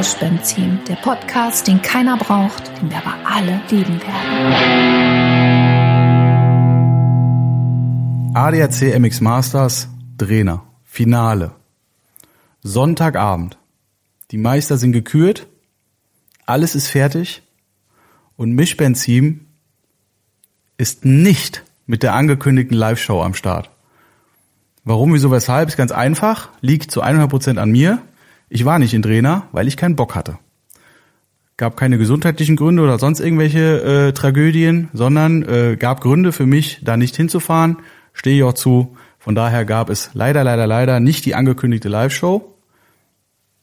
Mischbenzin, der Podcast, den keiner braucht, den wir aber alle lieben werden. ADAC MX Masters, Trainer, Finale. Sonntagabend. Die Meister sind gekürt, alles ist fertig und Mischbenzin ist nicht mit der angekündigten Live-Show am Start. Warum, wieso, weshalb ist ganz einfach, liegt zu 100% an mir. Ich war nicht in Trainer, weil ich keinen Bock hatte. Gab keine gesundheitlichen Gründe oder sonst irgendwelche äh, Tragödien, sondern äh, gab Gründe für mich, da nicht hinzufahren. Stehe ich auch zu. Von daher gab es leider, leider, leider nicht die angekündigte Live-Show.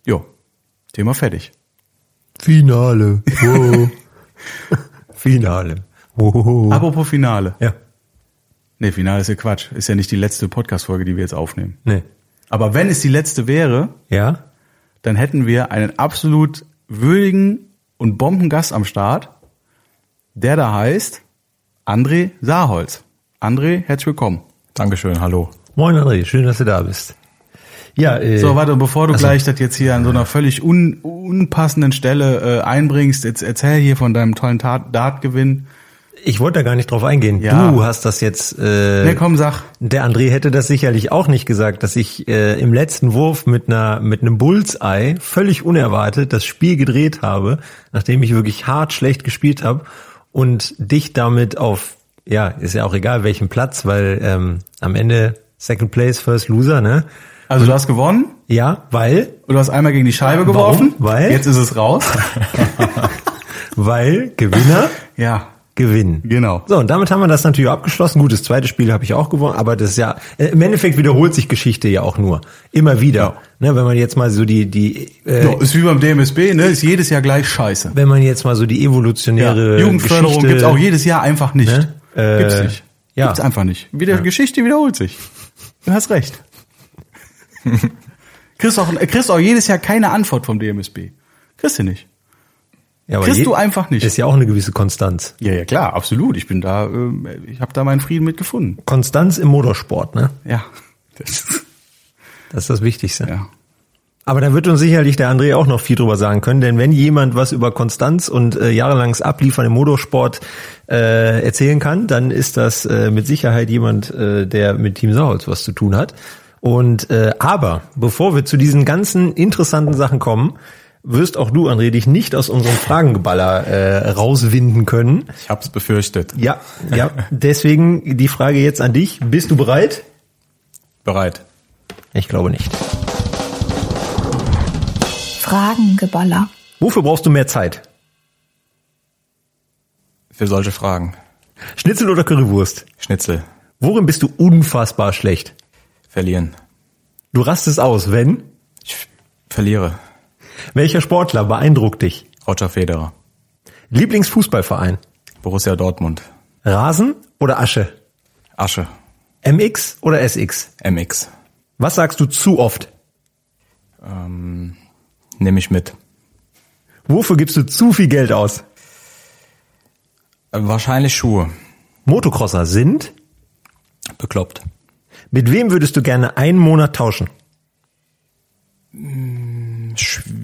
Jo, Thema fertig. Finale. Wow. Finale. Wow. Apropos Finale. Ja. Nee, Finale ist ja Quatsch. Ist ja nicht die letzte Podcast-Folge, die wir jetzt aufnehmen. Nee. Aber wenn es die letzte wäre, Ja? Dann hätten wir einen absolut würdigen und Bombengast am Start, der da heißt André Saarholz. André, herzlich willkommen. Dankeschön, hallo. Moin André, schön, dass du da bist. Ja, äh, So, warte, bevor du also- gleich das jetzt hier an so einer völlig un, unpassenden Stelle äh, einbringst, jetzt erzähl hier von deinem tollen Tat, Dartgewinn. Ich wollte da gar nicht drauf eingehen. Ja. Du hast das jetzt. Äh, Ne, komm, sag. Der André hätte das sicherlich auch nicht gesagt, dass ich äh, im letzten Wurf mit einer mit einem Bullseye völlig unerwartet das Spiel gedreht habe, nachdem ich wirklich hart schlecht gespielt habe und dich damit auf ja ist ja auch egal welchen Platz, weil ähm, am Ende Second Place First Loser ne Also du hast gewonnen ja weil und du hast einmal gegen die Scheibe Warum? geworfen. Weil? Jetzt ist es raus. weil Gewinner ja, gewinnen. genau. So, und damit haben wir das natürlich abgeschlossen. Gut, das zweite Spiel habe ich auch gewonnen, aber das ist ja, äh, im Endeffekt wiederholt sich Geschichte ja auch nur. Immer wieder. Ne, wenn man jetzt mal so die, die, äh, Ja, ist wie beim DMSB, ne? Ist jedes Jahr gleich scheiße. wenn man jetzt mal so die evolutionäre Jugendförderung Geschichte, gibt's auch jedes Jahr einfach nicht. Ne? Äh, gibt's nicht. ja. Gibt's einfach nicht. Wieder Geschichte wiederholt sich. Du hast recht. kriegst auch, kriegst auch jedes Jahr keine Antwort vom DMSB. Kriegst du nicht. Ja, aber kriegst du einfach nicht. Ist ja auch eine gewisse Konstanz. Ja, ja, klar, absolut. Ich bin da, äh, ich habe da meinen Frieden mit gefunden. Konstanz im Motorsport, ne? Ja. Das, Das ist das Wichtigste. ja. Aber da wird uns sicherlich der André auch noch viel drüber sagen können, denn wenn jemand was über Konstanz und äh, jahrelanges Abliefern im Motorsport äh, erzählen kann, dann ist das äh, mit Sicherheit jemand, äh, der mit Team Sauholz was zu tun hat. Und äh, aber bevor wir zu diesen ganzen interessanten Sachen kommen, wirst auch du, André, dich nicht aus unserem Fragengeballer äh, rauswinden können. Ich hab's befürchtet. Ja, ja. Deswegen die Frage jetzt an dich: Bist du bereit? Bereit. Ich glaube nicht. Fragengeballer. Wofür brauchst du mehr Zeit? Für solche Fragen. Schnitzel oder Currywurst? Schnitzel. Worin bist du unfassbar schlecht? Verlieren. Du rastest aus, wenn? Ich verliere. Welcher Sportler beeindruckt dich? Roger Federer. Lieblingsfußballverein? Borussia Dortmund. Rasen oder Asche? Asche. MX oder SX? MX. Was sagst du zu oft? Ähm, nehme ich mit. Wofür gibst du zu viel Geld aus? Äh, wahrscheinlich Schuhe. Motocrosser sind? Bekloppt. Mit wem würdest du gerne einen Monat tauschen?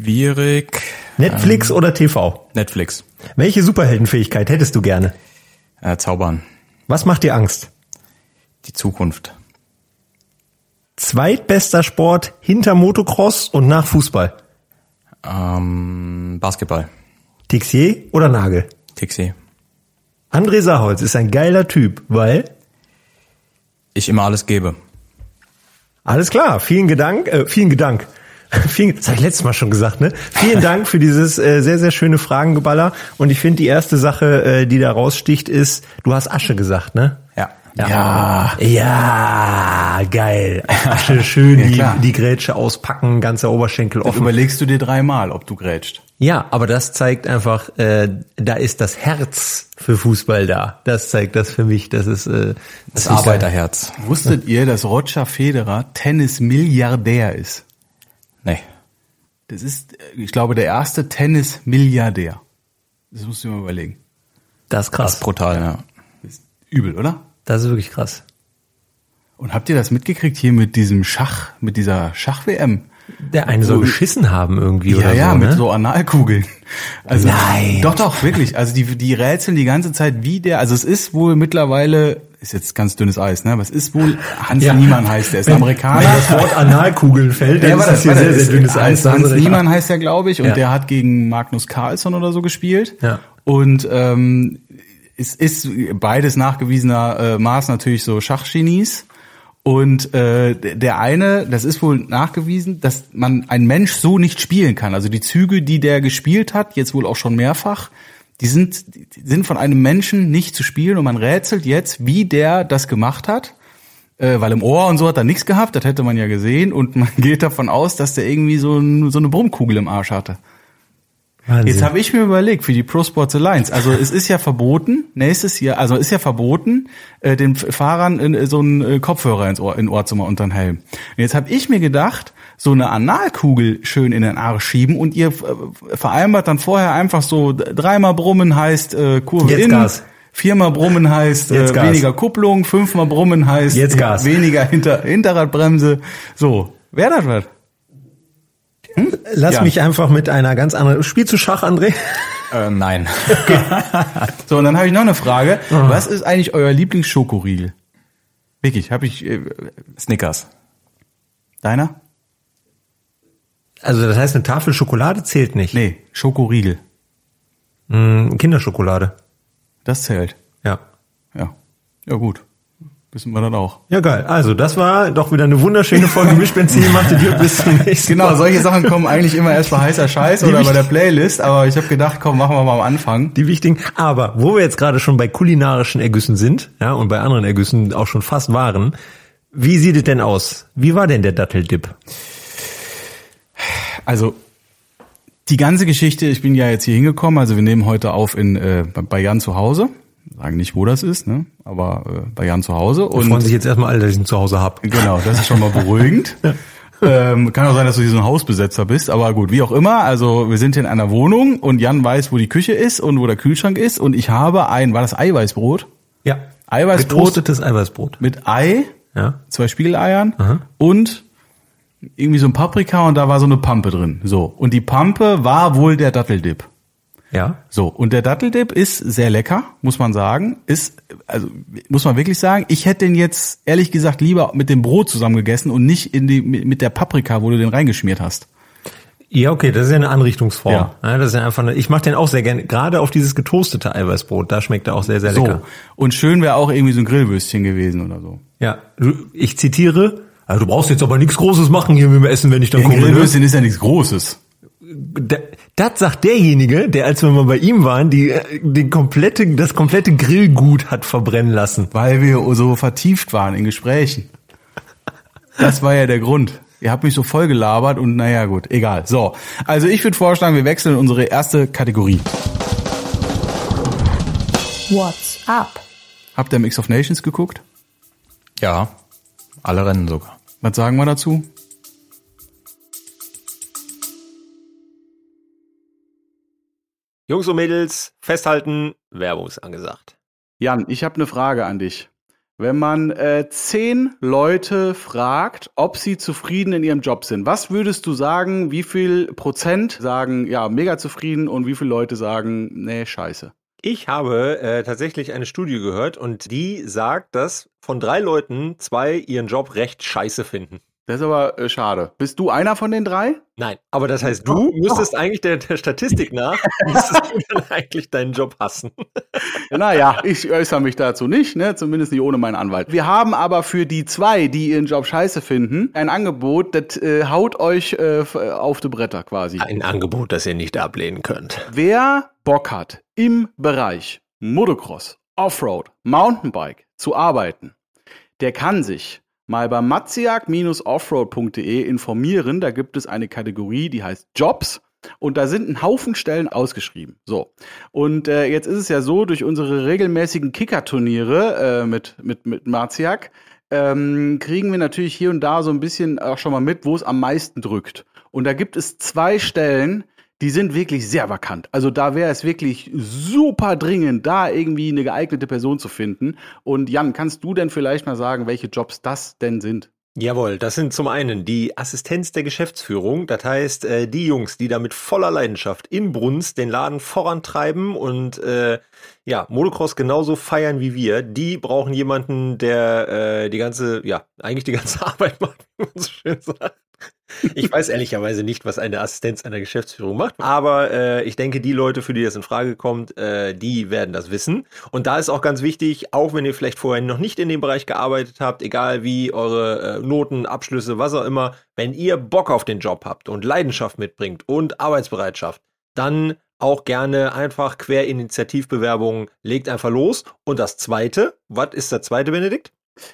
Schwierig. Netflix oder TV? Netflix. Welche Superheldenfähigkeit hättest du gerne? Äh, Zaubern. Was macht dir Angst? Die Zukunft. Zweitbester Sport hinter Motocross und nach Fußball? Ähm, Basketball. Tixier oder Nagel? Tixi. André Saholz ist ein geiler Typ, weil Ich immer alles gebe. Alles klar, vielen Gedank, äh, vielen Gedank. Vielen, das habe ich letztes Mal schon gesagt, ne? Vielen Dank für dieses äh, sehr, sehr schöne Fragengeballer. Und ich finde, die erste Sache, äh, die da raussticht, ist, du hast Asche gesagt, ne? Ja. Ja, ja geil. Asche schön Ja, die, klar. die Grätsche auspacken, ganzer Oberschenkel offen. überlegst du dir dreimal, ob du grätscht. Ja, aber das zeigt einfach, äh, da ist das Herz für Fußball da. Das zeigt das für mich. Das ist äh, Das ist Arbeiterherz. Wusstet ihr, dass Roger Federer Tennis-Milliardär ist? Nee. Das ist, äh, ich glaube, der erste Tennis-Milliardär. Das musst du dir mal überlegen. Das ist Das krass. ist brutal, ja. Das ist übel, oder? Das ist wirklich krass. Und habt ihr das mitgekriegt hier mit diesem Schach, mit dieser Schach-WM? Der eine soll geschissen haben irgendwie Ja, oder ja, so, mit ne? so Analkugeln. Also, Nein. Doch, doch, wirklich. Also die, die rätseln die ganze Zeit, wie der, also es ist wohl mittlerweile, ist jetzt ganz dünnes Eis, ne? Es ist wohl, Hans Ja. Niemann heißt der, ist ein Amerikaner. Wenn das Wort Analkugeln fällt, dann Ja, ist das hier sehr, sehr dünnes Eis. Hans, Hans. Niemann heißt er, glaube ich, und Ja. der hat gegen Magnus Carlsson oder so gespielt. Ja. Und ähm, es ist beides nachgewiesener äh, Maß natürlich so Schachgenies. Und äh, der eine, das ist wohl nachgewiesen, dass man ein Mensch so nicht spielen kann. Also die Züge, die der gespielt hat, jetzt wohl auch schon mehrfach, die sind, die sind von einem Menschen nicht zu spielen und man rätselt jetzt, wie der das gemacht hat. Äh, weil im Ohr und so hat er nichts gehabt, das hätte man ja gesehen und man geht davon aus, dass der irgendwie so, ein, so eine Brummkugel im Arsch hatte. Wahnsinn. Jetzt habe ich mir überlegt für die Pro Sports Alliance. Also es ist ja verboten nächstes Jahr, also ist ja verboten, äh, den Fahrern in, so einen äh, Kopfhörer ins Ohr, in Ohr zu machen unter den Helm. Und jetzt habe ich mir gedacht, so eine Analkugel schön in den Arsch schieben und ihr äh, vereinbart dann vorher einfach so dreimal Brummen heißt äh, Kurve Jetzt innen, Gas. viermal Brummen heißt äh, Jetzt Gas. weniger Kupplung, fünfmal Brummen heißt Jetzt Gas. weniger Hinter Hinterradbremse. So, wer das wird? Lass Ja. mich einfach mit einer ganz anderen. Spielst du Schach, André? Äh, nein. So, und dann habe ich noch eine Frage. Ah. Was ist eigentlich euer Lieblingsschokoriegel? Wirklich, habe ich äh, Snickers. deiner? Also das heißt, eine Tafel Schokolade zählt nicht. Nee, Schokoriegel. Mm, Kinderschokolade. Das zählt. Ja. Ja. Ja gut. Wissen wir dann auch. Ja, geil. Also, das war doch wieder eine wunderschöne Folge Mischbenzin. Machte dir bis zum nächsten Genau, Mal. solche Sachen kommen eigentlich immer erst bei heißer Scheiß oder bei der Playlist, aber ich habe gedacht, komm, machen wir mal am Anfang. Die wichtigen. Aber wo wir jetzt gerade schon bei kulinarischen Ergüssen sind, ja, und bei anderen Ergüssen auch schon fast waren, wie sieht es denn aus? Wie war denn der Datteldip? Also die ganze Geschichte, ich bin ja jetzt hier hingekommen, also wir nehmen heute auf in äh, bei- Jan zu Hause. Sagen nicht, wo das ist, ne? Aber äh, bei Jan zu Hause. Und freuen sich jetzt erstmal alle, dass ich ihn zu Hause hab. Genau, das ist schon mal beruhigend. ähm, kann auch sein, dass du hier so ein Hausbesetzer bist, aber gut, wie auch immer. Also wir sind hier in einer Wohnung und Jan weiß, wo die Küche ist und wo der Kühlschrank ist und ich habe ein, war das Eiweißbrot? Ja. Eiweißbrot Getoastetes Eiweißbrot. mit Ei, Ja. zwei Spiegeleiern und irgendwie so ein Paprika und da war so eine Pampe drin. So. Und die Pampe war wohl der Datteldip. Ja. So, und der Datteldip ist sehr lecker, muss man sagen. Ist, also muss man wirklich sagen, ich hätte den jetzt ehrlich gesagt lieber mit dem Brot zusammen gegessen und nicht in die, mit der Paprika, wo du den reingeschmiert hast. Ja, okay, das ist ja eine Anrichtungsform. Ja. Ja. das ist ja einfach eine, ich mache den auch sehr gerne, gerade auf dieses getoastete Eiweißbrot, da schmeckt er auch sehr, sehr So. lecker. Und schön wäre auch irgendwie so ein Grillwürstchen gewesen oder so. Ja, ich zitiere, also du brauchst jetzt aber nichts Großes machen hier mit dem Essen, wenn ich dann Ein komme. Ne? Grillwürstchen ist ja nichts Großes. Da- Das sagt derjenige, der, als wir mal bei ihm waren, die, äh, den komplette, das komplette Grillgut hat verbrennen lassen. Weil wir so vertieft waren in Gesprächen. Das war ja der Grund. Ihr habt mich so voll gelabert und naja gut, egal. So, also ich würde vorschlagen, wir wechseln in unsere erste Kategorie. What's up? Habt ihr Mix of Nations geguckt? Ja. Alle Rennen sogar. Was sagen wir dazu? Jungs und Mädels, festhalten, Werbung ist angesagt. Jan, ich habe eine Frage an dich. Wenn man äh, zehn Leute fragt, ob sie zufrieden in ihrem Job sind, was würdest du sagen, wie viel Prozent sagen, ja, mega zufrieden und wie viele Leute sagen, nee, scheiße? Ich habe äh, tatsächlich eine Studie gehört und die sagt, dass von drei Leuten zwei ihren Job recht scheiße finden. Das ist aber äh, schade. Bist du einer von den drei? Nein, aber das heißt, du müsstest eigentlich der, der Statistik nach, müsstest du dann eigentlich deinen Job hassen. Naja, ich äußere mich dazu nicht, ne? zumindest nicht ohne meinen Anwalt. Wir haben aber für die zwei, die ihren Job scheiße finden, ein Angebot, das äh, haut euch äh, auf die Bretter quasi. Ein Angebot, das ihr nicht ablehnen könnt. Wer Bock hat, im Bereich Motocross, Offroad, Mountainbike zu arbeiten, der kann sich mal bei matziak-offroad.de informieren. Da gibt es eine Kategorie, die heißt Jobs. Und da sind ein Haufen Stellen ausgeschrieben. So. Und äh, jetzt ist es ja so, durch unsere regelmäßigen Kicker-Turniere äh, mit, mit, mit Marziak ähm, kriegen wir natürlich hier und da so ein bisschen auch schon mal mit, wo es am meisten drückt. Und da gibt es zwei Stellen, die sind wirklich sehr vakant. Also da wäre es wirklich super dringend, da irgendwie eine geeignete Person zu finden. Und Jan, kannst du denn vielleicht mal sagen, welche Jobs das denn sind? Jawohl, das sind zum einen die Assistenz der Geschäftsführung, das heißt äh, die Jungs, die da mit voller Leidenschaft in Brunst den Laden vorantreiben und äh, ja, Motocross genauso feiern wie wir, die brauchen jemanden, der äh, die ganze, ja, eigentlich die ganze Arbeit macht, wie man so schön sagt. Ich weiß ehrlicherweise nicht, was eine Assistenz einer Geschäftsführung macht, aber äh, ich denke, die Leute, für die das in Frage kommt, äh, die werden das wissen. Und da ist auch ganz wichtig, auch wenn ihr vielleicht vorher noch nicht in dem Bereich gearbeitet habt, egal wie eure äh, Noten, Abschlüsse, was auch immer, wenn ihr Bock auf den Job habt und Leidenschaft mitbringt und Arbeitsbereitschaft, dann auch gerne einfach Querinitiativbewerbungen, legt einfach los. Und das zweite, was ist der zweite, Benedikt?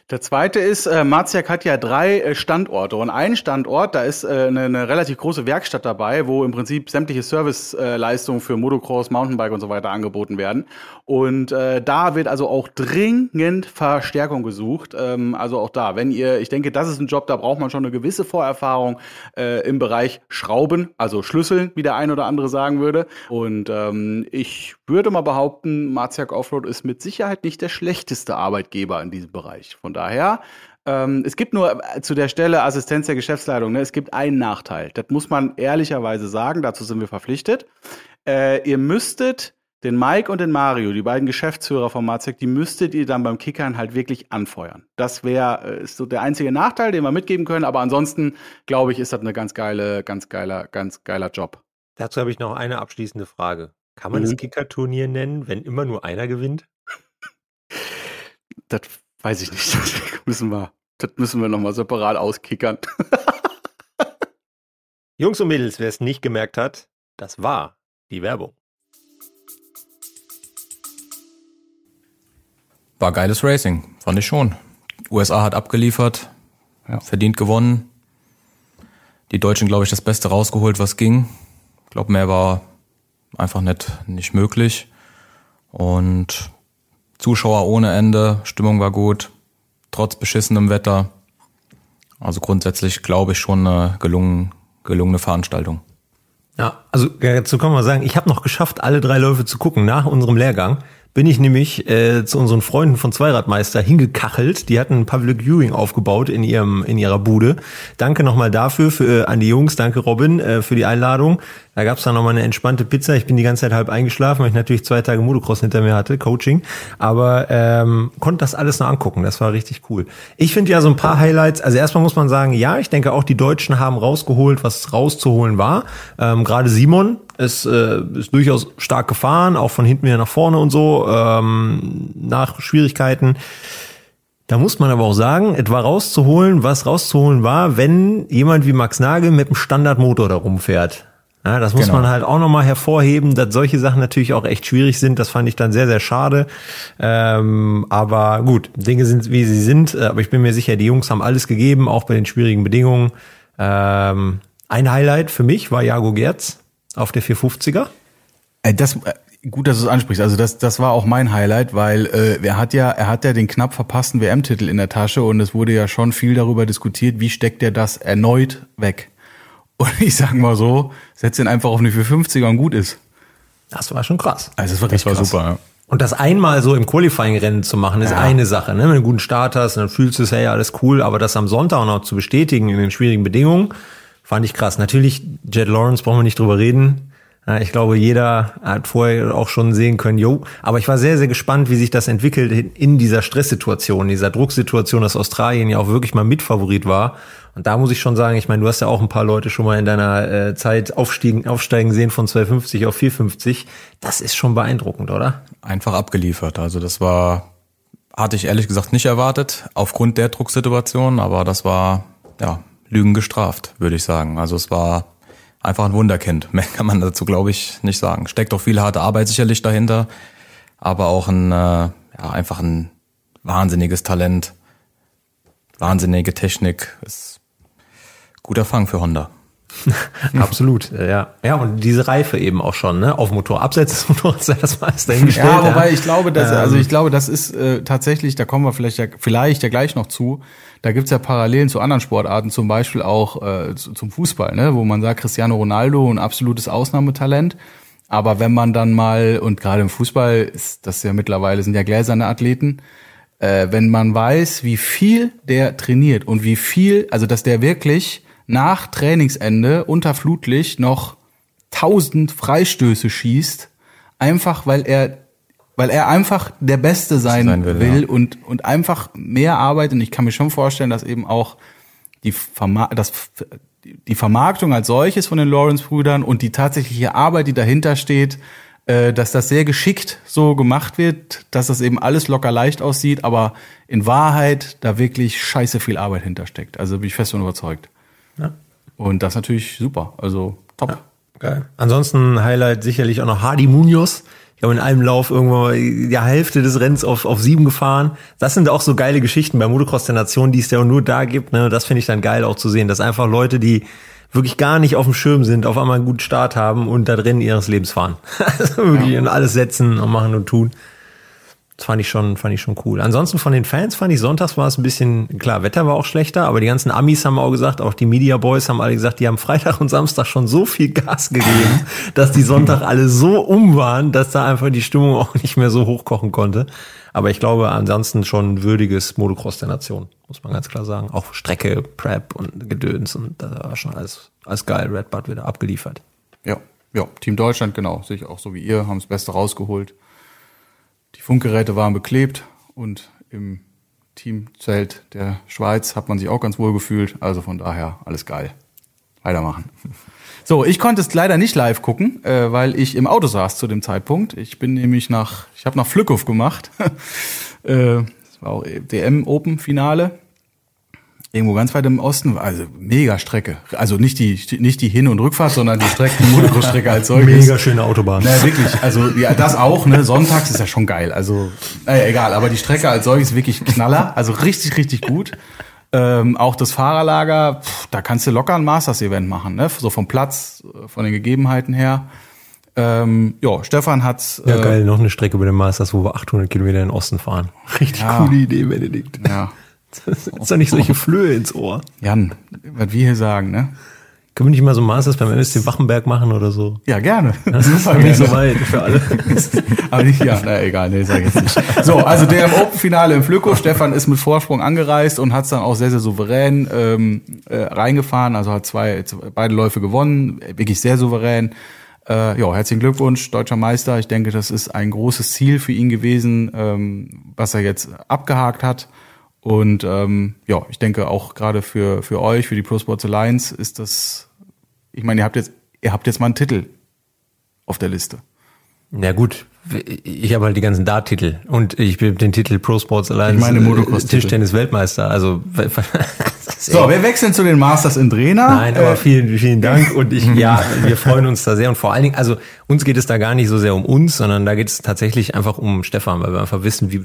Der zweite ist, äh, Marziak hat ja drei äh, Standorte und ein Standort, da ist äh, eine, eine relativ große Werkstatt dabei, wo im Prinzip sämtliche Serviceleistungen äh, für Motocross, Mountainbike und so weiter angeboten werden. Und äh, da wird also auch dringend Verstärkung gesucht. Ähm, also auch da, wenn ihr, ich denke, das ist ein Job, da braucht man schon eine gewisse Vorerfahrung äh, im Bereich Schrauben, also Schlüsseln, wie der ein oder andere sagen würde. Und ähm, ich würde mal behaupten, Marziak Offroad ist mit Sicherheit nicht der schlechteste Arbeitgeber in diesem Bereich. Von daher, ähm, es gibt nur äh, zu der Stelle Assistenz der Geschäftsleitung, ne, es gibt einen Nachteil. Das muss man ehrlicherweise sagen, dazu sind wir verpflichtet. Äh, ihr müsstet den Mike und den Mario, die beiden Geschäftsführer von Marzek, die müsstet ihr dann beim Kickern halt wirklich anfeuern. Das wäre äh, so der einzige Nachteil, den wir mitgeben können, aber ansonsten glaube ich, ist das eine ganz geile, ganz geiler, ganz geiler Job. Dazu habe ich noch eine abschließende Frage. Kann man mhm. das Kickerturnier nennen, wenn immer nur einer gewinnt? Das Weiß ich nicht. Das müssen wir, das müssen wir nochmal separat auskickern. Jungs und Mädels, wer es nicht gemerkt hat, das war die Werbung. War geiles Racing, fand ich schon. USA hat abgeliefert, ja. verdient gewonnen. Die Deutschen, glaube ich, das Beste rausgeholt, was ging. Ich glaube, mehr war einfach nicht, nicht möglich. Und Zuschauer ohne Ende, Stimmung war gut, trotz beschissenem Wetter. Also grundsätzlich glaube ich schon eine gelungen, gelungene Veranstaltung. Ja, also dazu kann man sagen, ich habe noch geschafft, alle drei Läufe zu gucken nach unserem Lehrgang bin ich nämlich äh, zu unseren Freunden von Zweiradmeister hingekachelt. Die hatten ein Public Viewing aufgebaut in ihrem in ihrer Bude. Danke nochmal dafür für äh, an die Jungs, danke Robin äh, für die Einladung. Da gab's dann nochmal eine entspannte Pizza. Ich bin die ganze Zeit halb eingeschlafen, weil ich natürlich zwei Tage Motocross hinter mir hatte, Coaching. Aber ähm, konnte das alles noch angucken. Das war richtig cool. Ich finde ja so ein paar Highlights. Also erstmal muss man sagen, ja, ich denke auch die Deutschen haben rausgeholt, was rauszuholen war. Ähm, Gerade Simon ist, äh, ist durchaus stark gefahren, auch von hinten wieder nach vorne und so, ähm, nach Schwierigkeiten. Da muss man aber auch sagen, etwa rauszuholen, was rauszuholen war, wenn jemand wie Max Nagel mit einem Standardmotor da rumfährt. Ja, das muss genau. man halt auch nochmal hervorheben, dass solche Sachen natürlich auch echt schwierig sind. Das fand ich dann sehr, sehr schade. Ähm, aber gut, Dinge sind, wie sie sind. Aber ich bin mir sicher, die Jungs haben alles gegeben, auch bei den schwierigen Bedingungen. Ähm, ein Highlight für mich war Jago Gerz auf der 450er. Äh, das, äh, gut, dass du es ansprichst. Also das, das war auch mein Highlight, weil äh, er hat ja, er hat ja den knapp verpassten WM-Titel in der Tasche und es wurde ja schon viel darüber diskutiert, wie steckt er das erneut weg. Und ich sag mal so, setz ihn einfach auf eine 450er und gut ist. Das war schon krass. Also das war, das war krass. super, ja. Und das einmal so im Qualifying-Rennen zu machen, ist ja. eine Sache. Ne? Wenn du einen guten Start hast, dann fühlst du es, hey, alles cool, aber das am Sonntag noch zu bestätigen in den schwierigen Bedingungen, fand ich krass. Natürlich, Jet Lawrence brauchen wir nicht drüber reden. Ich glaube, jeder hat vorher auch schon sehen können, jo. Aber ich war sehr, sehr gespannt, wie sich das entwickelt in dieser Stresssituation, dieser Drucksituation, dass Australien ja auch wirklich mal Mitfavorit war. Und da muss ich schon sagen, ich meine, du hast ja auch ein paar Leute schon mal in deiner äh, Zeit aufsteigen, aufsteigen sehen von 250 auf 450. Das ist schon beeindruckend, oder? Einfach abgeliefert. Also das war, hatte ich ehrlich gesagt nicht erwartet, aufgrund der Drucksituation, aber das war, ja, Lügen gestraft, würde ich sagen. Also es war einfach ein Wunderkind. Mehr kann man dazu, glaube ich, nicht sagen. Steckt auch viel harte Arbeit sicherlich dahinter, aber auch ein, äh, ja, einfach ein wahnsinniges Talent, wahnsinnige Technik. Ist guter Fang für Honda. Absolut, ja. Ja, und diese Reife eben auch schon, ne? Auf Motor, abseits des Motors, das meist dahingestellt. Ja, wobei ich glaube, dass, also ich glaube, das ist äh, tatsächlich, da kommen wir vielleicht ja, vielleicht ja gleich noch zu. Da gibt's ja Parallelen zu anderen Sportarten, zum Beispiel auch äh, zu, zum Fußball, ne? wo man sagt, Cristiano Ronaldo ein absolutes Ausnahmetalent. Aber wenn man dann mal, und gerade im Fußball ist das ja mittlerweile, sind ja gläserne Athleten, äh, wenn man weiß, wie viel der trainiert und wie viel, also dass der wirklich nach Trainingsende unter Flutlicht noch tausend Freistöße schießt, einfach weil er weil er einfach der Beste sein, sein will, will ja. und und einfach mehr arbeitet. Und ich kann mir schon vorstellen, dass eben auch die Verma das die Vermarktung als solches von den Lawrence-Brüdern und die tatsächliche Arbeit, die dahinter steht, äh, dass das sehr geschickt so gemacht wird, dass das eben alles locker leicht aussieht, aber in Wahrheit da wirklich scheiße viel Arbeit hintersteckt. Also bin ich fest und überzeugt. Ja. Und das natürlich super. Also top. Ja, geil. Ansonsten Highlight sicherlich auch noch Hardy Munoz. Ich habe in einem Lauf irgendwo die Hälfte des Rennens auf, auf sieben gefahren. Das sind auch so geile Geschichten bei Motocross der Nation, die es ja nur da gibt. Ne? Das finde ich dann geil auch zu sehen, dass einfach Leute, die wirklich gar nicht auf dem Schirm sind, auf einmal einen guten Start haben und da drin ihres Lebens fahren. also wirklich ja. und alles setzen und machen und tun. Das fand ich schon, fand ich schon cool. Ansonsten von den Fans fand ich sonntags war es ein bisschen, klar, Wetter war auch schlechter, aber die ganzen Amis haben auch gesagt, auch die Media Boys haben alle gesagt, die haben Freitag und Samstag schon so viel Gas gegeben, dass die Sonntag alle so um waren, dass da einfach die Stimmung auch nicht mehr so hochkochen konnte. Aber ich glaube, ansonsten schon ein würdiges Motocross der Nation, muss man ganz klar sagen. Auch Strecke, Prep und Gedöns und da war schon alles, alles geil. Red Bud wieder abgeliefert. Ja, ja, Team Deutschland, genau, sehe ich auch so wie ihr, haben das Beste rausgeholt. Die Funkgeräte waren beklebt und im Teamzelt der Schweiz hat man sich auch ganz wohl gefühlt. Also von daher alles geil. Weitermachen. So, ich konnte es leider nicht live gucken, äh, weil ich im Auto saß zu dem Zeitpunkt. Ich bin nämlich nach, ich habe nach Flückhof gemacht. äh, das war auch DM Open Finale irgendwo ganz weit im Osten, also mega Strecke. Also nicht die nicht die Hin- und Rückfahrt, sondern die Strecke, die Motocross-Strecke als solches. Mega schöne Autobahn. Naja, wirklich. Also ja, das auch. Ne, Sonntags ist ja schon geil. Also naja, egal. Aber die Strecke als solches wirklich Knaller. Also richtig, richtig gut. Ähm, auch das Fahrerlager, pff, da kannst du locker ein Masters-Event machen, ne? So vom Platz, von den Gegebenheiten her. Ähm, ja, Stefan hat. Ja, äh, geil, noch eine Strecke über den Masters, wo wir 800 Kilometer in den Osten fahren. Richtig ja, coole Idee, Benedikt. Ja, das ist doch nicht solche Flöhe ins Ohr. Jan, was wir hier sagen, ne? Können wir nicht mal so Masters beim MSC Wachenberg machen oder so? Ja, gerne. Das ist aber nicht so weit für alle. aber nicht, ja, na egal, nee, sag ich jetzt nicht. So, also der im Open-Finale im Flöko, Stefan ist mit Vorsprung angereist und hat es dann auch sehr, sehr souverän ähm, äh, reingefahren, also hat zwei, beide Läufe gewonnen, wirklich sehr souverän. Äh, ja, herzlichen Glückwunsch, deutscher Meister. Ich denke, das ist ein großes Ziel für ihn gewesen, ähm, was er jetzt abgehakt hat. Und ähm, ja, ich denke auch gerade für, für euch, für die Pro Sports Alliance ist das, ich meine, ihr habt jetzt, ihr habt jetzt mal einen Titel auf der Liste. Na gut, ich habe halt die ganzen Dart-Titel und ich bin den Titel Pro Sports Alliance ich meine Motocross Tischtennis-Weltmeister. Also so, wir wechseln zu den Masters in Drehner. Nein, aber äh, vielen, vielen Dank und ich, ja, wir freuen uns da sehr und vor allen Dingen, also uns geht es da gar nicht so sehr um uns, sondern da geht es tatsächlich einfach um Stefan, weil wir einfach wissen, wie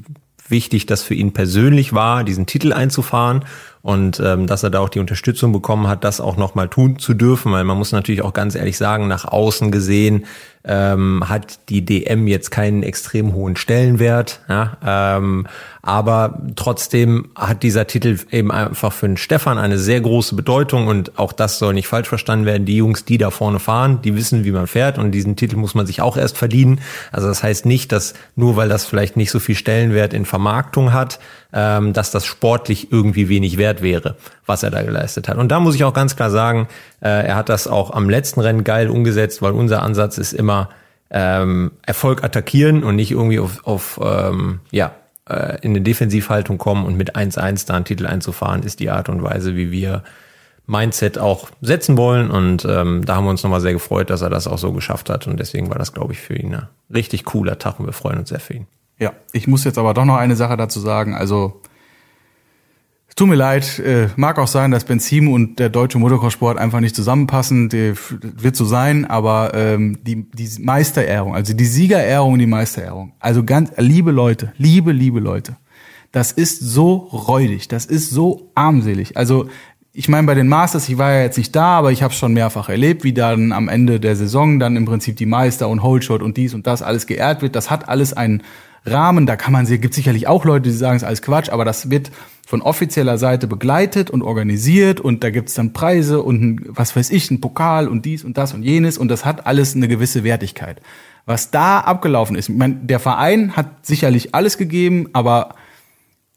wichtig das für ihn persönlich war, diesen Titel einzufahren und ähm, dass er da auch die Unterstützung bekommen hat, das auch nochmal tun zu dürfen, weil man muss natürlich auch ganz ehrlich sagen, nach außen gesehen ähm, hat die DM jetzt keinen extrem hohen Stellenwert, ja, ähm, aber trotzdem hat dieser Titel eben einfach für den Stefan eine sehr große Bedeutung und auch das soll nicht falsch verstanden werden. Die Jungs, die da vorne fahren, die wissen, wie man fährt und diesen Titel muss man sich auch erst verdienen. Also das heißt nicht, dass nur weil das vielleicht nicht so viel Stellenwert in Vermarktung hat, ähm, dass das sportlich irgendwie wenig wert wäre, was er da geleistet hat. Und da muss ich auch ganz klar sagen, er hat das auch am letzten Rennen geil umgesetzt, weil unser Ansatz ist immer ähm, Erfolg attackieren und nicht irgendwie auf, auf ähm, ja, äh, in eine Defensivhaltung kommen und mit 1-1 da einen Titel einzufahren, ist die Art und Weise, wie wir Mindset auch setzen wollen. Und ähm, da haben wir uns nochmal sehr gefreut, dass er das auch so geschafft hat. Und deswegen war das, glaube ich, für ihn ein richtig cooler Tag und wir freuen uns sehr für ihn. Ja, ich muss jetzt aber doch noch eine Sache dazu sagen. Also Tut mir leid, äh, mag auch sein, dass Benzin und der deutsche Motocross-Sport einfach nicht zusammenpassen. Die, wird so sein, aber ähm, die, die Meisterehrung, also die Siegerehrung und die Meisterehrung. Also ganz, liebe Leute, liebe, liebe Leute, das ist so räudig, das ist so armselig. Also ich meine, bei den Masters, ich war ja jetzt nicht da, aber ich habe schon mehrfach erlebt, wie dann am Ende der Saison dann im Prinzip die Meister und Holdshot und dies und das alles geehrt wird. Das hat alles einen Rahmen. Da kann man, gibt sicherlich auch Leute, die sagen, es ist alles Quatsch, aber das wird von offizieller Seite begleitet und organisiert und da gibt's dann Preise und ein, was weiß ich, ein Pokal und dies und das und jenes und das hat alles eine gewisse Wertigkeit. Was da abgelaufen ist, ich meine, der Verein hat sicherlich alles gegeben, aber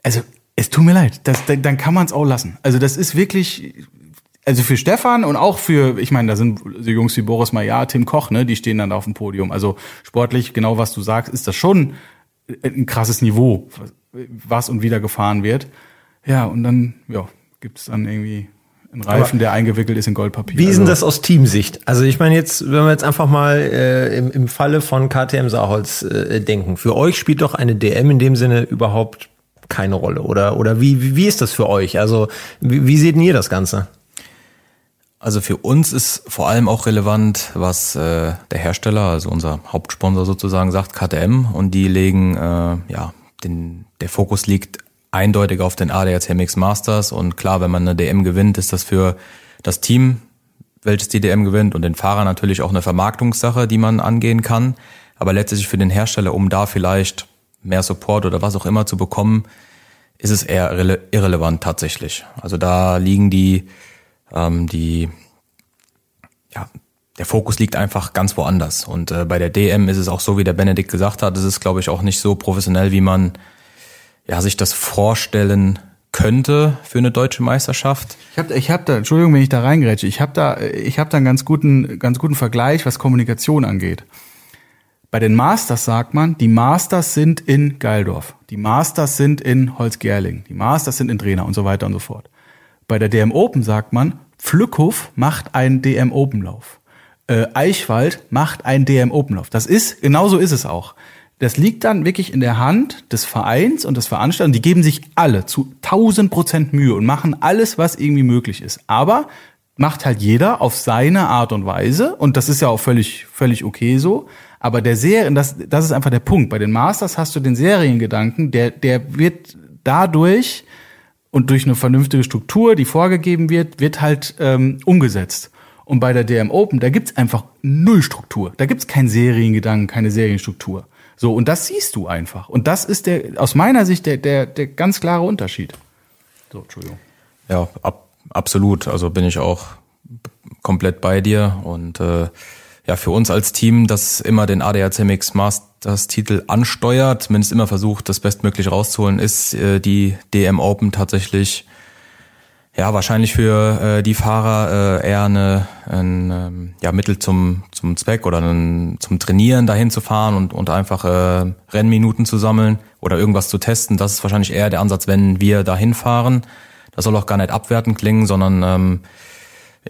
also es tut mir leid, das, dann kann man es auch lassen. Also das ist wirklich, also für Stefan und auch für, ich meine, da sind so Jungs wie Boris Mayer, Tim Koch, ne, die stehen dann auf dem Podium. Also sportlich, genau was du sagst, ist das schon ein krasses Niveau, was und wie da gefahren wird. Ja, und dann, ja, gibt es dann irgendwie einen Reifen, der eingewickelt ist in Goldpapier. Wie ist denn also das aus Teamsicht? Also ich meine jetzt, wenn wir jetzt einfach mal äh, im, im Falle von KTM Saarholz äh, denken, für euch spielt doch eine DM in dem Sinne überhaupt keine Rolle? Oder, oder wie, wie ist das für euch? Also, wie, wie seht ihr das Ganze? Also für uns ist vor allem auch relevant, was äh, der Hersteller, also unser Hauptsponsor sozusagen, sagt, KTM. Und die legen, äh, ja, den, der Fokus liegt eindeutig auf den ADAC MX Masters. Und klar, wenn man eine DM gewinnt, ist das für das Team, welches die DM gewinnt, und den Fahrer natürlich auch eine Vermarktungssache, die man angehen kann. Aber letztlich für den Hersteller, um da vielleicht mehr Support oder was auch immer zu bekommen, ist es eher irrelevant tatsächlich. Also da liegen die, ähm, die, ja, der Fokus liegt einfach ganz woanders. Und äh, bei der DM ist es auch so, wie der Benedikt gesagt hat, es ist, glaube ich, auch nicht so professionell, wie man ja, sich das vorstellen könnte für eine deutsche Meisterschaft. Ich habe ich hab da, Entschuldigung, wenn ich da reingrätsche, ich habe da, ich hab da einen ganz guten, ganz guten Vergleich, was Kommunikation angeht. Bei den Masters sagt man, die Masters sind in Geildorf, die Masters sind in Holzgerling, die Masters sind in Drehner und so weiter und so fort. Bei der DM Open sagt man, Pflückhof macht einen DM Open Lauf. Äh, Eichwald macht einen DM Open Lauf. Das ist, genauso ist es auch. Das liegt dann wirklich in der Hand des Vereins und des Veranstalters. Die geben sich alle zu 1000 Prozent Mühe und machen alles, was irgendwie möglich ist. Aber macht halt jeder auf seine Art und Weise und das ist ja auch völlig, völlig okay so. Aber der Serien, das, das ist einfach der Punkt. Bei den Masters hast du den Seriengedanken, der, der wird dadurch und durch eine vernünftige Struktur, die vorgegeben wird, wird halt ähm, umgesetzt. Und bei der DM Open, da gibt's einfach null Struktur. Da gibt's keinen Seriengedanken, keine Serienstruktur. So, und das siehst du einfach. Und das ist der, aus meiner Sicht, der, der, der ganz klare Unterschied. So, Entschuldigung. Ja, ab, absolut. Also bin ich auch komplett bei dir und äh, ja, für uns als Team, das immer den ADAC MX Masters Titel ansteuert, zumindest immer versucht, das bestmöglich rauszuholen, ist äh, die DM Open tatsächlich ja wahrscheinlich für äh, die Fahrer äh, eher eine, ein ähm, ja, Mittel zum zum Zweck oder ein, zum Trainieren dahin zu fahren und und einfach äh, Rennminuten zu sammeln oder irgendwas zu testen. Das ist wahrscheinlich eher der Ansatz, wenn wir dahin fahren. Das soll auch gar nicht abwertend klingen, sondern ähm,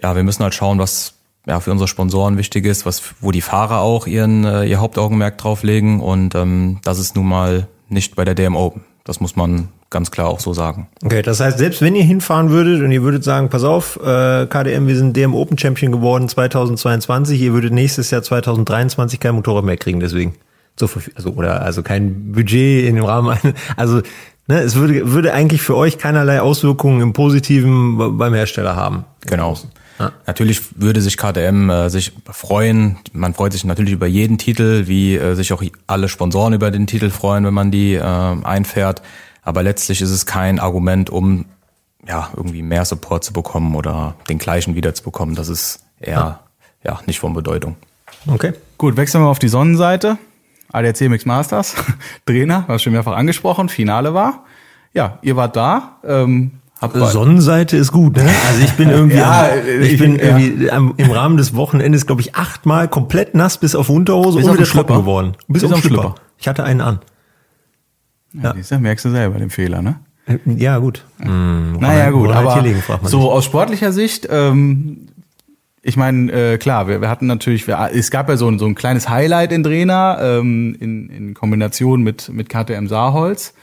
ja, wir müssen halt schauen, was ja, für unsere Sponsoren wichtig ist, was, wo die Fahrer auch ihren, äh, ihr Hauptaugenmerk drauflegen. Und ähm, das ist nun mal nicht bei der DM Open. Das muss man ganz klar auch so sagen. Okay, das heißt, selbst wenn ihr hinfahren würdet und ihr würdet sagen, pass auf, äh, KDM, wir sind DM Open Champion geworden 2022, ihr würdet nächstes Jahr 2023 kein Motorrad mehr kriegen, deswegen. So, also, oder also kein Budget in dem Rahmen, also ne, es würde, würde eigentlich für euch keinerlei Auswirkungen im Positiven beim Hersteller haben. Genau. Ja. Natürlich würde sich KTM äh, sich freuen. Man freut sich natürlich über jeden Titel, wie äh, sich auch alle Sponsoren über den Titel freuen, wenn man die äh, einfährt. Aber letztlich ist es kein Argument, um ja irgendwie mehr Support zu bekommen oder den gleichen wieder zu bekommen. Das ist eher ja, ja nicht von Bedeutung. Okay. Gut, wechseln wir auf die Sonnenseite. ADAC Mix Masters, Trainer, was schon mehrfach angesprochen, Finale war. Ja, ihr wart da. Ähm, hab Sonnenseite ist gut, ne? Also ich bin irgendwie, ja, ich bin irgendwie ja. im Rahmen des Wochenendes, glaube ich, achtmal komplett nass bis auf Unterhose bis und wieder trocken geworden. Bis, bis auf Schlipper. Schlipper. Ich hatte einen an. Ja, ja. merkst du selber den Fehler, ne? Äh, ja, gut. Hm, naja, gut, aber so aus sportlicher Sicht, ähm, ich meine, äh, klar, wir, wir hatten natürlich, wir, es gab ja so ein, so ein kleines Highlight in Drehner ähm, in, in Kombination mit, mit KTM Saarholz.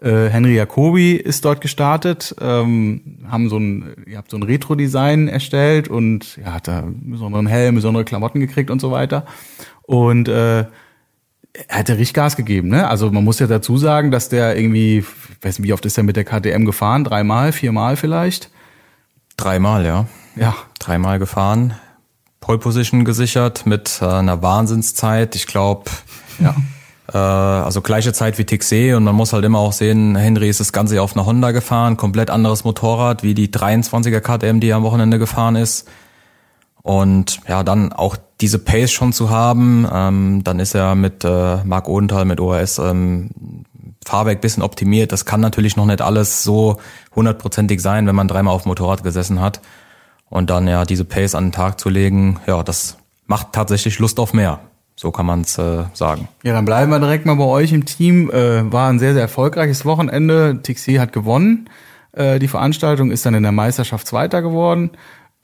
Äh, Henry Jacobi ist dort gestartet, ähm, haben so ein, ihr habt so ein Retro-Design erstellt und ja, hat da einen besonderen Helm, besondere Klamotten gekriegt und so weiter. Und äh, er hat ja richtig Gas gegeben, ne? Also man muss ja dazu sagen, dass der irgendwie, ich weiß nicht, wie oft ist er mit der KTM gefahren? Dreimal, viermal vielleicht? Dreimal, ja. Ja. Dreimal gefahren. Pole Position gesichert mit äh, einer Wahnsinnszeit. Ich glaube, Ja. äh, also gleiche Zeit wie Tixé und man muss halt immer auch sehen, Henry ist das Ganze auf einer Honda gefahren, komplett anderes Motorrad wie die 23er KTM, die er am Wochenende gefahren ist. Und ja, dann auch diese Pace schon zu haben, ähm, dann ist er mit äh, Marc Odenthal, mit ORS ähm, Fahrwerk bisschen optimiert. Das kann natürlich noch nicht alles so hundertprozentig sein, wenn man dreimal auf dem Motorrad gesessen hat. Und dann ja diese Pace an den Tag zu legen, ja, das macht tatsächlich Lust auf mehr. So kann man es äh, sagen. Ja, dann bleiben wir direkt mal bei euch im Team. Äh, war ein sehr, sehr erfolgreiches Wochenende. Tixi hat gewonnen. Äh, die Veranstaltung ist dann in der Meisterschaft Zweiter geworden.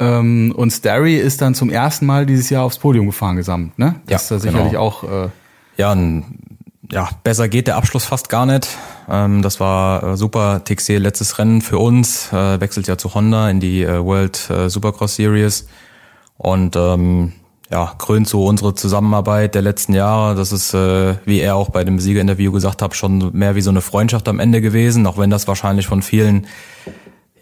Ähm, und Starry ist dann zum ersten Mal dieses Jahr aufs Podium gefahren gesamt. Ne? Das Ja, ist ja sicherlich genau. auch äh, Ja, ein, ja, besser geht der Abschluss fast gar nicht. Ähm, das war äh, super. TXC letztes Rennen für uns, äh, wechselt ja zu Honda in die äh, World äh, Supercross Series. Und ähm, ja, krönt so unsere Zusammenarbeit der letzten Jahre. Das ist, äh, wie er auch bei dem Siegerinterview gesagt hat, schon mehr wie so eine Freundschaft am Ende gewesen, auch wenn das wahrscheinlich von vielen,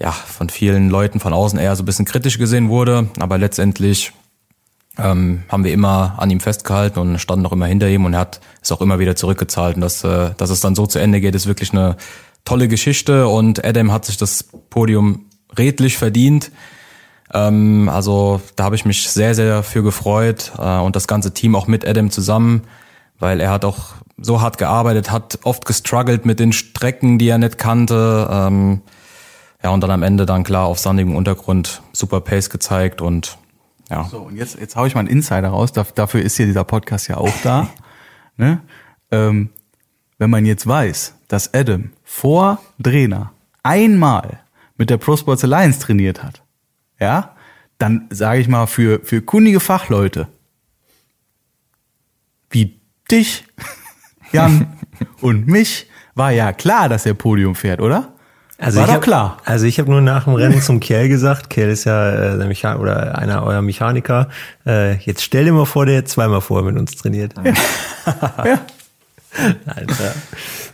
ja, von vielen Leuten von außen eher so ein bisschen kritisch gesehen wurde. Aber letztendlich ähm, haben wir immer an ihm festgehalten und standen auch immer hinter ihm und er hat es auch immer wieder zurückgezahlt. Und dass, äh, dass es dann so zu Ende geht, ist wirklich eine tolle Geschichte und Adam hat sich das Podium redlich verdient. Ähm, also da habe ich mich sehr, sehr für gefreut äh, und das ganze Team auch mit Adam zusammen, weil er hat auch so hart gearbeitet, hat oft gestruggelt mit den Strecken, die er nicht kannte. Ähm, ja, und dann am Ende dann klar auf sandigem Untergrund super Pace gezeigt und ja. So, und jetzt, jetzt hau ich mal einen Insider raus. Daf- Dafür ist hier dieser Podcast ja auch da. ne? ähm, wenn man jetzt weiß, dass Adam vor Drehner einmal mit der Pro Sports Alliance trainiert hat, ja, dann sage ich mal für, für kundige Fachleute wie dich, Jan und mich, war ja klar, dass er Podium fährt, oder? Also War ich doch hab, klar. Also ich habe nur nach dem Rennen zum Kerl gesagt, Kerl ist ja äh, der Mechan oder einer eurer Mechaniker. Äh, jetzt stell dir mal vor, der hat zweimal vorher mit uns trainiert. Ja. Nein, ja.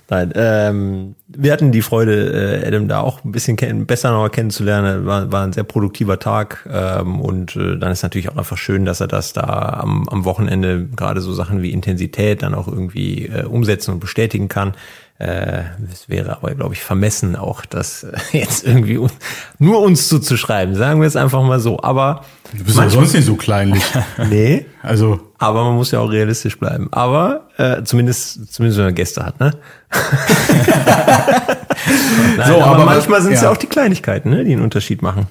Nein ähm, wir hatten die Freude, äh, Adam da auch ein bisschen kenn besser noch kennenzulernen. War, war ein sehr produktiver Tag ähm, und äh, dann ist natürlich auch einfach schön, dass er das da am, am Wochenende gerade so Sachen wie Intensität dann auch irgendwie äh, umsetzen und bestätigen kann. Äh, es wäre aber, glaube ich, vermessen auch, das äh, jetzt irgendwie un nur uns zuzuschreiben. Sagen wir es einfach mal so. Aber Du bist ja sonst nicht so kleinlich. nee, Also, aber man muss ja auch realistisch bleiben. Aber äh, zumindest, zumindest wenn man Gäste hat, ne? Nein, So, aber, aber manchmal sind es ja. ja auch die Kleinigkeiten, ne, die einen Unterschied machen.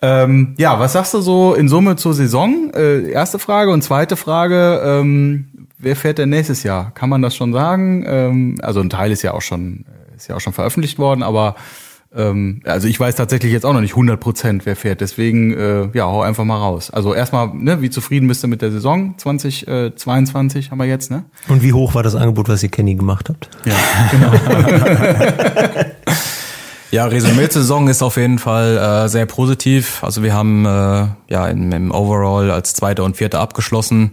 Ähm, ja, was sagst du so in Summe zur Saison? Äh, erste Frage und zweite Frage, ähm, wer fährt denn nächstes Jahr? Kann man das schon sagen? Ähm, also ein Teil ist ja auch schon ist ja auch schon veröffentlicht worden, aber ähm, also ich weiß tatsächlich jetzt auch noch nicht 100 Prozent, wer fährt. Deswegen äh, ja, hau einfach mal raus. Also erstmal, ne, wie zufrieden bist du mit der Saison 2022 haben wir jetzt, ne? Und wie hoch war das Angebot, was ihr Kenny gemacht habt? Ja. Ja, Resümee zur Saison ist auf jeden Fall äh, sehr positiv. Also wir haben äh, ja im, im Overall als Zweiter und Vierter abgeschlossen.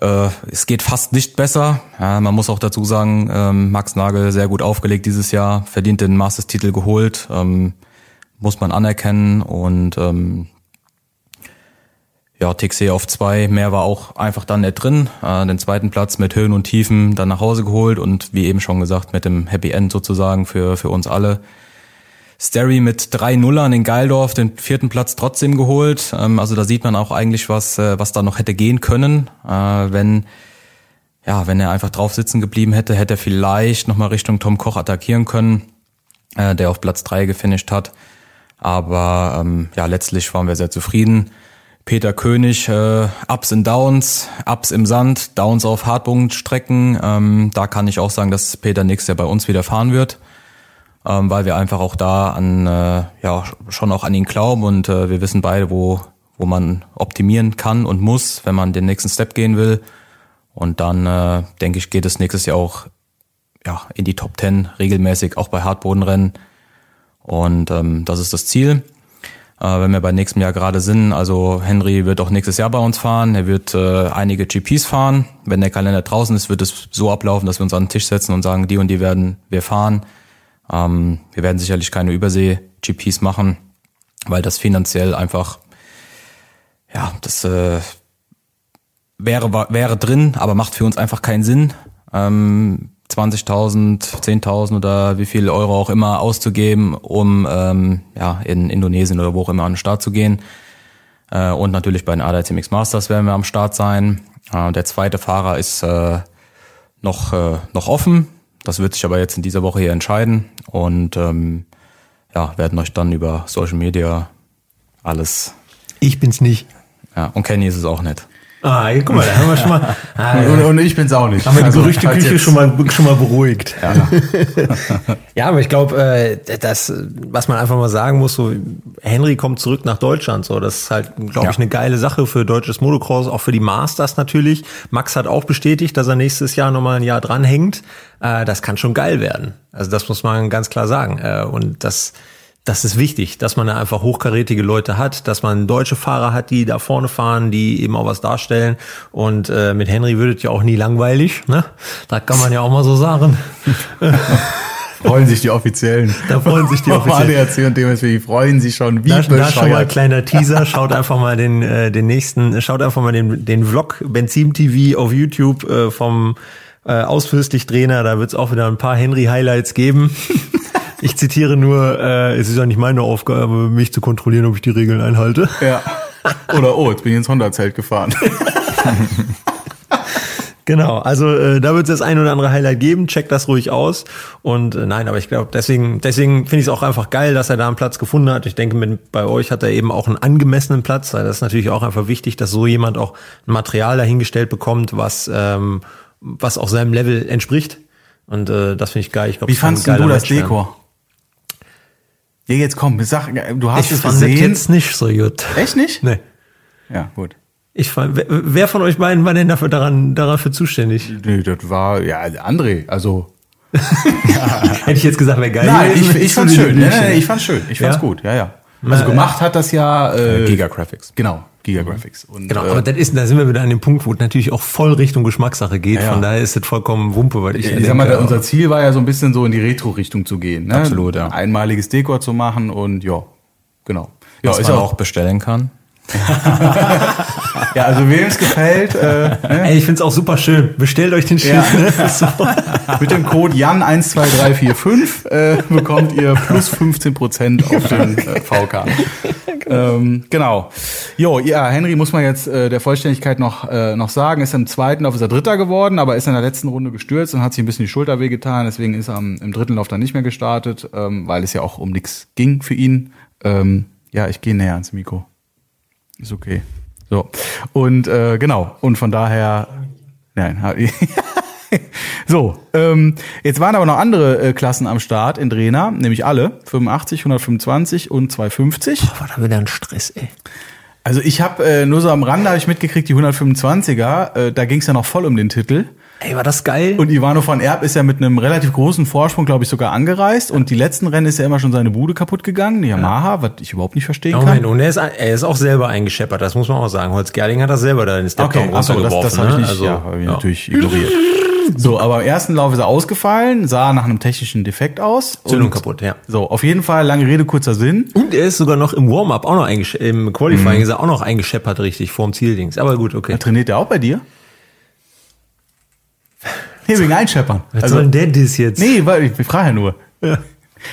Äh, es geht fast nicht besser. Ja, man muss auch dazu sagen, ähm, Max Nagel sehr gut aufgelegt dieses Jahr, verdient den Masters-Titel geholt, ähm, muss man anerkennen und ähm, ja, TXC auf zwei, mehr war auch einfach dann nicht drin. Äh, den zweiten Platz mit Höhen und Tiefen dann nach Hause geholt und wie eben schon gesagt, mit dem Happy End sozusagen für, für uns alle. Sterry mit drei Nullern in Geildorf den vierten Platz trotzdem geholt. Ähm, also da sieht man auch eigentlich, was, äh, was da noch hätte gehen können, äh, wenn, ja, wenn er einfach drauf sitzen geblieben hätte, hätte er vielleicht nochmal Richtung Tom Koch attackieren können, äh, der auf Platz drei gefinisht hat. Aber ähm, ja, letztlich waren wir sehr zufrieden. Peter König, Ups und Downs, Ups im Sand, Downs auf Hartpunktstrecken. Ähm, da kann ich auch sagen, dass Peter nächstes Jahr bei uns wieder fahren wird, ähm, weil wir einfach auch da an, äh, ja, schon auch an ihn glauben und äh, wir wissen beide, wo, wo man optimieren kann und muss, wenn man den nächsten Step gehen will. Und dann, äh, denke ich, geht es nächstes Jahr auch ja, in die Top 10 regelmäßig, auch bei Hartbodenrennen. Und ähm, das ist das Ziel. Äh, wenn wir bei nächstem Jahr gerade sind, also Henry wird auch nächstes Jahr bei uns fahren. Er wird äh, einige GPs fahren. Wenn der Kalender draußen ist, wird es so ablaufen, dass wir uns an den Tisch setzen und sagen, die und die werden wir fahren. Ähm, wir werden sicherlich keine Übersee-GPs machen. weil das finanziell einfach, ja, das äh, wäre, wäre drin, aber macht für uns einfach keinen Sinn. Ähm, 20.000, 10.000 oder wie viel Euro auch immer auszugeben, um ähm, ja, in Indonesien oder wo auch immer an den Start zu gehen. Äh, und natürlich bei den ADAC Masters werden wir am Start sein. Äh, der zweite Fahrer ist äh, noch, äh, noch offen. Das wird sich aber jetzt in dieser Woche hier entscheiden. Und ähm, ja, werden euch dann über Social Media alles. Ich bin's nicht. Ja, und Kenny ist es auch nicht. Ah, hier, guck mal, da haben wir schon mal. Ah, Und, und ich bin's auch nicht. haben wir die Also, Gerüchteküche schon mal, schon mal beruhigt. Ja. Ja, aber ich glaube, äh, das, was man einfach mal sagen muss, so Henry kommt zurück nach Deutschland, so das ist halt, glaube ich, Ja. eine geile Sache für deutsches Motocross, auch für die Masters natürlich. Max hat auch bestätigt, dass er nächstes Jahr nochmal ein Jahr dranhängt. Äh, das kann schon geil werden. Also das muss man ganz klar sagen. Äh, und das das ist wichtig, dass man da einfach hochkarätige Leute hat, dass man deutsche Fahrer hat, die da vorne fahren, die eben auch was darstellen. Und äh, mit Henry wird es ja auch nie langweilig. Ne? Da kann man ja auch mal so sagen. freuen sich die Offiziellen. Da freuen sich die Offiziellen. ADAC und DMSW, die freuen sich schon wie Da, da schon mal kleiner Teaser. Schaut einfach mal den, äh, den nächsten, schaut einfach mal den, den Vlog Benzin TV auf YouTube äh, vom äh, Ausfürstlich Trainer. Da wird es auch wieder ein paar Henry-Highlights geben. Ich zitiere nur, äh, es ist ja nicht meine Aufgabe, mich zu kontrollieren, ob ich die Regeln einhalte. Ja. Oder, oh, jetzt bin ich ins Honda-Zelt gefahren. Genau, also äh, da wird es das ein oder andere Highlight geben, checkt das ruhig aus. Und äh, nein, aber ich glaube, deswegen, deswegen finde ich es auch einfach geil, dass er da einen Platz gefunden hat. Ich denke, mit, bei euch hat er eben auch einen angemessenen Platz. weil Das ist natürlich auch einfach wichtig, dass so jemand auch ein Material dahingestellt bekommt, was, ähm, was auch seinem Level entspricht. Und äh, das finde ich geil. Ich glaub, Wie das kann ein fandst du das Match werden. Ja, jetzt komm, sag, du hast Ich es fand gesehen. jetzt nicht so gut. Echt nicht? Nee. Ja, gut. Ich fand, wer, wer von euch beiden war denn dafür daran, dafür zuständig? Nee, das war, ja, André, also. Hätte ich jetzt gesagt, wäre geil. Nein, ich, ich fand's schön. Nee, Bücher- nee, nee, ich fand's schön. Ich fand's Ja? gut, ja, ja. Also gemacht hat das ja, äh, Giga Graphics. genau, Giga Graphics. Und, Genau, äh, aber das ist, da sind wir wieder an dem Punkt, wo es natürlich auch voll Richtung Geschmackssache geht. Ja, ja. Von daher ist es vollkommen Wumpe, weil ich, ich ja sag mal, denke, unser Ziel war ja so ein bisschen so in die Retro-Richtung zu gehen. Ne? Absolut, ja. Einmaliges Dekor zu machen und ja, genau. Ja, Was ist man auch, auch bestellen kann. ja, also wem es gefällt, äh, ne? Ey, ich find's auch super schön. Bestellt euch den Shit. Ja. Ne? So. mit dem Code Jan12345 äh, bekommt ihr plus 15% auf den äh, VK. Ähm, genau. Jo, ja, Henry muss man jetzt äh, der Vollständigkeit noch, äh, noch sagen, ist im zweiten Lauf ist er Dritter geworden, aber ist in der letzten Runde gestürzt und hat sich ein bisschen die Schulter wehgetan, deswegen ist er am, im dritten Lauf dann nicht mehr gestartet, ähm, weil es ja auch um nichts ging für ihn. Ähm, ja, ich gehe näher ans Mikro. Ist okay. So. Und äh, genau, und von daher, nein, so, ähm, jetzt waren aber noch andere äh, Klassen am Start in Drehner, nämlich alle, 85, 125 und 250. War da wieder ein Stress, ey. Also ich habe äh, nur so am Rande habe ich mitgekriegt, die 125er, äh, da ging es ja noch voll um den Titel. Ey, war das geil? Und Ivano von Erb ist ja mit einem relativ großen Vorsprung, glaube ich, sogar angereist. Und die letzten Rennen ist ja immer schon seine Bude kaputt gegangen, die Yamaha, was ich überhaupt nicht verstehen Moment, kann. und er ist, er ist auch selber eingescheppert, das muss man auch sagen. Holz Gerling hat das selber da in den Stepdown Okay, achso, das, das habe ich ne? nicht, Also, ja, hab ich ja. natürlich ignoriert. So, aber im ersten Lauf ist er ausgefallen, sah nach einem technischen Defekt aus. Zündung kaputt, ja. So, auf jeden Fall, lange Rede, kurzer Sinn. Und er ist sogar noch im Warm-up auch noch im Mhm. Qualifying ist er auch noch eingescheppert richtig vorm Zieldings. Aber gut, okay. Trainiert er auch bei dir? Nee, wegen Einscheppern. Was soll denn der das jetzt? Nee, weil ich, ich frage ja nur.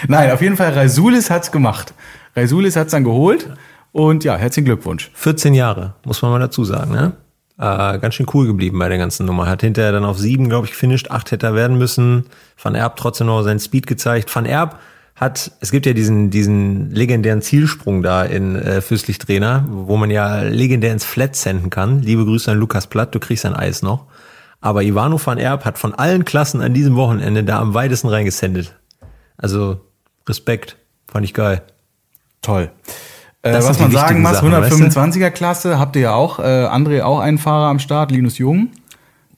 Nein, auf jeden Fall, Raisulis hat's gemacht. Raisulis hat's dann geholt. Und ja, herzlichen Glückwunsch. 14 Jahre, muss man mal dazu sagen, ne? Äh, ganz schön cool geblieben bei der ganzen Nummer. Hat hinterher dann auf sieben, glaube ich, gefinisht. Acht hätte er werden müssen. Van Erb trotzdem noch seinen Speed gezeigt. Van Erb hat, es gibt ja diesen, diesen legendären Zielsprung da in äh, Fürstlich Trainer, wo man ja legendär ins Flat senden kann. Liebe Grüße an Lukas Platt, du kriegst ein Eis noch. Aber Ivano van Erb hat von allen Klassen an diesem Wochenende da am weitesten reingesendet. Also Respekt, fand ich geil. Toll. Äh, was man sagen muss, Sachen, 125er Klasse habt ihr ja auch. Äh, André auch einen Fahrer am Start, Linus Jung.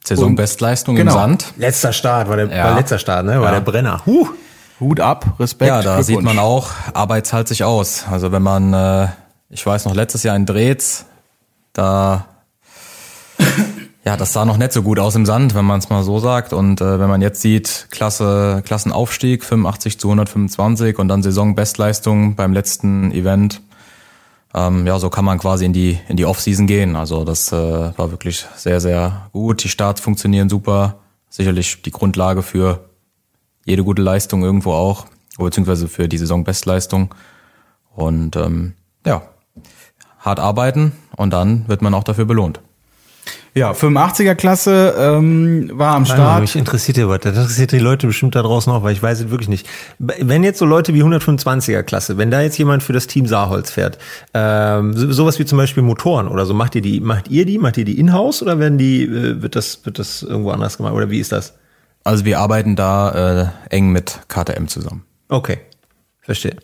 Saisonbestleistung Genau. im Sand. Letzter Start, war der, Ja. war letzter Start, ne? War Ja. der Brenner. Huh. Hut ab, Respekt. Ja, da sieht man auch, Arbeit zahlt sich aus. Also wenn man, äh, ich weiß noch, letztes Jahr in Drehz, da, ja, das sah noch nicht so gut aus im Sand, wenn man es mal so sagt. Und äh, wenn man jetzt sieht, Klasse, Klassenaufstieg, 85 zu 125 und dann Saisonbestleistung beim letzten Event, ähm, ja, so kann man quasi in die, in die Off-Season gehen. Also das äh, war wirklich sehr, sehr gut. Die Starts funktionieren super. Sicherlich die Grundlage für jede gute Leistung irgendwo auch, beziehungsweise für die Saisonbestleistung. Und ähm, ja, hart arbeiten und dann wird man auch dafür belohnt. Ja, 85er Klasse ähm, war am Start. Mich interessiert ja was. Das interessiert die Leute bestimmt da draußen auch, weil ich weiß es wirklich nicht. Wenn jetzt so Leute wie 125er Klasse, wenn da jetzt jemand für das Team Saarholz fährt, ähm, so, sowas wie zum Beispiel Motoren oder so, macht ihr die, macht ihr die, macht ihr die in-house oder werden die, äh, wird das, wird das irgendwo anders gemacht oder wie ist das? Also wir arbeiten da äh, eng mit KTM zusammen. Okay, verstehe.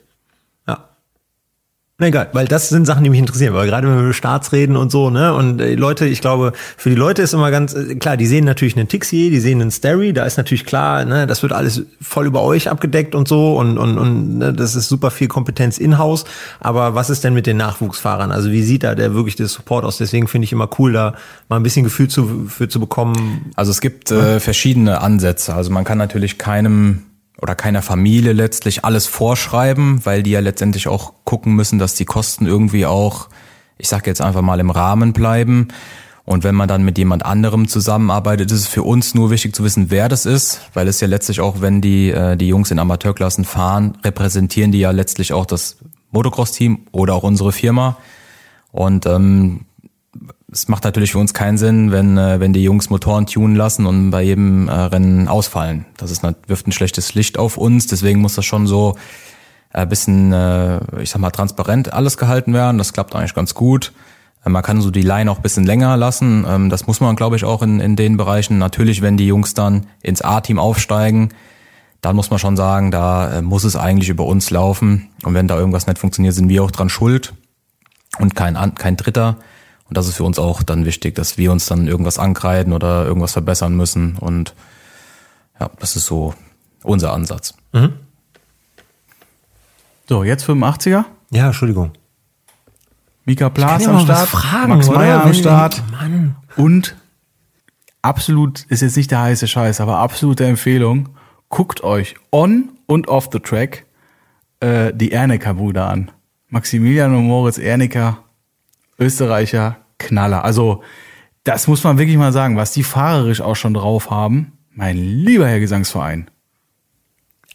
Na egal, weil das sind Sachen, die mich interessieren, weil gerade wenn wir über Starts reden und so, ne, und äh, Leute, ich glaube, für die Leute ist immer ganz äh, klar, die sehen natürlich einen Tixier, die sehen einen Starry, da ist natürlich klar, ne, das wird alles voll über euch abgedeckt und so und und und ne, das ist super viel Kompetenz in-house, aber was ist denn mit den Nachwuchsfahrern? Also wie sieht da der wirklich der Support aus? Deswegen finde ich immer cool, da mal ein bisschen Gefühl zu für zu bekommen. Also es gibt äh, verschiedene Ansätze. Also man kann natürlich keinem oder keiner Familie letztlich alles vorschreiben, weil die ja letztendlich auch gucken müssen, dass die Kosten irgendwie auch, ich sage jetzt einfach mal, im Rahmen bleiben. Und wenn man dann mit jemand anderem zusammenarbeitet, ist es für uns nur wichtig zu wissen, wer das ist, weil es ja letztlich auch, wenn die, äh, die Jungs in Amateurklassen fahren, repräsentieren die ja letztlich auch das Motocross-Team oder auch unsere Firma. Und ähm, es macht natürlich für uns keinen Sinn, wenn, äh, wenn die Jungs Motoren tunen lassen und bei jedem äh, Rennen ausfallen. Das ist, wirft ein schlechtes Licht auf uns, deswegen muss das schon so ein äh, bisschen, äh, ich sag mal, transparent alles gehalten werden. Das klappt eigentlich ganz gut. Äh, man kann so die Line auch ein bisschen länger lassen. Ähm, das muss man, glaube ich, auch in, in den Bereichen. Natürlich, wenn die Jungs dann ins A-Team aufsteigen, dann muss man schon sagen, da äh, muss es eigentlich über uns laufen. Und wenn da irgendwas nicht funktioniert, sind wir auch dran schuld und kein, kein Dritter. Und das ist für uns auch dann wichtig, dass wir uns dann irgendwas ankreiden oder irgendwas verbessern müssen. Und ja, das ist so unser Ansatz. Mhm. So, jetzt 85er? Ja, Entschuldigung. Mika Plas am Start, fragen, Max Meyer am Start Mann. und absolut, ist jetzt nicht der heiße Scheiß, aber absolute Empfehlung, guckt euch on und off the track äh, die Ernecker-Brüder an. Maximilian und Moritz Ernecker Österreicher Knaller. Also das muss man wirklich mal sagen, was die fahrerisch auch schon drauf haben. Mein lieber Herr Gesangsverein.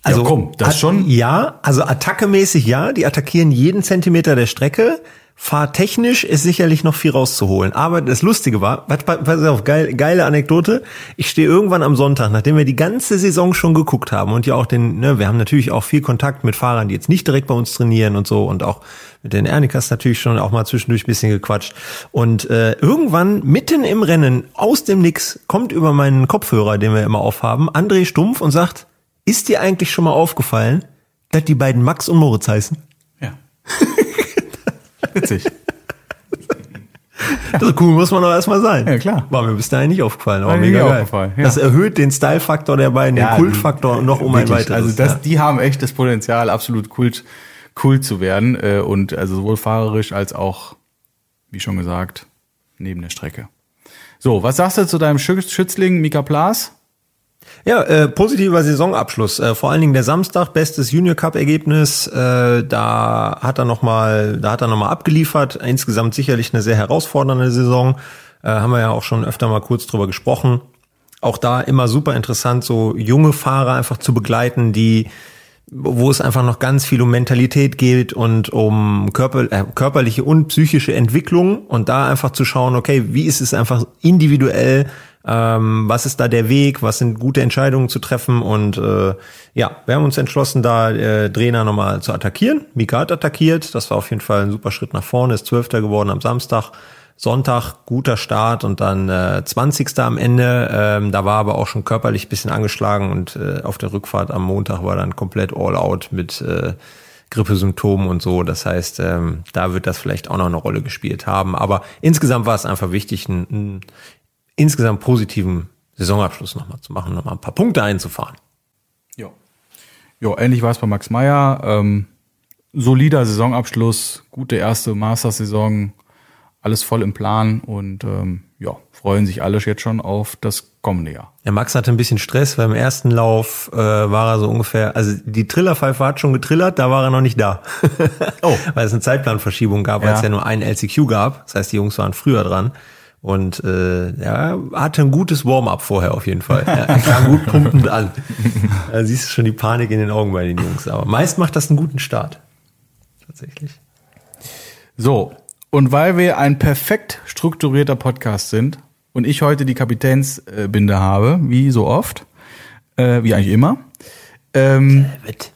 Also ja, komm, das schon. Ja, also attackemäßig ja, die attackieren jeden Zentimeter der Strecke. Fahrtechnisch ist sicherlich noch viel rauszuholen. Aber das Lustige war, pass auf, geil, geile Anekdote. Ich stehe irgendwann am Sonntag, nachdem wir die ganze Saison schon geguckt haben und ja auch den, ne, wir haben natürlich auch viel Kontakt mit Fahrern, die jetzt nicht direkt bei uns trainieren und so und auch mit den Ernikas natürlich schon auch mal zwischendurch ein bisschen gequatscht. Und äh, irgendwann mitten im Rennen aus dem Nix kommt über meinen Kopfhörer, den wir immer aufhaben, André Stumpf und sagt, ist dir eigentlich schon mal aufgefallen, dass die beiden Max und Moritz heißen? Ja. Witzig. Ist cool, muss man doch erstmal sein. Ja, klar. War mir bis dahin nicht aufgefallen, aber mega geil. Aufgefallen, ja. Das erhöht den Style-Faktor der beiden, ja, den Kultfaktor noch um wirklich, ein weiteres. Also das, ja. die haben echt das Potenzial, absolut Kult, cool zu werden äh, und also sowohl fahrerisch als auch, wie schon gesagt, neben der Strecke. So, was sagst du zu deinem Schützling Mika Plas? Ja, äh, positiver Saisonabschluss. Äh, vor allen Dingen der Samstag, bestes Junior Cup Ergebnis. Äh, da hat er noch mal, da hat er noch mal abgeliefert. Insgesamt sicherlich eine sehr herausfordernde Saison. Äh, haben wir ja auch schon öfter mal kurz drüber gesprochen. Auch da immer super interessant, so junge Fahrer einfach zu begleiten, die wo es einfach noch ganz viel um Mentalität geht und um körper, äh, körperliche und psychische Entwicklung und da einfach zu schauen, okay, wie ist es einfach individuell, ähm, was ist da der Weg, was sind gute Entscheidungen zu treffen und äh, ja, wir haben uns entschlossen, da äh, Trainer nochmal zu attackieren. Mika hat attackiert, das war auf jeden Fall ein super Schritt nach vorne, ist Zwölfter geworden am Samstag. Sonntag guter Start und dann äh, 20. am Ende. Ähm, da war aber auch schon körperlich bisschen angeschlagen und äh, auf der Rückfahrt am Montag war dann komplett all out mit äh, Grippesymptomen und so. Das heißt, ähm, da wird das vielleicht auch noch eine Rolle gespielt haben. Aber insgesamt war es einfach wichtig, einen, einen insgesamt positiven Saisonabschluss nochmal zu machen, nochmal ein paar Punkte einzufahren. Ja. Ja, ähnlich war es bei Max Meyer. Ähm, solider Saisonabschluss, gute erste Masters-Saison alles voll im Plan und ähm, ja, freuen sich alle jetzt schon auf das kommende Jahr. Ja, Max hatte ein bisschen Stress, weil im ersten Lauf äh, war er so ungefähr, also die Trillerpfeife hat schon getrillert, da war er noch nicht da. oh. weil es eine Zeitplanverschiebung gab, weil ja. es ja nur einen LCQ gab. Das heißt, die Jungs waren früher dran. Und äh, ja, hatte ein gutes Warm-up vorher auf jeden Fall. Er kam gut pumpend an. Da siehst du schon die Panik in den Augen bei den Jungs. Aber meist macht das einen guten Start. Tatsächlich. So, und weil wir ein perfekt strukturierter Podcast sind und ich heute die Kapitänsbinde habe, wie so oft, äh, wie eigentlich immer, ähm,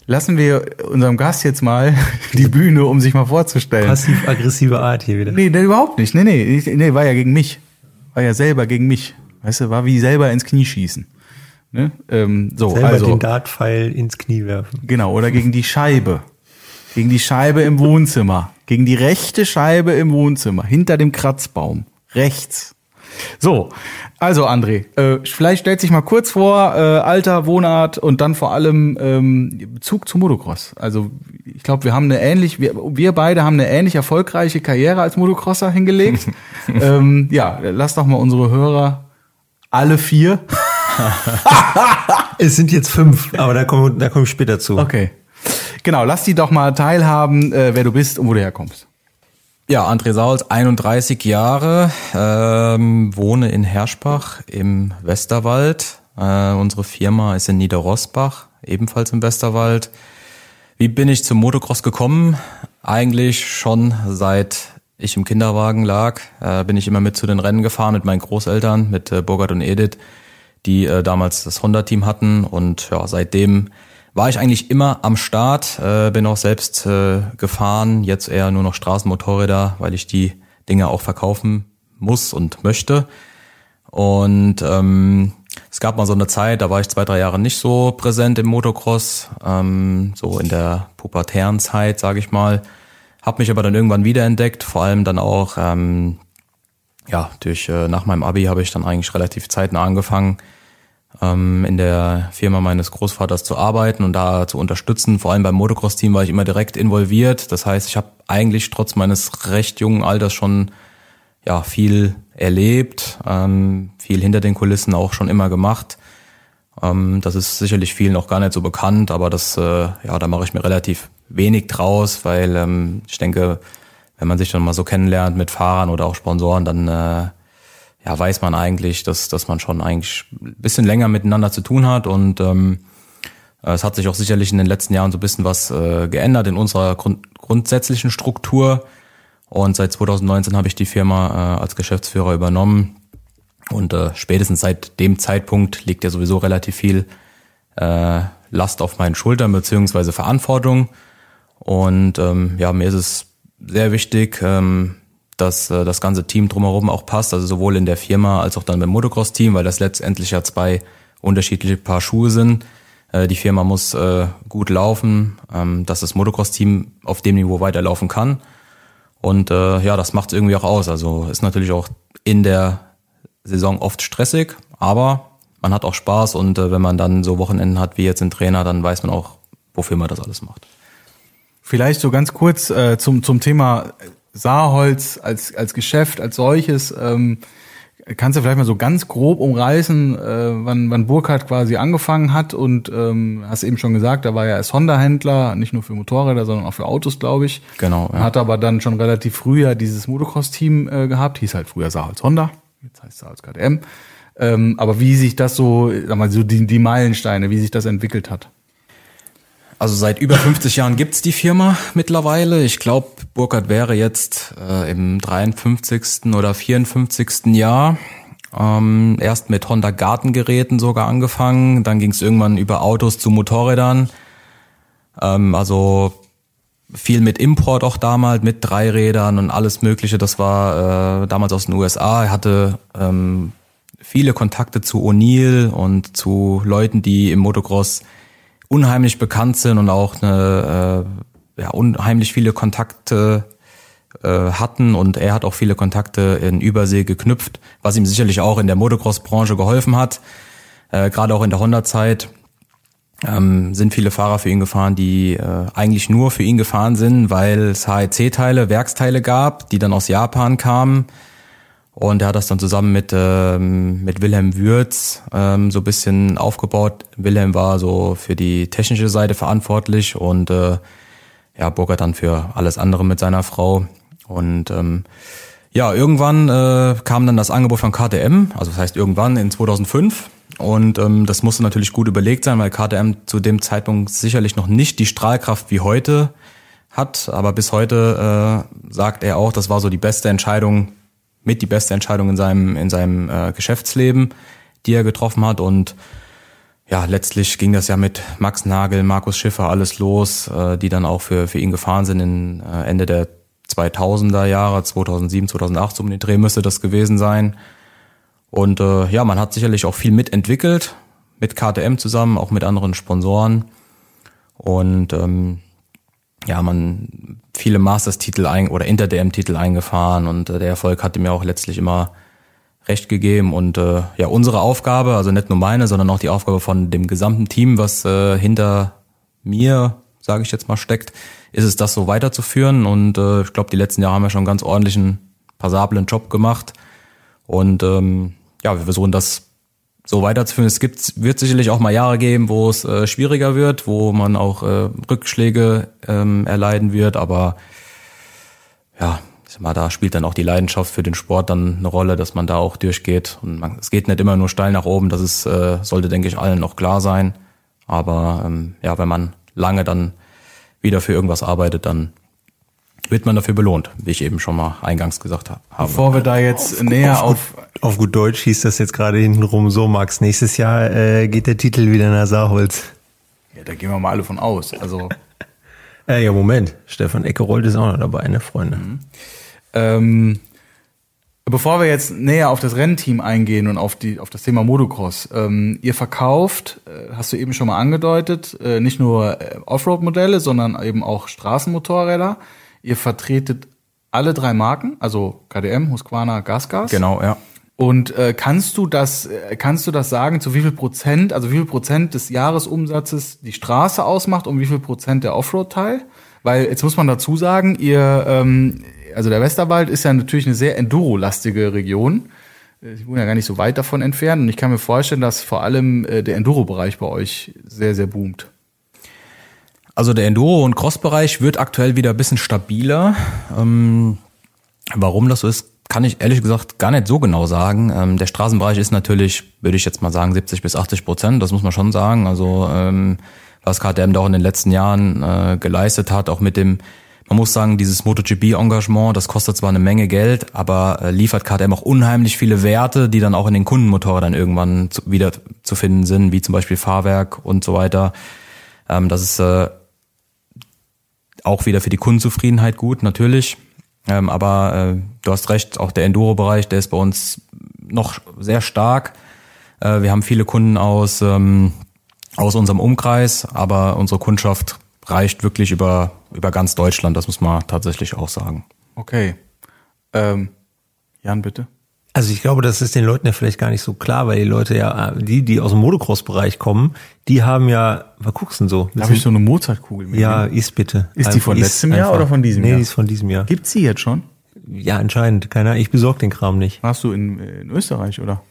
lassen wir unserem Gast jetzt mal die Bühne, um sich mal vorzustellen. Passiv-aggressive Art hier wieder. Nee, nee, überhaupt nicht. Nee, nee, nee, war ja gegen mich. War ja selber gegen mich. Weißt du, war wie selber ins Knie schießen. Ne? Ähm, so, selber also, den Dartpfeil ins Knie werfen. Genau, oder gegen die Scheibe. Gegen die Scheibe im Wohnzimmer. Gegen die rechte Scheibe im Wohnzimmer. Hinter dem Kratzbaum. Rechts. So, also André, äh, vielleicht stellt sich mal kurz vor, äh, Alter, Wohnart und dann vor allem ähm, Bezug zum Motocross. Also ich glaube, wir haben eine ähnlich, wir, wir beide haben eine ähnlich erfolgreiche Karriere als Motocrosser hingelegt. ähm, ja, lass doch mal unsere Hörer alle vier. es sind jetzt fünf, aber da kommen da komme ich später zu. Okay. Genau, lass die doch mal teilhaben, äh, wer du bist und wo du herkommst. Ja, André Sauls, 31 Jahre, ähm, wohne in Herschbach im Westerwald. Äh, unsere Firma ist in Niederrosbach, ebenfalls im Westerwald. Wie bin ich zum Motocross gekommen? Eigentlich schon seit ich im Kinderwagen lag, äh, bin ich immer mit zu den Rennen gefahren mit meinen Großeltern, mit äh, Burkhard und Edith, die äh, damals das Honda-Team hatten. Und ja, seitdem war ich eigentlich immer am Start, äh, bin auch selbst äh, gefahren, jetzt eher nur noch Straßenmotorräder, weil ich die Dinge auch verkaufen muss und möchte. Und ähm, es gab mal so eine Zeit, da war ich zwei, drei Jahre nicht so präsent im Motocross, ähm, so in der pubertären Zeit, sage ich mal. Hab mich aber dann irgendwann wiederentdeckt, vor allem dann auch, ähm, ja, durch äh, nach meinem Abi habe ich dann eigentlich relativ zeitnah angefangen, in der Firma meines Großvaters zu arbeiten und da zu unterstützen. Vor allem beim Motocross-Team war ich immer direkt involviert. Das heißt, ich habe eigentlich trotz meines recht jungen Alters schon ja viel erlebt, ähm, viel hinter den Kulissen auch schon immer gemacht. Ähm, das ist sicherlich vielen noch gar nicht so bekannt, aber das äh, ja, da mache ich mir relativ wenig draus, weil ähm, ich denke, wenn man sich dann mal so kennenlernt mit Fahrern oder auch Sponsoren, dann äh, ja, weiß man eigentlich, dass, dass man schon eigentlich ein bisschen länger miteinander zu tun hat und ähm, es hat sich auch sicherlich in den letzten Jahren so ein bisschen was äh, geändert in unserer grund grundsätzlichen Struktur. Und seit 2019 habe ich die Firma äh, als Geschäftsführer übernommen. Und äh, spätestens seit dem Zeitpunkt liegt ja sowieso relativ viel äh, Last auf meinen Schultern beziehungsweise Verantwortung. Und ähm, ja, mir ist es sehr wichtig, ähm, dass äh, das ganze Team drumherum auch passt, also sowohl in der Firma als auch dann beim Motocross-Team, weil das letztendlich ja zwei unterschiedliche Paar Schuhe sind. Äh, die Firma muss äh, gut laufen, ähm, dass das Motocross-Team auf dem Niveau weiterlaufen kann. Und äh, ja, das macht es irgendwie auch aus. Also ist natürlich auch in der Saison oft stressig, aber man hat auch Spaß und äh, wenn man dann so Wochenenden hat wie jetzt ein Trainer, dann weiß man auch, wofür man das alles macht. Vielleicht so ganz kurz äh, zum, zum Thema Saarholz als, als Geschäft, als solches. Ähm, kannst du vielleicht mal so ganz grob umreißen, äh, wann, wann Burkhardt quasi angefangen hat und ähm, hast eben schon gesagt, da war ja als Honda-Händler, nicht nur für Motorräder, sondern auch für Autos, glaube ich. Genau. Ja. Hat aber dann schon relativ früh ja dieses Motocross-Team äh, gehabt, hieß halt früher Saarholz Honda, jetzt heißt es Saarholz KTM. Ähm, aber wie sich das so, sag mal, so die, die Meilensteine, wie sich das entwickelt hat? Also seit über 50 Jahren gibt's die Firma mittlerweile. Ich glaube, Burkhardt wäre jetzt äh, im 53. oder 54. Jahr. Ähm, erst mit Honda Gartengeräten sogar angefangen. Dann ging's irgendwann über Autos zu Motorrädern. Ähm, also viel mit Import auch damals, mit Dreirädern und alles Mögliche. Das war äh, damals aus den USA. Er hatte ähm, viele Kontakte zu O'Neill und zu Leuten, die im Motocross unheimlich bekannt sind und auch eine, äh, ja, unheimlich viele Kontakte äh, hatten und er hat auch viele Kontakte in Übersee geknüpft, was ihm sicherlich auch in der Motocross-Branche geholfen hat, äh, gerade auch in der Honda-Zeit. ähm, sind viele Fahrer für ihn gefahren, die äh, eigentlich nur für ihn gefahren sind, weil es HEC-Teile, Werksteile gab, die dann aus Japan kamen. Und er hat das dann zusammen mit, ähm, mit Wilhelm Würz ähm, so bisschen aufgebaut. Wilhelm war so für die technische Seite verantwortlich und äh, ja, Burger dann für alles andere mit seiner Frau. Und ähm, ja, irgendwann äh, kam dann das Angebot von KTM, also das heißt irgendwann in 2005. Und ähm, das musste natürlich gut überlegt sein, weil KTM zu dem Zeitpunkt sicherlich noch nicht die Strahlkraft wie heute hat. Aber bis heute äh, sagt er auch, das war so die beste Entscheidung, mit die beste Entscheidung in seinem, in seinem äh, Geschäftsleben, die er getroffen hat. Und ja, letztlich ging das ja mit Max Nagel, Markus Schiffer alles los, äh, die dann auch für, für ihn gefahren sind in äh, Ende der 2000er Jahre, 2007, 2008, so um den Dreh müsste das gewesen sein. Und äh, ja, man hat sicherlich auch viel mitentwickelt, mit KTM zusammen, auch mit anderen Sponsoren. Und ähm, ja, man viele Masters-Titel ein oder Inter-DM-Titel eingefahren und äh, der Erfolg hatte mir auch letztlich immer recht gegeben. Und äh, ja, unsere Aufgabe, also nicht nur meine, sondern auch die Aufgabe von dem gesamten Team, was äh, hinter mir, sage ich jetzt mal, steckt, ist es, das so weiterzuführen. Und äh, ich glaube, die letzten Jahre haben wir schon einen ganz ordentlichen, passablen Job gemacht. Und ähm, ja, wir versuchen das so weiterzuführen. Es gibt, wird sicherlich auch mal Jahre geben, wo es äh, schwieriger wird, wo man auch äh, Rückschläge ähm, erleiden wird, aber ja, ich sag mal, da spielt dann auch die Leidenschaft für den Sport dann eine Rolle, dass man da auch durchgeht. Und man, es geht nicht immer nur steil nach oben, das ist, äh, sollte, denke ich, allen noch klar sein. Aber ähm, ja, wenn man lange dann wieder für irgendwas arbeitet, dann wird man dafür belohnt, wie ich eben schon mal eingangs gesagt habe. Bevor wir da jetzt auf, näher auf, auf, auf gut Deutsch hieß das jetzt gerade hintenrum so, Max. Nächstes Jahr äh, geht der Titel wieder nach Saarholz. Ja, da gehen wir mal alle von aus. Also äh, ja, Moment. Stefan Eckerold ist auch noch dabei, ne, Freunde? Mhm. Ähm, bevor wir jetzt näher auf das Rennteam eingehen und auf die auf das Thema Motocross, ähm, ihr verkauft, äh, hast du eben schon mal angedeutet, äh, nicht nur äh, Offroad-Modelle, sondern eben auch Straßenmotorräder. Ihr vertretet alle drei Marken, also KDM, Husqvarna, Gasgas. Genau, ja. Und äh, kannst du das, äh, kannst du das sagen, zu wie viel Prozent, also wie viel Prozent des Jahresumsatzes die Straße ausmacht und wie viel Prozent der Offroad-Teil? Weil jetzt muss man dazu sagen, ihr, ähm, also der Westerwald ist ja natürlich eine sehr enduro-lastige Region. Äh, ich wohne ja gar nicht so weit davon entfernt und ich kann mir vorstellen, dass vor allem äh, der Enduro-Bereich bei euch sehr, sehr boomt. Also der Enduro- und Cross-Bereich wird aktuell wieder ein bisschen stabiler. Ähm, warum das so ist, kann ich ehrlich gesagt gar nicht so genau sagen. Ähm, der Straßenbereich ist natürlich, würde ich jetzt mal sagen, 70 bis 80 Prozent, das muss man schon sagen. Also ähm, was KTM da auch in den letzten Jahren äh, geleistet hat, auch mit dem, man muss sagen, dieses MotoGP-Engagement, das kostet zwar eine Menge Geld, aber äh, liefert KTM auch unheimlich viele Werte, die dann auch in den Kundenmotorrädern irgendwann zu, wieder zu finden sind, wie zum Beispiel Fahrwerk und so weiter. Ähm, das ist äh, auch wieder für die Kundenzufriedenheit gut, natürlich. Ähm, aber äh, du hast recht, auch der Enduro-Bereich, der ist bei uns noch sehr stark. Äh, wir haben viele Kunden aus, ähm, aus unserem Umkreis, aber unsere Kundschaft reicht wirklich über, über ganz Deutschland, das muss man tatsächlich auch sagen. Okay. Ähm, Jan, bitte. Also ich glaube, das ist den Leuten ja vielleicht gar nicht so klar, weil die Leute ja, die, die aus dem Motocross-Bereich kommen, die haben ja, was guckst du denn so? Habe ich so eine Mozartkugel mit? Ja, ist bitte. Ist die von letztem Jahr oder von diesem nee, Jahr? Nee, die ist von diesem Jahr. Gibt's sie jetzt schon? Ja, anscheinend. Keiner, ich besorge den Kram nicht. Warst du in, in Österreich, oder?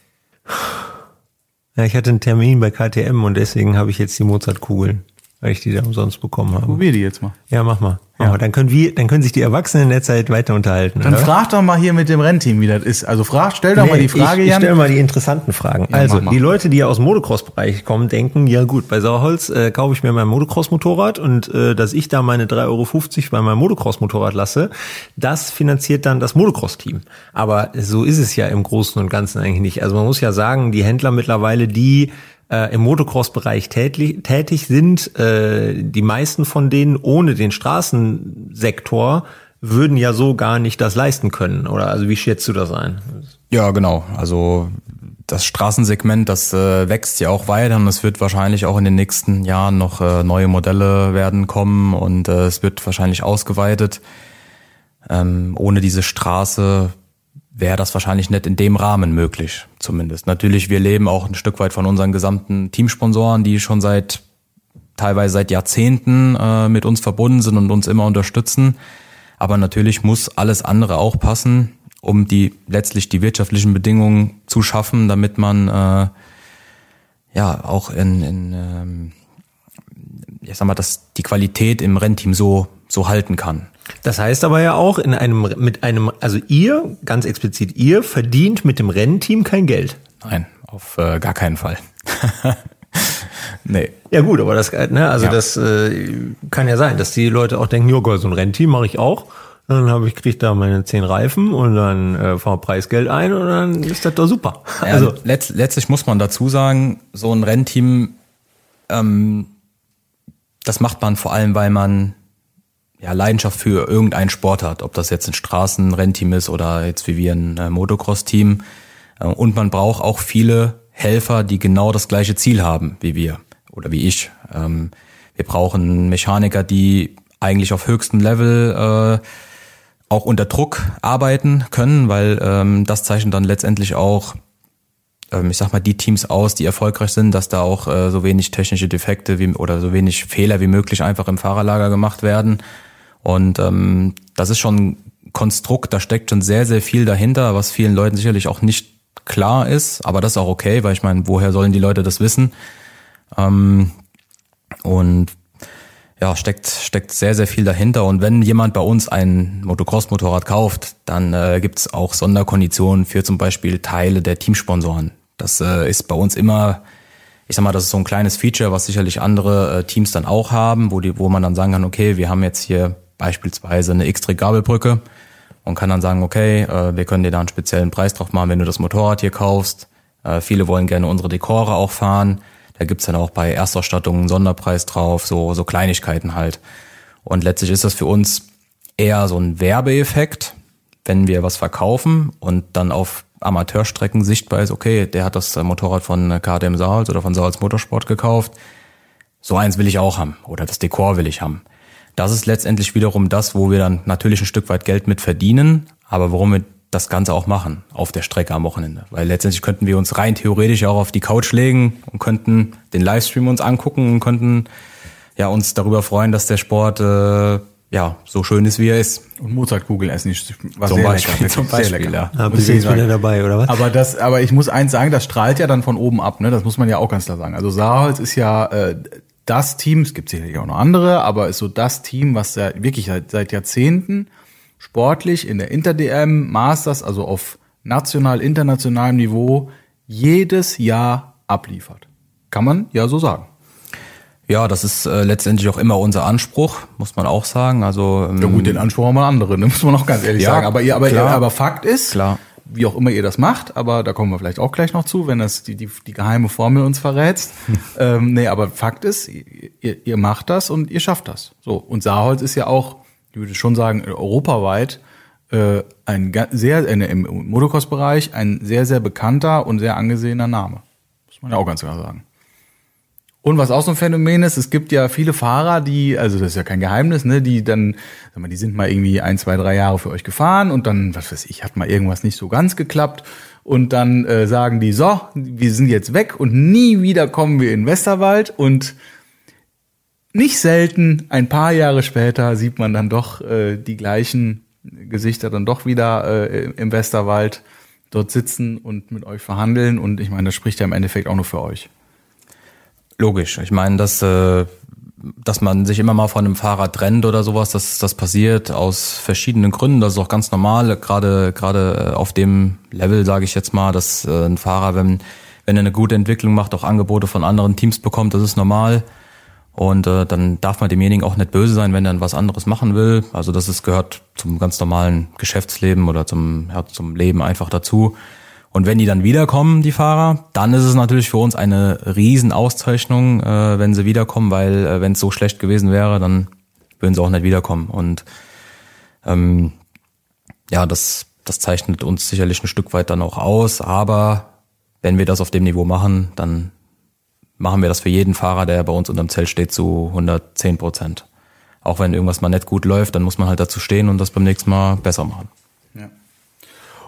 Ja, ich hatte einen Termin bei KTM und deswegen habe ich jetzt die Mozartkugeln, weil ich die da umsonst bekommen habe. Probier die jetzt mal. Ja, mach mal. Ja. dann können wir, dann können sich die Erwachsenen in der Zeit weiter unterhalten. Dann oder? frag doch mal hier mit dem Rennteam, wie das ist. Also frag, stell doch nee, mal die Frage, ich, ich stell mal die interessanten Fragen. Ja, also, die Leute, die ja aus dem Motocross-Bereich kommen, denken, ja gut, bei Sauerholz äh, kaufe ich mir mein Motocross-Motorrad und äh, dass ich da meine 3,50 Euro bei meinem Motocross-Motorrad lasse, das finanziert dann das Motocross-Team. Aber so ist es ja im Großen und Ganzen eigentlich nicht. Also man muss ja sagen, die Händler mittlerweile, die äh, im Motocross-Bereich tätig, tätig sind, äh, die meisten von denen ohne den Straßensektor würden ja so gar nicht das leisten können. Oder also wie schätzt du das ein? Ja, genau. Also das Straßensegment, das äh, wächst ja auch weiter und es wird wahrscheinlich auch in den nächsten Jahren noch äh, neue Modelle werden kommen und äh, es wird wahrscheinlich ausgeweitet. Ähm, ohne diese Straße wäre das wahrscheinlich nicht in dem Rahmen möglich, zumindest. Natürlich, wir leben auch ein Stück weit von unseren gesamten Teamsponsoren, die schon seit teilweise seit Jahrzehnten äh, mit uns verbunden sind und uns immer unterstützen. Aber natürlich muss alles andere auch passen, um die letztlich die wirtschaftlichen Bedingungen zu schaffen, damit man äh, ja auch in, in ähm, ich sag mal, dass die Qualität im Rennteam so so halten kann. Das heißt aber ja auch in einem mit einem also ihr ganz explizit ihr verdient mit dem Rennteam kein Geld. Nein, auf äh, gar keinen Fall. nee. Ja gut, aber das ne, also ja. das äh, kann ja sein, dass die Leute auch denken, ja, so ein Rennteam mache ich auch. Dann habe ich krieg da meine zehn Reifen und dann äh, fahr Preisgeld ein und dann ist das doch super. Ja, also letzt, letztlich muss man dazu sagen, so ein Rennteam, ähm, das macht man vor allem, weil man ja, Leidenschaft für irgendeinen Sport hat, ob das jetzt ein Straßenrennteam ist oder jetzt wie wir ein äh, Motocross-Team. Äh, und man braucht auch viele Helfer, die genau das gleiche Ziel haben wie wir oder wie ich. Ähm, wir brauchen Mechaniker, die eigentlich auf höchstem Level äh, auch unter Druck arbeiten können, weil ähm, das zeichnet dann letztendlich auch, ähm, ich sag mal, die Teams aus, die erfolgreich sind, dass da auch äh, so wenig technische Defekte wie, oder so wenig Fehler wie möglich einfach im Fahrerlager gemacht werden. Und ähm, das ist schon ein Konstrukt, da steckt schon sehr, sehr viel dahinter, was vielen Leuten sicherlich auch nicht klar ist, aber das ist auch okay, weil ich meine, woher sollen die Leute das wissen? Ähm, und ja, steckt, steckt sehr, sehr viel dahinter. Und wenn jemand bei uns ein Motocross-Motorrad kauft, dann äh, gibt auch Sonderkonditionen für zum Beispiel Teile der Teamsponsoren. Das äh, ist bei uns immer, ich sag mal, das ist so ein kleines Feature, was sicherlich andere äh, Teams dann auch haben, wo, die, wo man dann sagen kann, okay, wir haben jetzt hier beispielsweise eine X-Gabelbrücke und kann dann sagen, okay, äh, wir können dir da einen speziellen Preis drauf machen, wenn du das Motorrad hier kaufst. Äh, viele wollen gerne unsere Dekore auch fahren. Da gibt's dann auch bei Erstausstattung einen Sonderpreis drauf, so, so Kleinigkeiten halt. Und letztlich ist das für uns eher so ein Werbeeffekt, wenn wir was verkaufen und dann auf Amateurstrecken sichtbar ist, okay, der hat das Motorrad von KTM Saals oder von Saals Motorsport gekauft. So eins will ich auch haben oder das Dekor will ich haben. Das ist letztendlich wiederum das, wo wir dann natürlich ein Stück weit Geld mit verdienen, aber warum wir das Ganze auch machen auf der Strecke am Wochenende. Weil letztendlich könnten wir uns rein theoretisch auch auf die Couch legen und könnten den Livestream uns angucken und könnten ja uns darüber freuen, dass der Sport äh, ja so schön ist, wie er ist. Und Mozartkugeln essen war zum sehr Beispiel, lecker. Zum Beispiel, sehr lecker. Ja. ja bist du jetzt wieder dabei, oder was? Aber das, aber ich muss eins sagen, das strahlt ja dann von oben ab, ne? Das muss man ja auch ganz klar sagen. Also Saarholz ist ja äh, das Team, es gibt sicherlich auch noch andere, aber ist so das Team, was ja wirklich seit, seit Jahrzehnten sportlich in der Inter-DM, Masters, also auf national, internationalem Niveau, jedes Jahr abliefert. Kann man ja so sagen. Ja, das ist äh, letztendlich auch immer unser Anspruch, muss man auch sagen. Also ähm, ja gut, den Anspruch haben wir andere, ne? muss man auch ganz ehrlich ja, sagen. Aber aber, ihr, aber Fakt ist, klar wie auch immer ihr das macht, aber da kommen wir vielleicht auch gleich noch zu, wenn das die, die, die geheime Formel uns verrätst. ähm, nee, aber Fakt ist, ihr, ihr macht das und ihr schafft das. So. Und Saarholz ist ja auch, ich würde schon sagen, europaweit äh, ein sehr, äh, im Motocross-Bereich ein sehr, sehr bekannter und sehr angesehener Name. Muss man ja auch ganz klar sagen. Und was auch so ein Phänomen ist, es gibt ja viele Fahrer, die, also das ist ja kein Geheimnis, ne, die dann, sag mal, die sind mal irgendwie ein, zwei, drei Jahre für euch gefahren und dann, was weiß ich, hat mal irgendwas nicht so ganz geklappt. Und dann äh, sagen die, so, wir sind jetzt weg und nie wieder kommen wir in Westerwald. Und nicht selten, ein paar Jahre später, sieht man dann doch äh, die gleichen Gesichter dann doch wieder äh, im Westerwald dort sitzen und mit euch verhandeln. Und ich meine, das spricht ja im Endeffekt auch nur für euch. Logisch. Ich meine, dass, äh, dass man sich immer mal von einem Fahrer trennt oder sowas, dass das passiert aus verschiedenen Gründen. Das ist auch ganz normal, gerade gerade auf dem Level, sage ich jetzt mal, dass äh, ein Fahrer, wenn, wenn er eine gute Entwicklung macht, auch Angebote von anderen Teams bekommt, das ist normal. Und äh, dann darf man demjenigen auch nicht böse sein, wenn er was anderes machen will. Also das ist, gehört zum ganz normalen Geschäftsleben oder zum, ja, zum Leben einfach dazu. Und wenn die dann wiederkommen, die Fahrer, dann ist es natürlich für uns eine Riesenauszeichnung, äh, wenn sie wiederkommen, weil äh, wenn es so schlecht gewesen wäre, dann würden sie auch nicht wiederkommen. Und ähm, ja, das, das zeichnet uns sicherlich ein Stück weit dann auch aus. Aber wenn wir das auf dem Niveau machen, dann machen wir das für jeden Fahrer, der bei uns unterm Zelt steht, zu 110 Prozent. Auch wenn irgendwas mal nicht gut läuft, dann muss man halt dazu stehen und das beim nächsten Mal besser machen.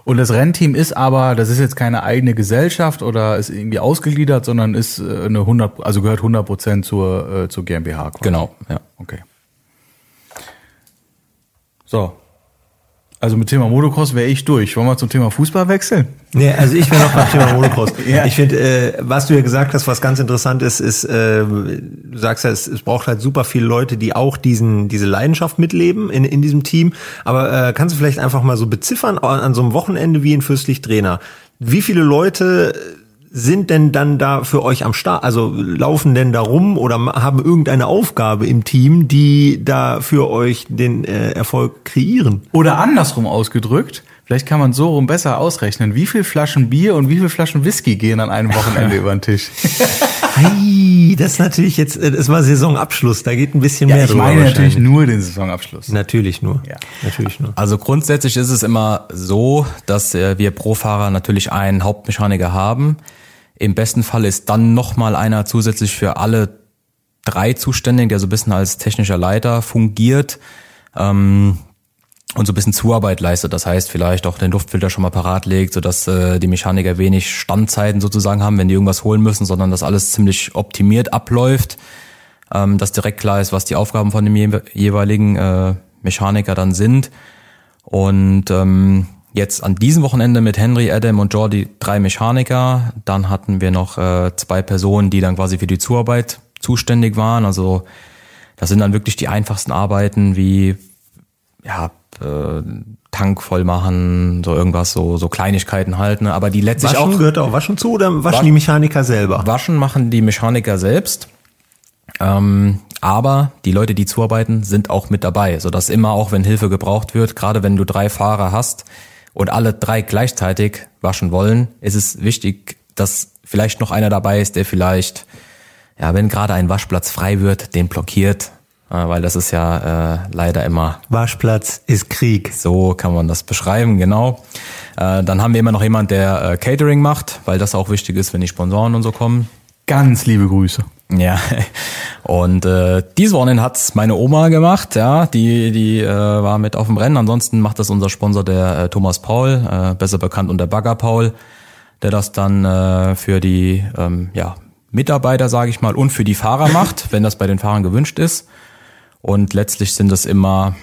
Und das Rennteam ist aber, das ist jetzt keine eigene Gesellschaft oder ist irgendwie ausgegliedert, sondern ist äh, eine 100, also gehört 100 Prozent zur, äh, zur GmbH. Quasi. Genau, ja. Okay. So. Also mit Thema Motocross wäre ich durch. Wollen wir zum Thema Fußball wechseln? Nee, also ich wäre noch beim Thema Motocross. Ja. Ich finde, äh, was du ja gesagt hast, was ganz interessant ist, ist, äh, du sagst ja, es, es braucht halt super viele Leute, die auch diesen diese Leidenschaft mitleben in, in diesem Team. Aber äh, kannst du vielleicht einfach mal so beziffern an, an so einem Wochenende wie in Fürstlich Trainer? Wie viele Leute sind denn dann da für euch am Start? Also laufen denn da rum oder haben irgendeine Aufgabe im Team, die da für euch den äh, Erfolg kreieren? Oder andersrum ausgedrückt, vielleicht kann man so rum besser ausrechnen, wie viel Flaschen Bier und wie viel Flaschen Whisky gehen an einem Wochenende über den Tisch. Ei, das ist natürlich jetzt, äh, das war Saisonabschluss, da geht ein bisschen Ja, mehr ich drüber meine natürlich nur den Saisonabschluss. Natürlich nur. Ja. Natürlich nur. Also grundsätzlich ist es immer so, dass äh, wir pro Fahrer natürlich einen Hauptmechaniker haben. Im besten Fall ist dann nochmal einer zusätzlich für alle drei zuständig, der so ein bisschen als technischer Leiter fungiert ähm, und so ein bisschen Zuarbeit leistet. Das heißt, vielleicht auch den Luftfilter schon mal parat legt, sodass äh, die Mechaniker wenig Standzeiten sozusagen haben, wenn die irgendwas holen müssen, sondern dass alles ziemlich optimiert abläuft ähm, dass direkt klar ist, was die Aufgaben von dem jewe- jeweiligen äh, Mechaniker dann sind. Und ähm, jetzt an diesem Wochenende mit Henry, Adam und Jordi drei Mechaniker. Dann hatten wir noch äh, zwei Personen, die dann quasi für die Zuarbeit zuständig waren. Also das sind dann wirklich die einfachsten Arbeiten wie ja, äh, Tank voll machen, so irgendwas, so, so Kleinigkeiten halt, ne? Aber die letztlich Waschen auch. gehört auch Waschen zu oder waschen Waschen- die Mechaniker selber? Waschen machen die Mechaniker selbst. Ähm, aber die Leute, die zuarbeiten, sind auch mit dabei, sodass immer auch, wenn Hilfe gebraucht wird, gerade wenn du drei Fahrer hast und alle drei gleichzeitig waschen wollen, ist es wichtig, dass vielleicht noch einer dabei ist, der vielleicht, ja, wenn gerade ein Waschplatz frei wird, den blockiert, äh, weil das ist ja äh, leider immer Waschplatz ist Krieg. so kann man das beschreiben, genau. Äh, dann haben wir immer noch jemand, der äh, Catering macht, weil das auch wichtig ist, wenn die Sponsoren und so kommen. Ganz liebe Grüße. Ja, und äh, dieses Wochenende hat's meine Oma gemacht, ja, die die äh, war mit auf dem Rennen. Ansonsten macht das unser Sponsor, der äh, Thomas Paul, äh, besser bekannt unter Bagger Paul, der das dann äh, für die ähm, ja, Mitarbeiter, sage ich mal, und für die Fahrer macht, wenn das bei den Fahrern gewünscht ist. Und letztlich sind es immer,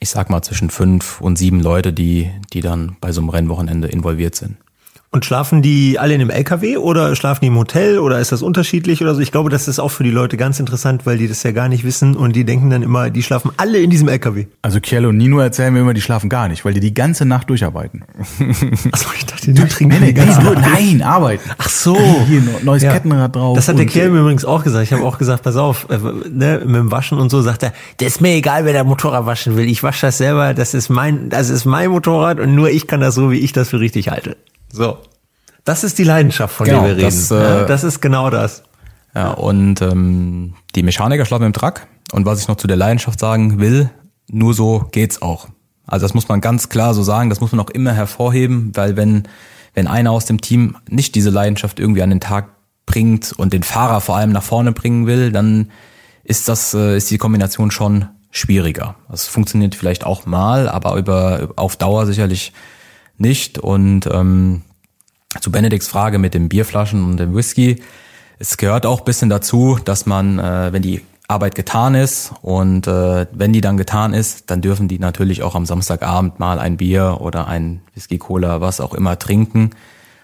ich sag mal, zwischen fünf und sieben Leute, die die dann bei so einem Rennwochenende involviert sind. Und schlafen die alle in einem LKW oder schlafen die im Hotel oder ist das unterschiedlich oder so? Ich glaube, das ist auch für die Leute ganz interessant, weil die das ja gar nicht wissen und die denken dann immer, die schlafen alle in diesem LKW. Also Kiel und Nino erzählen mir immer, die schlafen gar nicht, weil die die ganze Nacht durcharbeiten. Achso, ich dachte, du trinkst Nee, nee, nur, nein, arbeiten. Ach so. Hier, neues Ja. Kettenrad drauf. Das hat der Kerl mir übrigens auch gesagt. Ich habe auch gesagt, pass auf, äh, ne, mit dem Waschen und so sagt er, das ist mir egal, wer der Motorrad waschen will. Ich wasche das selber, das ist mein, das ist mein Motorrad und nur ich kann das so, wie ich das für richtig halte. So. Das ist die Leidenschaft, von Genau, der wir reden. das, äh, das ist genau das. Ja, und ähm, die Mechaniker schlafen im Truck. Und was ich noch zu der Leidenschaft sagen will, nur so geht's auch. Also das muss man ganz klar so sagen, das muss man auch immer hervorheben, weil wenn, wenn einer aus dem Team nicht diese Leidenschaft irgendwie an den Tag bringt und den Fahrer vor allem nach vorne bringen will, dann ist das, äh, ist die Kombination schon schwieriger. Das funktioniert vielleicht auch mal, aber über, auf Dauer sicherlich nicht. Und ähm, zu Benedikts Frage mit den Bierflaschen und dem Whisky. Es gehört auch ein bisschen dazu, dass man, äh, wenn die Arbeit getan ist und äh, wenn die dann getan ist, dann dürfen die natürlich auch am Samstagabend mal ein Bier oder ein Whisky, Cola, was auch immer trinken,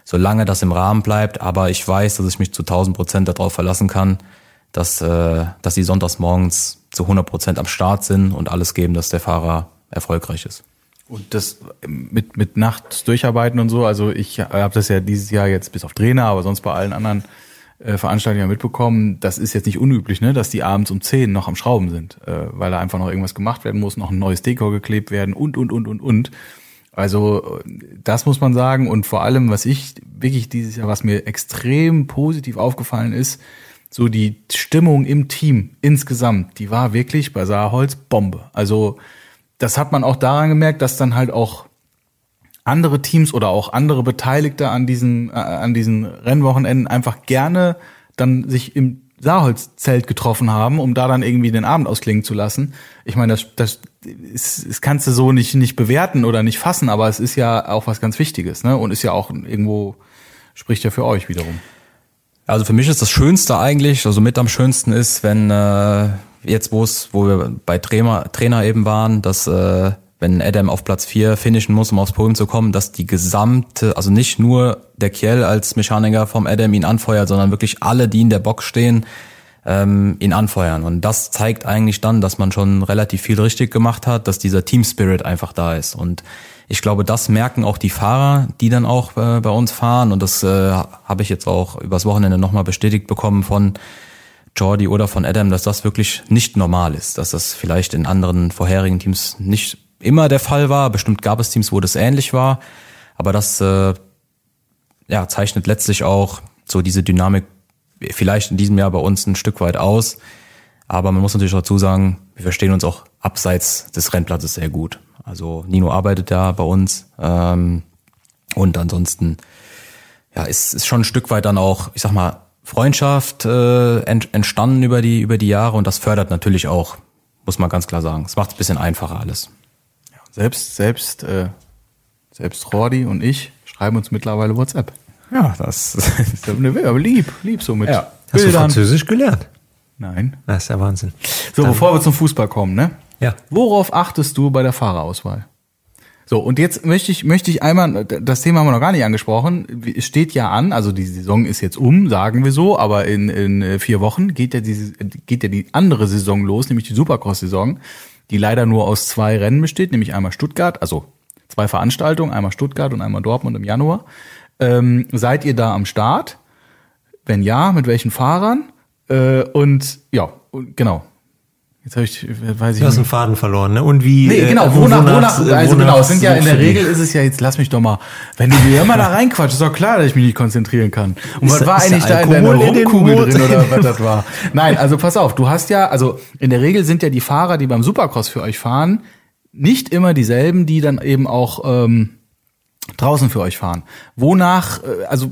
solange das im Rahmen bleibt. Aber ich weiß, dass ich mich zu 1000 Prozent darauf verlassen kann, dass, äh, dass die sonntags morgens zu 100 Prozent am Start sind und alles geben, dass der Fahrer erfolgreich ist. Und das mit, mit nachts durcharbeiten und so, also ich habe das ja dieses Jahr jetzt bis auf Trainer, aber sonst bei allen anderen äh, Veranstaltungen mitbekommen, das ist jetzt nicht unüblich, ne, dass die abends um 10 noch am Schrauben sind, äh, weil da einfach noch irgendwas gemacht werden muss, noch ein neues Dekor geklebt werden und, und, und, und, und. Also äh, das muss man sagen und vor allem, was ich wirklich dieses Jahr, was mir extrem positiv aufgefallen ist, so die Stimmung im Team insgesamt, die war wirklich bei Saarholz Bombe. Also das hat man auch daran gemerkt, dass dann halt auch andere Teams oder auch andere Beteiligte an diesen, äh, an diesen Rennwochenenden einfach gerne dann sich im Saarholzzelt getroffen haben, um da dann irgendwie den Abend ausklingen zu lassen. Ich meine, das, das, ist, das kannst du so nicht, nicht bewerten oder nicht fassen, aber es ist ja auch was ganz Wichtiges, ne? Und ist ja auch irgendwo, spricht ja für euch wiederum. Also für mich ist das Schönste eigentlich, also mit am schönsten ist, wenn äh, jetzt wo es, wo wir bei Trainer, Trainer eben waren, dass äh, wenn Adam auf Platz 4 finishen muss, um aufs Podium zu kommen, dass die gesamte, also nicht nur der Kiel als Mechaniker vom Adam ihn anfeuert, sondern wirklich alle, die in der Box stehen, ähm, ihn anfeuern. Und das zeigt eigentlich dann, dass man schon relativ viel richtig gemacht hat, dass dieser Team Spirit einfach da ist. Und ich glaube, das merken auch die Fahrer, die dann auch äh, bei uns fahren. Und das äh, habe ich jetzt auch übers Wochenende nochmal bestätigt bekommen von Jordi oder von Adam, dass das wirklich nicht normal ist, dass das vielleicht in anderen vorherigen Teams nicht immer der Fall war. Bestimmt gab es Teams, wo das ähnlich war. Aber das äh, ja, zeichnet letztlich auch so diese Dynamik vielleicht in diesem Jahr bei uns ein Stück weit aus. Aber man muss natürlich dazu sagen, wir verstehen uns auch abseits des Rennplatzes sehr gut. Also Nino arbeitet da bei uns. Ähm, und ansonsten, ja, ist, ist schon ein Stück weit dann auch, ich sag mal, Freundschaft äh, ent, entstanden über die, über die Jahre und das fördert natürlich auch, muss man ganz klar sagen. Es macht es ein bisschen einfacher alles. Selbst, selbst, äh, selbst Rordi und ich schreiben uns mittlerweile WhatsApp. Ja, das ist aber lieb, lieb so mit. Ja. Hast du Französisch gelernt? Nein. Das ist ja Wahnsinn. So, Dann, bevor wir zum Fußball kommen, ne? Ja. Worauf achtest du bei der Fahrerauswahl? So, und jetzt möchte ich, möchte ich einmal, das Thema haben wir noch gar nicht angesprochen, es steht ja an, also die Saison ist jetzt um, sagen wir so, aber in, in äh, vier Wochen geht ja, die, geht ja die andere Saison los, nämlich die Supercross-Saison die leider nur aus zwei Rennen besteht, nämlich einmal Stuttgart, also zwei Veranstaltungen, einmal Stuttgart und einmal Dortmund im Januar. Ähm, seid ihr da am Start? Wenn ja, mit welchen Fahrern? Äh, und ja, genau. Jetzt habe ich, weiß ich. Du hast einen Faden verloren, ne? Und wie? Nee, genau. Äh, wonach, wonach, wonach, also genau. Es sind ja in der Regel ist es ja jetzt. Lass mich doch mal. Wenn du mir immer da reinquatscht, ist doch klar, dass ich mich nicht konzentrieren kann. Und ist was war eigentlich da in deiner Rumkugel drin oder was das war? Nein, also pass auf. Du hast ja, also in der Regel sind ja die Fahrer, die beim Supercross für euch fahren, nicht immer dieselben, die dann eben auch ähm, draußen für euch fahren. Wonach, äh, also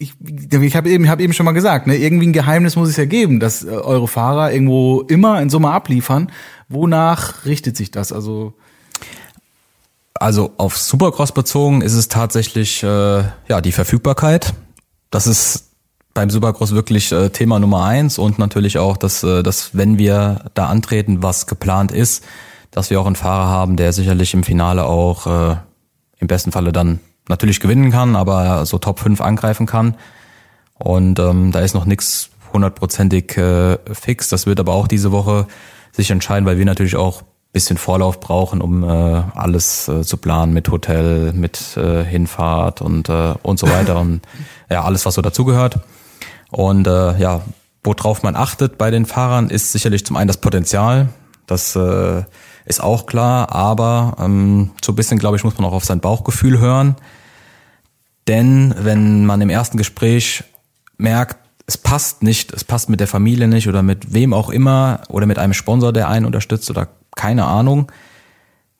ich, ich habe eben, hab eben schon mal gesagt, ne, irgendwie ein Geheimnis muss es ja geben, dass äh, eure Fahrer irgendwo immer in Summe abliefern. Wonach richtet sich das? Also also auf Supercross bezogen ist es tatsächlich äh, ja die Verfügbarkeit. Das ist beim Supercross wirklich äh, Thema Nummer eins und natürlich auch, dass, äh, dass wenn wir da antreten, was geplant ist, dass wir auch einen Fahrer haben, der sicherlich im Finale auch äh, im besten Falle dann natürlich gewinnen kann, aber so Top 5 angreifen kann. Und ähm, da ist noch nichts hundertprozentig äh, fix. Das wird aber auch diese Woche sich entscheiden, weil wir natürlich auch bisschen Vorlauf brauchen, um äh, alles äh, zu planen mit Hotel, mit äh, Hinfahrt und äh, und so weiter und ja alles was so dazugehört. Und äh, ja, worauf man achtet bei den Fahrern ist sicherlich zum einen das Potenzial. Das äh, ist auch klar, aber ähm, so ein bisschen glaube ich muss man auch auf sein Bauchgefühl hören. Denn wenn man im ersten Gespräch merkt, es passt nicht, es passt mit der Familie nicht oder mit wem auch immer oder mit einem Sponsor, der einen unterstützt oder keine Ahnung,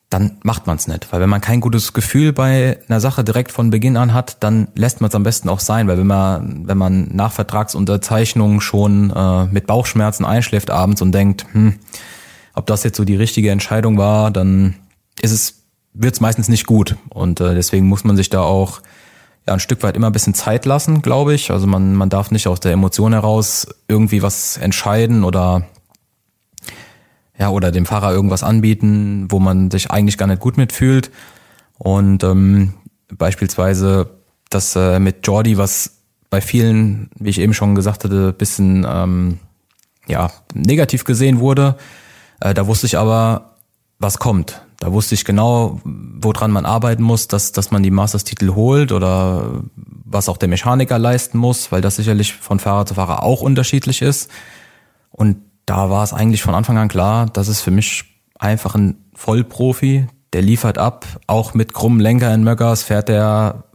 dann macht man es nicht. Weil wenn man kein gutes Gefühl bei einer Sache direkt von Beginn an hat, dann lässt man es am besten auch sein. Weil wenn man, wenn man nach Vertragsunterzeichnung schon äh, mit Bauchschmerzen einschläft abends und denkt, hm, ob das jetzt so die richtige Entscheidung war, dann ist es, wird es meistens nicht gut. Und äh, deswegen muss man sich da auch ja, ein Stück weit immer ein bisschen Zeit lassen, glaube ich. Also man, man darf nicht aus der Emotion heraus irgendwie was entscheiden oder ja, oder dem Fahrer irgendwas anbieten, wo man sich eigentlich gar nicht gut mitfühlt. Und ähm, beispielsweise das äh, mit Jordi, was bei vielen, wie ich eben schon gesagt hatte, bisschen ähm, ja, negativ gesehen wurde. Äh, da wusste ich aber, was kommt. Da wusste ich genau, woran man arbeiten muss, dass, dass man die Masters-Titel holt oder was auch der Mechaniker leisten muss, weil das sicherlich von Fahrer zu Fahrer auch unterschiedlich ist. Und da war es eigentlich von Anfang an klar, dass es für mich einfach ein Vollprofi, der liefert ab, auch mit krummem Lenker in Möckers fährt er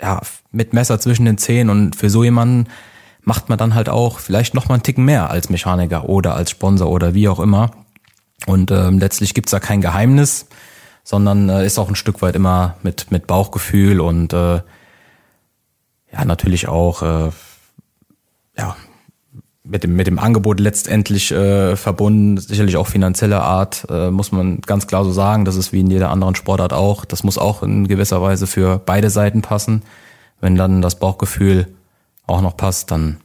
ja, mit Messer zwischen den Zehen und für so jemanden macht man dann halt auch vielleicht noch mal einen Ticken mehr als Mechaniker oder als Sponsor oder wie auch immer. Und ähm, letztlich gibt's da kein Geheimnis, sondern äh, ist auch ein Stück weit immer mit, mit Bauchgefühl und äh, ja, natürlich auch, äh, ja, mit dem, mit dem Angebot letztendlich äh, verbunden, sicherlich auch finanzieller Art, äh, muss man ganz klar so sagen. Das ist wie in jeder anderen Sportart auch. Das muss auch in gewisser Weise für beide Seiten passen. Wenn dann das Bauchgefühl auch noch passt, dann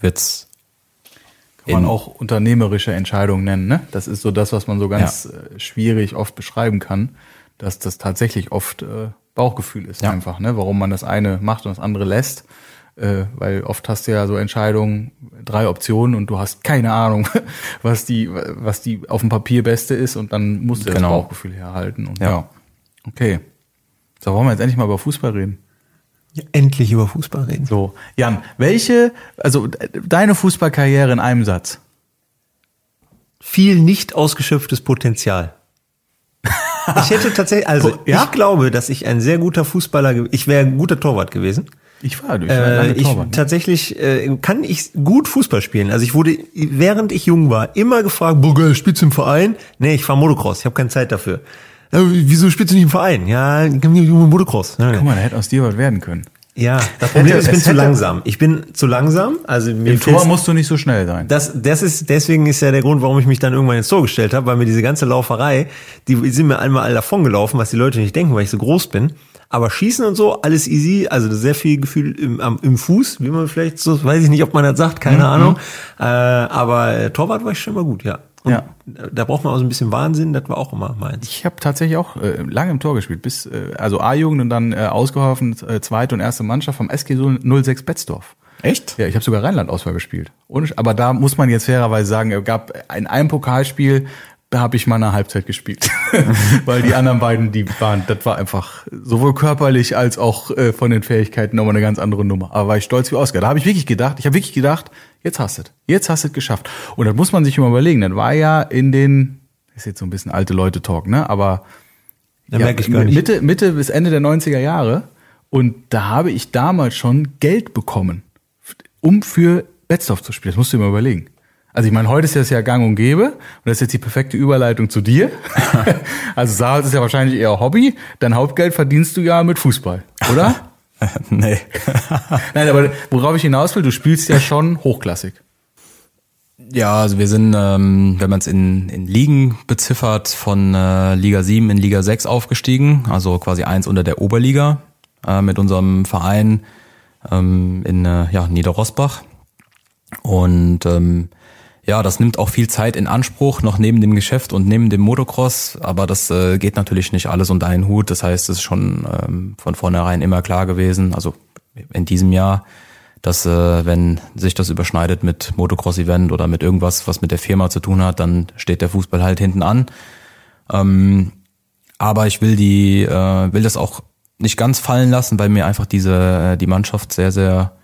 wird's Kann man auch unternehmerische Entscheidungen nennen, ne? Das ist so das, was man so ganz äh, schwierig oft beschreiben kann, dass das tatsächlich oft äh, Bauchgefühl ist Ja. einfach, ne? Warum man das eine macht und das andere lässt. Äh, weil oft hast du ja so Entscheidungen, drei Optionen und du hast keine Ahnung, was die, was die auf dem Papier beste ist und dann musst du Genau. das Bauchgefühl herhalten. Und Ja. ja. Okay. So, wollen wir jetzt endlich mal über Fußball reden? Endlich über Fußball reden. So, Jan, welche, also de- deine Fußballkarriere in einem Satz? Viel nicht ausgeschöpftes Potenzial. Ich hätte tatsächlich, also Ja? ich glaube, dass ich ein sehr guter Fußballer, ich wäre ein guter Torwart gewesen. Ich war, ich war Äh, ich Torwart. ne? tatsächlich äh, kann ich gut Fußball spielen. Also ich wurde während ich jung war immer gefragt, geil, spielst du im Verein? Nee, ich fahr Motocross, ich habe keine Zeit dafür. "Ja, wieso spielst du nicht im Verein? Ja, Motocross. Ja, Guck mal, da hätte aus dir was werden können. ja das Problem ist, ich bin zu langsam. Ich bin zu langsam. Also mir Im Tor musst du nicht so schnell sein. das, das ist, deswegen ist ja der Grund, warum ich mich dann irgendwann ins Tor gestellt habe, weil mir diese ganze Lauferei, die sind mir einmal alle davon gelaufen, was die Leute nicht denken, weil ich so groß bin. Aber Schießen und so, alles easy, also sehr viel Gefühl im, am, im Fuß, wie man vielleicht so, weiß ich nicht, ob man das sagt, keine Ahnung. Äh, aber Torwart war ich schon immer gut, ja. Und Ja. Da braucht man auch so ein bisschen Wahnsinn, das war auch immer meins. Ich habe tatsächlich auch äh, lange im Tor gespielt, bis äh, also A-Jugend und dann äh, ausgeholfen äh, zweite und erste Mannschaft vom SG 06 Betzdorf. Echt? Ja, ich habe sogar Rheinland-Auswahl gespielt. Ohne, aber da muss man jetzt fairerweise sagen, es gab in einem Pokalspiel, da habe ich mal eine Halbzeit gespielt. Weil die anderen beiden, die waren, das war einfach sowohl körperlich als auch äh, von den Fähigkeiten nochmal eine ganz andere Nummer. Aber war ich stolz wie Oscar. Da habe ich wirklich gedacht, ich habe wirklich gedacht, jetzt hast du es. Jetzt hast du es geschafft. Und das muss man sich immer überlegen. Das war ja in den, ist jetzt so ein bisschen alte Leute-Talk, ne? Aber Da merke ich gar nicht. Mitte, Mitte bis Ende der 90er Jahre. Und da habe ich damals schon Geld bekommen, um für Betzdorf zu spielen. Das musst du dir mal überlegen. Also ich meine, heute ist das ja gang und gäbe. Und das ist jetzt die perfekte Überleitung zu dir. also Saarholz ist ja wahrscheinlich eher Hobby. Dein Hauptgeld verdienst du ja mit Fußball, oder? nee. Nein, aber worauf ich hinaus will, du spielst ja schon hochklassig. Ja, also wir sind, ähm, wenn man es in, in Ligen beziffert, von äh, Liga 7 in Liga 6 aufgestiegen, also quasi eins unter der Oberliga äh, mit unserem Verein ähm, in äh, ja, Niederrosbach. Und ähm, ja, das nimmt auch viel Zeit in Anspruch, noch neben dem Geschäft und neben dem Motocross, aber das äh, geht natürlich nicht alles unter einen Hut. Das heißt, es ist schon ähm, von vornherein immer klar gewesen, also in diesem Jahr, dass äh, wenn sich das überschneidet mit Motocross-Event oder mit irgendwas, was mit der Firma zu tun hat, dann steht der Fußball halt hinten an. Ähm, aber ich will die, äh, will das auch nicht ganz fallen lassen, weil mir einfach diese äh, die Mannschaft sehr, sehr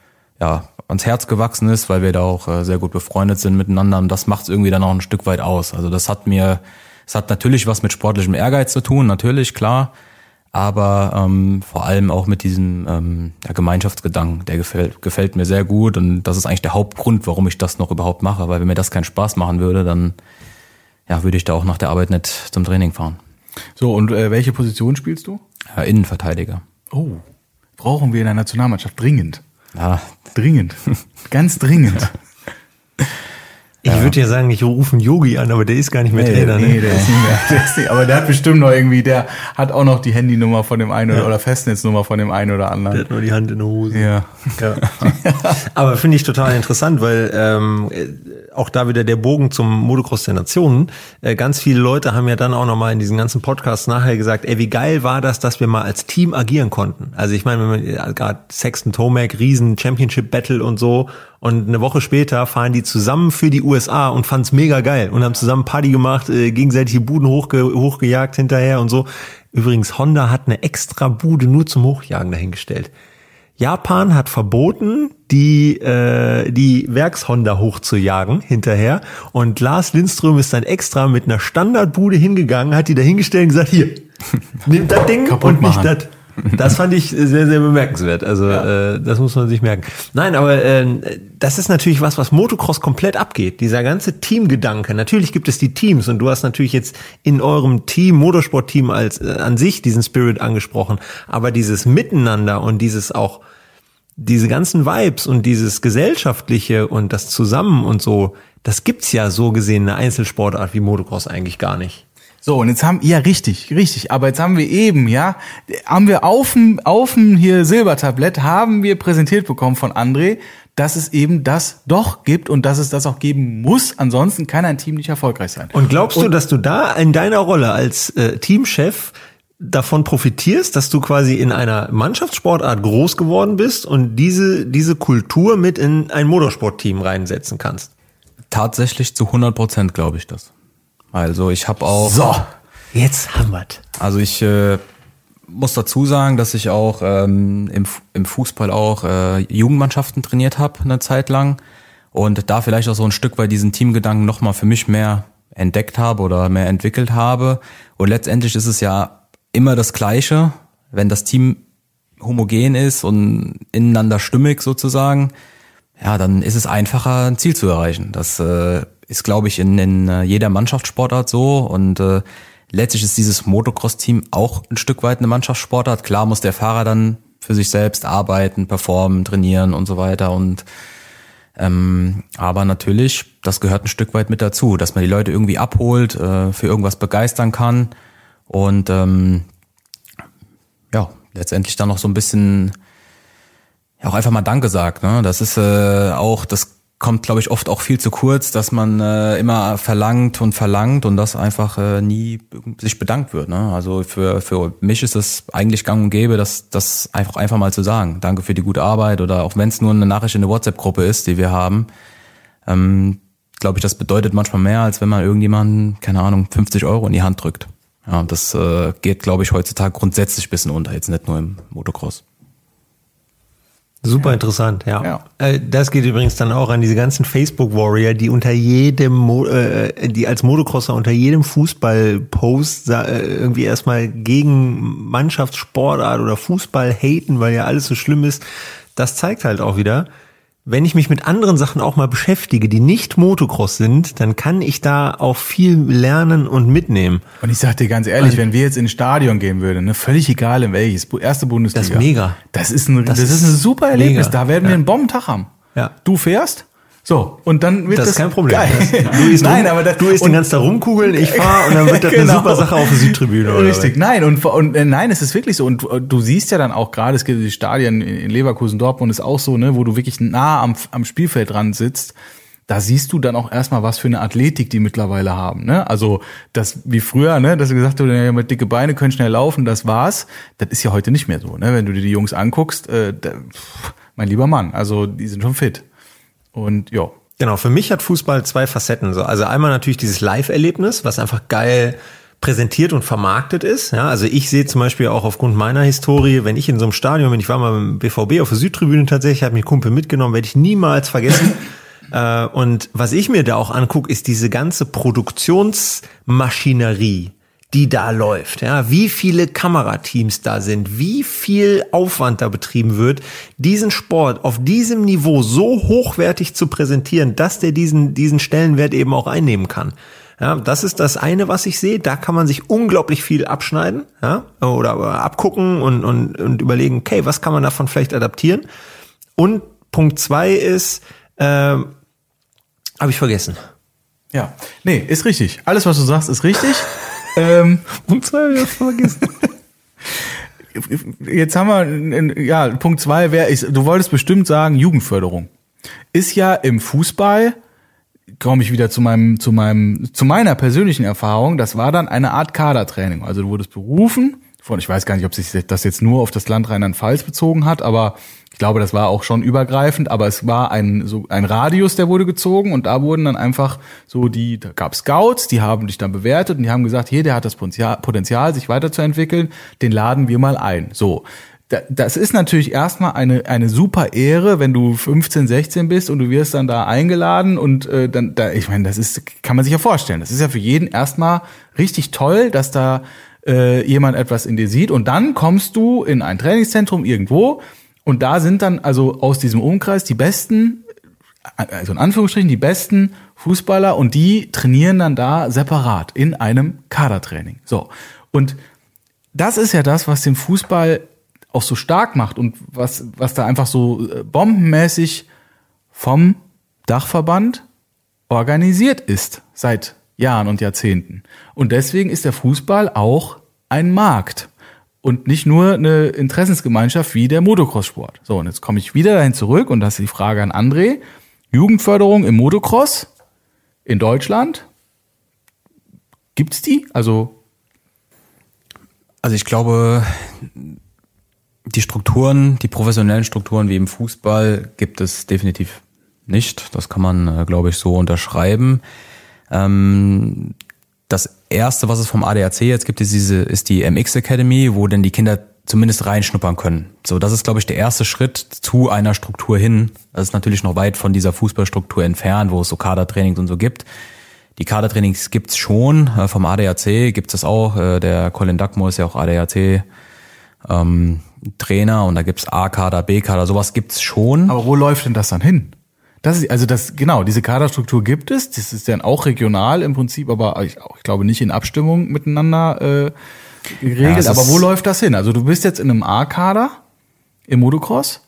ja ans Herz gewachsen ist, weil wir da auch äh, sehr gut befreundet sind miteinander und das macht es irgendwie dann auch ein Stück weit aus. Also das hat mir, es hat natürlich was mit sportlichem Ehrgeiz zu tun, natürlich klar, aber ähm, vor allem auch mit diesem ähm, ja, Gemeinschaftsgedanken, der gefällt, gefällt mir sehr gut und das ist eigentlich der Hauptgrund, warum ich das noch überhaupt mache, weil wenn mir das keinen Spaß machen würde, dann ja, würde ich da auch nach der Arbeit nicht zum Training fahren. So, und äh, welche Position spielst du? Ja, Innenverteidiger. Oh, brauchen wir in der Nationalmannschaft dringend. Ja, Dringend. Ganz dringend. Ich würde ja sagen, ich rufe einen Yogi an, aber der ist gar nicht mehr Trainer. nee, Ne? der ist nicht mehr. Der ist nicht, aber der hat bestimmt noch irgendwie, der hat auch noch die Handynummer von dem einen oder, oder Festnetznummer von dem einen oder Der anderen. hat nur die Hand in der Hose. Ja. Ja. Aber finde ich total interessant, weil ähm, äh, auch da wieder der Bogen zum Motocross der Nationen. Äh, ganz viele Leute haben ja dann auch nochmal in diesen ganzen Podcasts nachher gesagt, ey, wie geil war das, dass wir mal als Team agieren konnten. Also ich meine, wenn man ja, gerade Sexton Tomac, Riesen Championship Battle und so und eine Woche später fahren die zusammen für die USA und fanden es mega geil und haben zusammen Party gemacht, äh, gegenseitig die Buden hochge hochgejagt hinterher und so. Übrigens, Honda hat eine extra Bude nur zum Hochjagen dahingestellt. Japan hat verboten, die, äh, die Werkshonda hochzujagen hinterher. Und Lars Lindström ist dann extra mit einer Standardbude hingegangen, hat die dahingestellt und gesagt, hier, nimm das Ding Kaputt und nicht machen. das. Das fand ich sehr, sehr bemerkenswert. Also äh, das muss man sich merken. Nein, aber äh, das ist natürlich was, was Motocross komplett abgeht. Dieser ganze Teamgedanke. Natürlich gibt es die Teams und du hast natürlich jetzt in eurem Team, Motorsport-Team als äh, an sich diesen Spirit angesprochen. Aber dieses Miteinander und dieses auch diese ganzen Vibes und dieses gesellschaftliche und das Zusammen und so, das gibt's ja so gesehen eine Einzelsportart wie Motocross eigentlich gar nicht. So, und jetzt haben, ja, richtig, richtig. Aber jetzt haben wir eben, ja, haben wir auf dem, auf dem hier Silbertablett, haben wir präsentiert bekommen von André, dass es eben das doch gibt und dass es das auch geben muss. Ansonsten kann ein Team nicht erfolgreich sein. Und glaubst du, dass du da in deiner Rolle als äh, Teamchef davon profitierst, dass du quasi in einer Mannschaftssportart groß geworden bist und diese, diese Kultur mit in ein Motorsportteam reinsetzen kannst? Tatsächlich zu 100 Prozent glaube ich das. Also ich habe auch. So, jetzt haben wir's. Also ich äh, muss dazu sagen, dass ich auch ähm, im, im Fußball auch äh, Jugendmannschaften trainiert habe eine Zeit lang und da vielleicht auch so ein Stück weit diesen Teamgedanken nochmal für mich mehr entdeckt habe oder mehr entwickelt habe. Und letztendlich ist es ja immer das Gleiche, wenn das Team homogen ist und ineinander stimmig sozusagen, ja, dann ist es einfacher, ein Ziel zu erreichen. Das äh, ist, glaube ich, in, in äh, jeder Mannschaftssportart so und äh, letztlich ist dieses Motocross-Team auch ein Stück weit eine Mannschaftssportart. Klar muss der Fahrer dann für sich selbst arbeiten, performen, trainieren und so weiter und ähm, aber natürlich, das gehört ein Stück weit mit dazu, dass man die Leute irgendwie abholt, äh, für irgendwas begeistern kann und ähm, ja, letztendlich dann noch so ein bisschen ja auch einfach mal Danke sagt. Ne? Das ist äh, auch, das kommt, glaube ich, oft auch viel zu kurz, dass man äh, immer verlangt und verlangt und das einfach äh, nie sich bedankt wird. Ne? Also für, für mich ist das eigentlich gang und gäbe, das, das einfach, einfach mal zu sagen. Danke für die gute Arbeit oder auch wenn es nur eine Nachricht in der WhatsApp-Gruppe ist, die wir haben. Ähm, glaube ich, das bedeutet manchmal mehr, als wenn man irgendjemanden, keine Ahnung, 50 Euro in die Hand drückt. Ja, das äh, geht, glaube ich, heutzutage grundsätzlich bisschen unter, jetzt nicht nur im Motocross. Super interessant, ja. ja. Äh, das geht übrigens dann auch an diese ganzen Facebook-Warrior, die unter jedem, Mo äh, die als Motocrosser unter jedem Fußball-Post äh, irgendwie erstmal gegen Mannschaftssportart oder Fußball haten, weil ja alles so schlimm ist. Das zeigt halt auch wieder, wenn ich mich mit anderen Sachen auch mal beschäftige, die nicht Motocross sind, dann kann ich da auch viel lernen und mitnehmen. Und ich sag dir ganz ehrlich, wenn wir jetzt ins Stadion gehen würden, ne, völlig egal in welches, erste Bundesliga. Das ist mega. Das ist ein, das, das ist ein super Erlebnis. Mega. Da werden wir ja. einen Bombentag haben. Ja. Du fährst, so, und dann wird das, das ist kein Problem. Isst, Nein, aber das, du isst den ganzen Tag rumkugeln, ich fahre und dann wird das genau. eine super Sache auf der Südtribüne. Oder Richtig, nein, und, und äh, nein, es ist wirklich so. Und du, du siehst ja dann auch gerade, es gibt die Stadien in Leverkusen, Dortmund ist auch so, ne, wo du wirklich nah am, am Spielfeld dran sitzt. Da siehst du dann auch erstmal, was für eine Athletik die mittlerweile haben. Ne? Also das wie früher, ne, dass du gesagt hast, ja, mit dicke Beine können schnell laufen, das war's. Das ist ja heute nicht mehr so. Ne? Wenn du dir die Jungs anguckst, äh, da, mein lieber Mann, also die sind schon fit. Und ja, Genau, für mich hat Fußball zwei Facetten. So. Also einmal natürlich dieses Live-Erlebnis, was einfach geil präsentiert und vermarktet ist. Ja, also ich sehe zum Beispiel auch aufgrund meiner Historie, wenn ich in so einem Stadion bin, ich war mal im BVB auf der Südtribüne tatsächlich, habe mir Kumpel mitgenommen, werde ich niemals vergessen. äh, und was ich mir da auch angucke, ist diese ganze Produktionsmaschinerie die da läuft, ja, wie viele Kamerateams da sind, wie viel Aufwand da betrieben wird, diesen Sport auf diesem Niveau so hochwertig zu präsentieren, dass der diesen, diesen Stellenwert eben auch einnehmen kann. Ja, das ist das eine, was ich sehe. Da kann man sich unglaublich viel abschneiden, ja, oder abgucken und, und, und überlegen, okay, was kann man davon vielleicht adaptieren? Und Punkt zwei ist, äh, habe ich vergessen. Ja, nee, ist richtig. Alles, was du sagst, ist richtig. ähm, Punkt zwei habe ich vergessen. Jetzt haben wir, ja, Punkt zwei wäre, du wolltest bestimmt sagen, Jugendförderung. Ist ja im Fußball, komme ich wieder zu meinem, zu meinem, zu meiner persönlichen Erfahrung, das war dann eine Art Kadertraining. Also du wurdest berufen, von, ich weiß gar nicht, ob sich das jetzt nur auf das Land Rheinland-Pfalz bezogen hat, aber ich glaube, das war auch schon übergreifend, aber es war ein, so ein Radius, der wurde gezogen und da wurden dann einfach so die, da gab Scouts, die haben dich dann bewertet und die haben gesagt, hier, der hat das Potenzial, sich weiterzuentwickeln, den laden wir mal ein. So. Das ist natürlich erstmal eine, eine super Ehre, wenn du 15, 16 bist und du wirst dann da eingeladen und äh, dann, da, ich meine, das ist, kann man sich ja vorstellen. Das ist ja für jeden erstmal richtig toll, dass da äh, jemand etwas in dir sieht und dann kommst du in ein Trainingszentrum irgendwo und da sind dann also aus diesem Umkreis die besten, also in Anführungsstrichen die besten Fußballer und die trainieren dann da separat in einem Kadertraining. So. Und das ist ja das, was den Fußball auch so stark macht und was, was da einfach so äh, bombenmäßig vom Dachverband organisiert ist seit Jahren und Jahrzehnten. Und deswegen ist der Fußball auch ein Markt und nicht nur eine Interessensgemeinschaft wie der Motocross-Sport. So, und jetzt komme ich wieder dahin zurück und das ist die Frage an André. Jugendförderung im Motocross in Deutschland, gibt's die? Also Also ich glaube, die Strukturen, die professionellen Strukturen wie im Fußball gibt es definitiv nicht. Das kann man, äh, glaube ich, so unterschreiben. Ähm, das erste, was es vom ADAC jetzt gibt, ist diese, ist die MX Academy, wo denn die Kinder zumindest reinschnuppern können. So, das ist, glaube ich, der erste Schritt zu einer Struktur hin. Das ist natürlich noch weit von dieser Fußballstruktur entfernt, wo es so Kadertrainings und so gibt. Die Kadertrainings gibt's schon, äh, vom ADAC gibt's das auch. Äh, Der Colin Duckmore ist ja auch ADAC ähm, Trainer und da gibt's A-Kader, B-Kader, sowas gibt's schon. Aber wo läuft denn das dann hin? Das ist, also das, genau, diese Kaderstruktur gibt es, das ist dann auch regional im Prinzip, aber ich, ich glaube nicht in Abstimmung miteinander äh, geregelt. es aber wo läuft das hin? Also du bist jetzt in einem A-Kader im Motocross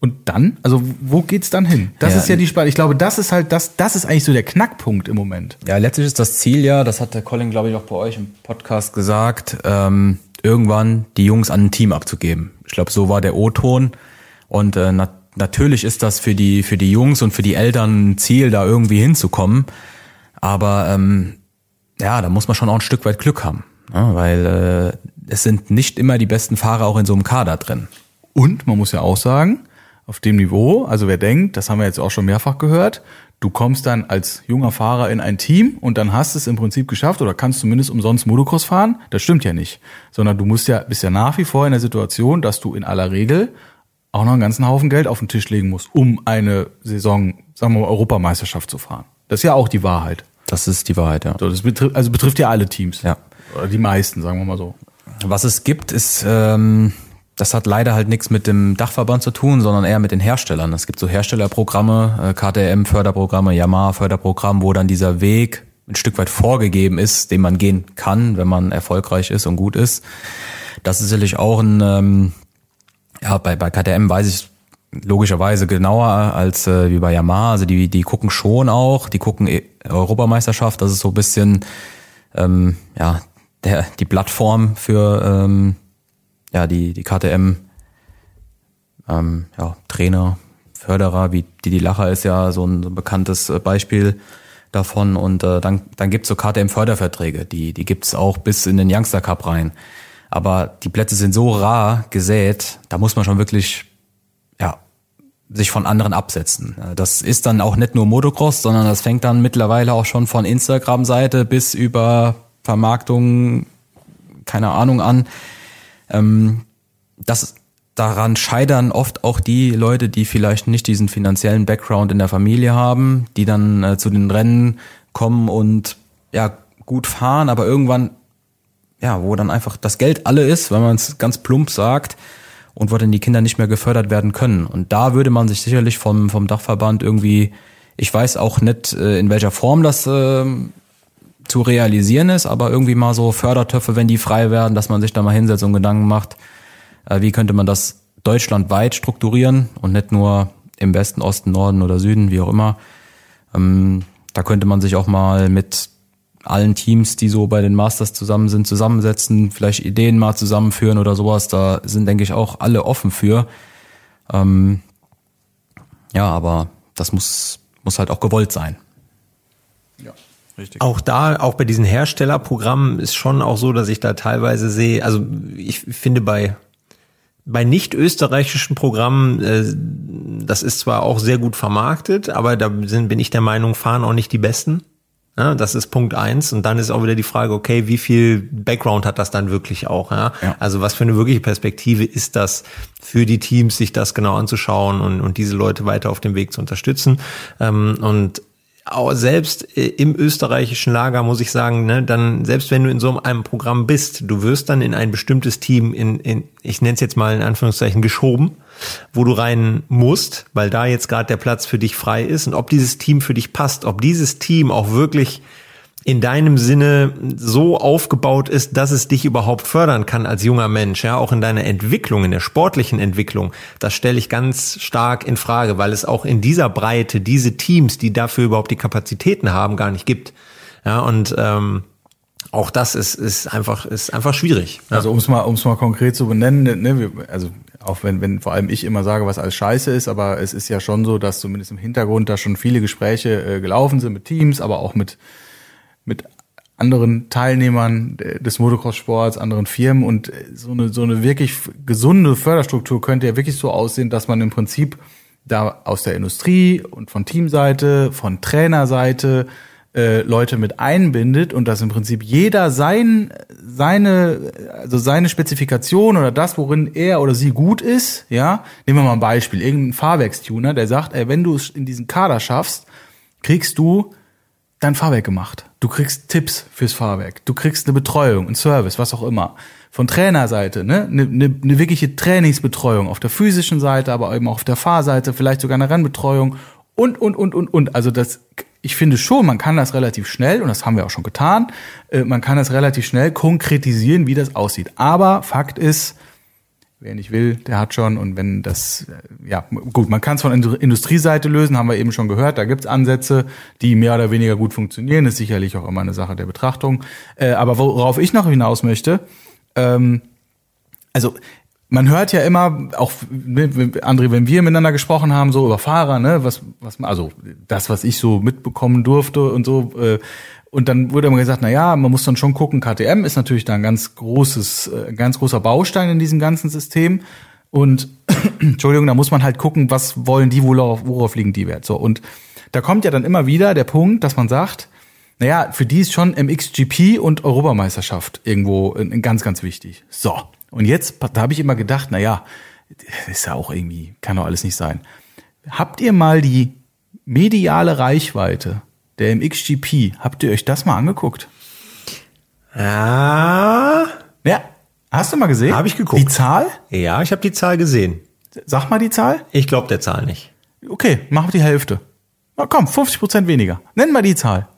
und dann, also wo geht's dann hin? Das Ja, ist ja die Spannung. Ich glaube, das ist halt, das, das ist eigentlich so der Knackpunkt im Moment. Ja, letztlich ist das Ziel ja, das hat der Colin, glaube ich, auch bei euch im Podcast gesagt, ähm, irgendwann die Jungs an ein Team abzugeben. Ich glaube, so war der O-Ton. Und äh, natürlich ist das für die, für die Jungs und für die Eltern ein Ziel, da irgendwie hinzukommen. Aber ähm, ja, da muss man schon auch ein Stück weit Glück haben. Ja, weil äh, es sind nicht immer die besten Fahrer auch in so einem Kader drin. Und man muss ja auch sagen, auf dem Niveau, also wer denkt, das haben wir jetzt auch schon mehrfach gehört, du kommst dann als junger Fahrer in ein Team und dann hast es im Prinzip geschafft oder kannst zumindest umsonst Motocross fahren, das stimmt ja nicht. Sondern du musst ja, bist ja nach wie vor in der Situation, dass du in aller Regel auch noch einen ganzen Haufen Geld auf den Tisch legen musst, um eine Saison, sagen wir mal, Europameisterschaft zu fahren. Das ist ja auch die Wahrheit. Das ist die Wahrheit, ja. So, das betrifft, also betrifft ja alle Teams. Ja. Oder die meisten, sagen wir mal so. Was es gibt, ist, ähm, das hat leider halt nichts mit dem Dachverband zu tun, sondern eher mit den Herstellern. Es gibt so Herstellerprogramme, äh, KTM-Förderprogramme, Yamaha-Förderprogramm, wo dann dieser Weg ein Stück weit vorgegeben ist, den man gehen kann, wenn man erfolgreich ist und gut ist. Das ist sicherlich auch ein, ähm, ja, bei, bei KTM weiß ich logischerweise genauer als äh, wie bei Yamaha. Also die, die gucken schon auch, die gucken E- Europameisterschaft, das ist so ein bisschen ähm, ja, der, die Plattform für ähm, ja, die, die KTM ähm, ja, Trainer, Förderer, wie Didi Lacher ist ja so ein, so ein bekanntes äh, Beispiel davon. Und äh, dann, dann gibt's so KTM-Förderverträge, die, die gibt's auch bis in den Youngster Cup rein. Aber die Plätze sind so rar gesät, da muss man schon wirklich ja, sich von anderen absetzen. Das ist dann auch nicht nur Motocross, sondern das fängt dann mittlerweile auch schon von Instagram-Seite bis über Vermarktung, keine Ahnung an. Ähm, das daran scheitern oft auch die Leute, die vielleicht nicht diesen finanziellen Background in der Familie haben, die dann äh, zu den Rennen kommen und ja gut fahren, aber irgendwann ja, wo dann einfach das Geld alle ist, wenn man es ganz plump sagt, und wo dann die Kinder nicht mehr gefördert werden können. Und da würde man sich sicherlich vom, vom Dachverband irgendwie, ich weiß auch nicht, äh, in welcher Form das äh, zu realisieren ist, aber irgendwie mal so Fördertöpfe, wenn die frei werden, dass man sich da mal hinsetzt und Gedanken macht, äh, wie könnte man das deutschlandweit strukturieren und nicht nur im Westen, Osten, Norden oder Süden, wie auch immer. Ähm, da könnte man sich auch mal mit allen Teams, die so bei den Masters zusammen sind, zusammensetzen, vielleicht Ideen mal zusammenführen oder sowas. Da sind, denke ich, auch alle offen für. Ähm, ja, aber das muss, muss halt auch gewollt sein. Ja, richtig. Auch da, auch bei diesen Herstellerprogrammen ist schon auch so, dass ich da teilweise sehe, also ich finde bei bei nicht österreichischen Programmen, äh, das ist zwar auch sehr gut vermarktet, aber da sind, bin ich der Meinung, fahren auch nicht die Besten. Ja, das ist Punkt eins. Und dann ist auch wieder die Frage, okay, wie viel Background hat das dann wirklich auch? Ja? Ja. Also was für eine wirkliche Perspektive ist das für die Teams, sich das genau anzuschauen und, und diese Leute weiter auf dem Weg zu unterstützen? Ähm, und auch selbst äh, im österreichischen Lager muss ich sagen, ne, dann selbst wenn du in so einem Programm bist, du wirst dann in ein bestimmtes Team in, in ich nenne es jetzt mal in Anführungszeichen geschoben, wo du rein musst, weil da jetzt gerade der Platz für dich frei ist und ob dieses Team für dich passt, ob dieses Team auch wirklich in deinem Sinne so aufgebaut ist, dass es dich überhaupt fördern kann als junger Mensch, ja, auch in deiner Entwicklung, in der sportlichen Entwicklung, das stelle ich ganz stark in Frage, weil es auch in dieser Breite diese Teams, die dafür überhaupt die Kapazitäten haben, gar nicht gibt. Ja, und ähm, auch das ist, ist einfach ist einfach schwierig. Ja. Also um es mal um es mal konkret zu benennen, ne, wir, also auch wenn wenn vor allem ich immer sage, was alles Scheiße ist, aber es ist ja schon so, dass zumindest im Hintergrund da schon viele Gespräche äh, gelaufen sind mit Teams, aber auch mit mit anderen Teilnehmern des Motocross-Sports, anderen Firmen. Und so eine, so eine wirklich gesunde Förderstruktur könnte ja wirklich so aussehen, dass man im Prinzip da aus der Industrie und von Teamseite, von Trainerseite äh, Leute mit einbindet und dass im Prinzip jeder sein, seine, also seine Spezifikation oder das, worin er oder sie gut ist, ja, nehmen wir mal ein Beispiel, irgendein Fahrwerkstuner, der sagt, ey, wenn du es in diesen Kader schaffst, kriegst du dein Fahrwerk gemacht. Du kriegst Tipps fürs Fahrwerk. Du kriegst eine Betreuung, einen Service, was auch immer. Von Trainerseite, ne? Eine, eine, eine wirkliche Trainingsbetreuung auf der physischen Seite, aber eben auch auf der Fahrseite, vielleicht sogar eine Rennbetreuung und, und, und, und, und. Also das, ich finde schon, man kann das relativ schnell, und das haben wir auch schon getan, äh, man kann das relativ schnell konkretisieren, wie das aussieht. Aber Fakt ist, Wer nicht will, der hat schon. Und wenn das, äh, ja, gut, man kann es von Industrieseite lösen, haben wir eben schon gehört. Da gibt's Ansätze, die mehr oder weniger gut funktionieren. ist sicherlich auch immer eine Sache der Betrachtung. Äh, aber worauf ich noch hinaus möchte, ähm, also man hört ja immer, auch André, wenn wir miteinander gesprochen haben, so über Fahrer, ne, was, was, also das, was ich so mitbekommen durfte und so, äh, und dann wurde immer gesagt, na ja, man muss dann schon gucken, KTM ist natürlich da ein ganz großes, äh, ganz großer Baustein in diesem ganzen System. Und Entschuldigung, da muss man halt gucken, was wollen die, worauf, worauf liegen die Wert. So, und da kommt ja dann immer wieder der Punkt, dass man sagt, naja, für die ist schon MXGP und Europameisterschaft irgendwo ganz, ganz wichtig. So. Und jetzt, da habe ich immer gedacht, naja, ist ja auch irgendwie, kann doch alles nicht sein. Habt ihr mal die mediale Reichweite der MXGP. Habt ihr euch das mal angeguckt? Ja. Ja. Hast du mal gesehen? Habe ich geguckt. Die Zahl? Ja, ich habe die Zahl gesehen. Sag mal die Zahl. Ich glaube der Zahl nicht. Okay, mach die Hälfte. Na komm, 50 Prozent weniger. Nenn mal die Zahl.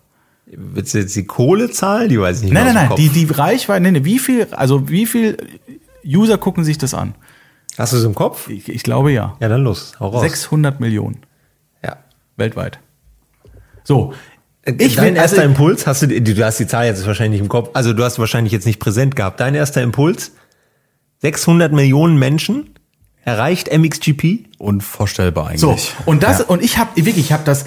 Willst du jetzt die Kohlezahl? Die weiß ich nicht. Nein, nein, nein. Die, die Reichweite, nein, wie viel, also wie viel User gucken sich das an? Hast du es im Kopf? Ich, ich glaube ja. Ja, dann los. Hau raus. 600 Millionen. Ja. Weltweit. So, ich Dein will, erster also, Impuls, hast du, du hast die Zahl jetzt wahrscheinlich im Kopf, also du hast wahrscheinlich jetzt nicht präsent gehabt. Dein erster Impuls, 600 Millionen Menschen erreicht MXGP? Unvorstellbar eigentlich. So, und das, ja. und ich habe wirklich, ich habe das,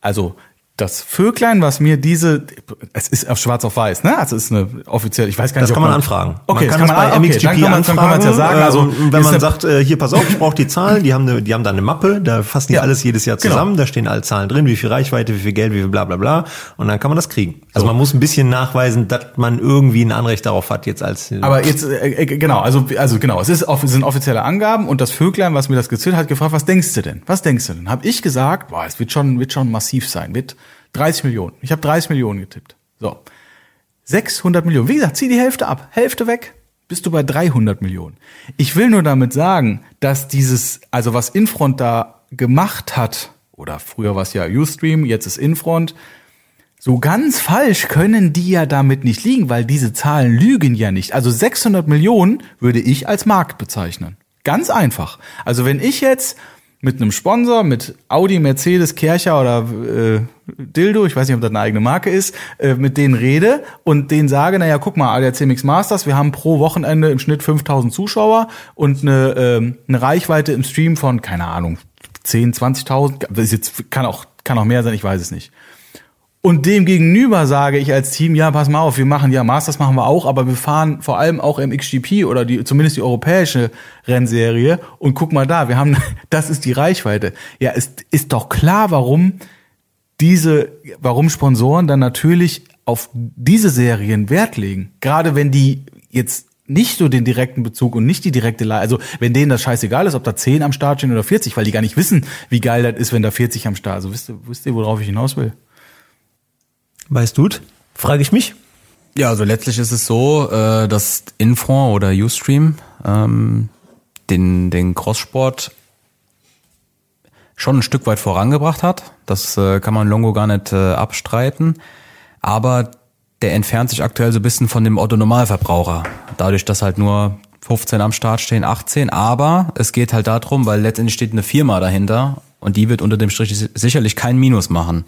also das Vöglein, was mir diese, es ist auf schwarz auf weiß, ne? Also es ist eine offiziell, ich weiß gar nicht. Das kann man, man anfragen. Okay, man kann, das kann man bei MXGP okay, dann kann man, ja sagen. Also ähm, wenn man sagt, äh, hier pass auf, ich brauche die Zahlen, die haben eine, die haben da eine Mappe, da fassen die ja. alles jedes Jahr genau. zusammen, genau. da stehen alle Zahlen drin, wie viel Reichweite, wie viel Geld, wie viel bla bla bla, und dann kann man das kriegen. Also so. man muss ein bisschen nachweisen, dass man irgendwie ein Anrecht darauf hat jetzt als. Aber jetzt äh, äh, genau, also also genau, es ist es sind offizielle Angaben und das Vöglein, was mir das gezählt hat, gefragt, was denkst du denn? Was denkst du denn? Hab ich gesagt, boah, es wird schon wird schon massiv sein, wird 30 Millionen. Ich habe 30 Millionen getippt. So. 600 Millionen. Wie gesagt, zieh die Hälfte ab. Hälfte weg. Bist du bei 300 Millionen. Ich will nur damit sagen, dass dieses, also was Infront da gemacht hat, oder früher war es ja Ustream, jetzt ist Infront, so ganz falsch können die ja damit nicht liegen, weil diese Zahlen lügen ja nicht. Also 600 Millionen würde ich als Markt bezeichnen. Ganz einfach. Also wenn ich jetzt mit einem Sponsor, mit Audi, Mercedes, Kercher oder äh, Dildo, ich weiß nicht, ob das eine eigene Marke ist, äh, mit denen rede und denen sage, naja, guck mal, ADAC Mix Masters, wir haben pro Wochenende im Schnitt 5000 Zuschauer und eine, äh, eine Reichweite im Stream von, keine Ahnung, 10, 20.000, das jetzt kann auch, kann auch mehr sein, ich weiß es nicht. Und dem gegenüber sage ich als Team, ja, pass mal auf, wir machen ja Masters machen wir auch, aber wir fahren vor allem auch im XGP oder die, zumindest die europäische Rennserie und guck mal da, wir haben, das ist die Reichweite. Ja, ist, ist doch klar, warum diese, warum Sponsoren dann natürlich auf diese Serien Wert legen. Gerade wenn die jetzt nicht so den direkten Bezug und nicht die direkte Leih, also wenn denen das scheißegal ist, ob da 10 am Start stehen oder 40, weil die gar nicht wissen, wie geil das ist, wenn da 40 am Start, also wisst ihr, wisst ihr, worauf ich hinaus will? Weißt du? Frage ich mich. Ja, also letztlich ist es so, äh, dass Infront oder Ustream ähm, den, den Crosssport schon ein Stück weit vorangebracht hat. Das äh, kann man Longo gar nicht äh, abstreiten. aber der entfernt sich aktuell so ein bisschen von dem Otto-Normalverbraucher. Dadurch, dass halt nur 15 am Start stehen, 18. Aber es geht halt darum, weil letztendlich steht eine Firma dahinter und die wird unter dem Strich sicherlich kein Minus machen.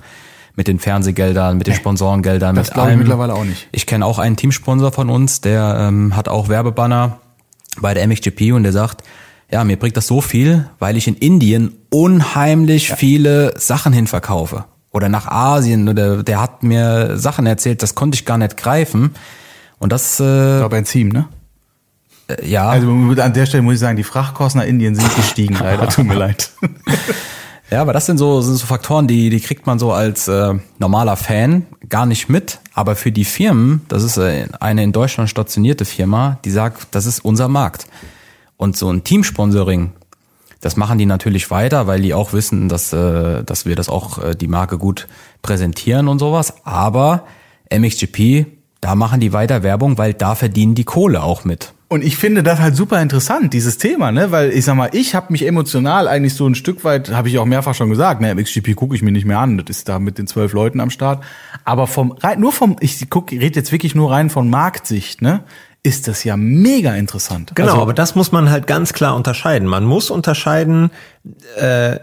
Mit den Fernsehgeldern, mit den Sponsorengeldern, Das mit glaube ich allem. mittlerweile auch nicht. Ich kenne auch einen Teamsponsor von uns, der ähm, hat auch Werbebanner bei der MXGP und der sagt, ja, mir bringt das so viel, weil ich in Indien unheimlich viele Sachen hinverkaufe. Oder nach Asien, oder der hat mir Sachen erzählt, das konnte ich gar nicht greifen. Und das, Ich äh, glaube Benzin, ne? ja, Also an der Stelle muss ich sagen, die Frachtkosten nach Indien sind gestiegen, leider. Tut mir leid. Ja, aber das sind so, sind so Faktoren, die, die kriegt man so als äh, normaler Fan gar nicht mit. Aber für die Firmen, das ist äh, eine in Deutschland stationierte Firma, die sagt, das ist unser Markt. Und so ein Teamsponsoring, das machen die natürlich weiter, weil die auch wissen, dass, äh, dass wir das auch äh, die Marke gut präsentieren und sowas. Aber MXGP, da machen die weiter Werbung, weil da verdienen die Kohle auch mit. Und ich finde das halt super interessant, dieses Thema, ne? Weil ich sag mal, ich habe mich emotional eigentlich so ein Stück weit, habe ich auch mehrfach schon gesagt, ne, MXGP gucke ich mir nicht mehr an, das ist da mit den zwölf Leuten am Start. Aber vom nur vom, ich guck, rede jetzt wirklich nur rein von Marktsicht, ne? Ist das ja mega interessant. Genau, Also, aber das muss man halt ganz klar unterscheiden. Man muss unterscheiden äh,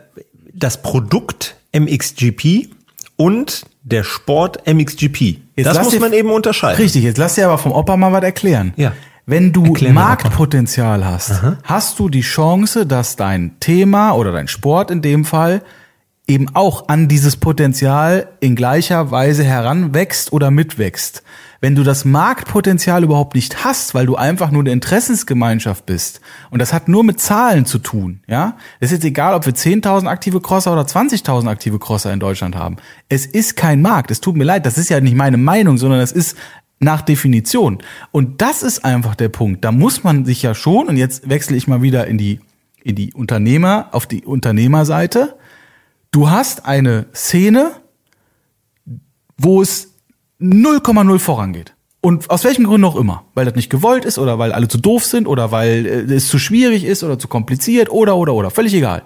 das Produkt MXGP und der Sport MXGP. Jetzt das muss man eben unterscheiden. Richtig, jetzt lass dir aber vom Opa mal was erklären. Ja. Wenn du Erklär. Marktpotenzial hast, hast du die Chance, dass dein Thema oder dein Sport in dem Fall eben auch an dieses Potenzial in gleicher Weise heranwächst oder mitwächst. Wenn du das Marktpotenzial überhaupt nicht hast, weil du einfach nur eine Interessensgemeinschaft bist, und das hat nur mit Zahlen zu tun, ja, es ist jetzt egal, ob wir 10.000 aktive Crosser oder 20.000 aktive Crosser in Deutschland haben. Es ist kein Markt. Es tut mir leid, das ist ja nicht meine Meinung, sondern es ist nach Definition. Und das ist einfach der Punkt. Da muss man sich ja schon, und jetzt wechsle ich mal wieder in die, in die Unternehmer, auf die Unternehmerseite. Du hast eine Szene, wo es 0,0 vorangeht. Und aus welchem Grund auch immer. Weil das nicht gewollt ist oder weil alle zu doof sind oder weil äh, es zu schwierig ist oder zu kompliziert oder, oder, oder. Völlig egal.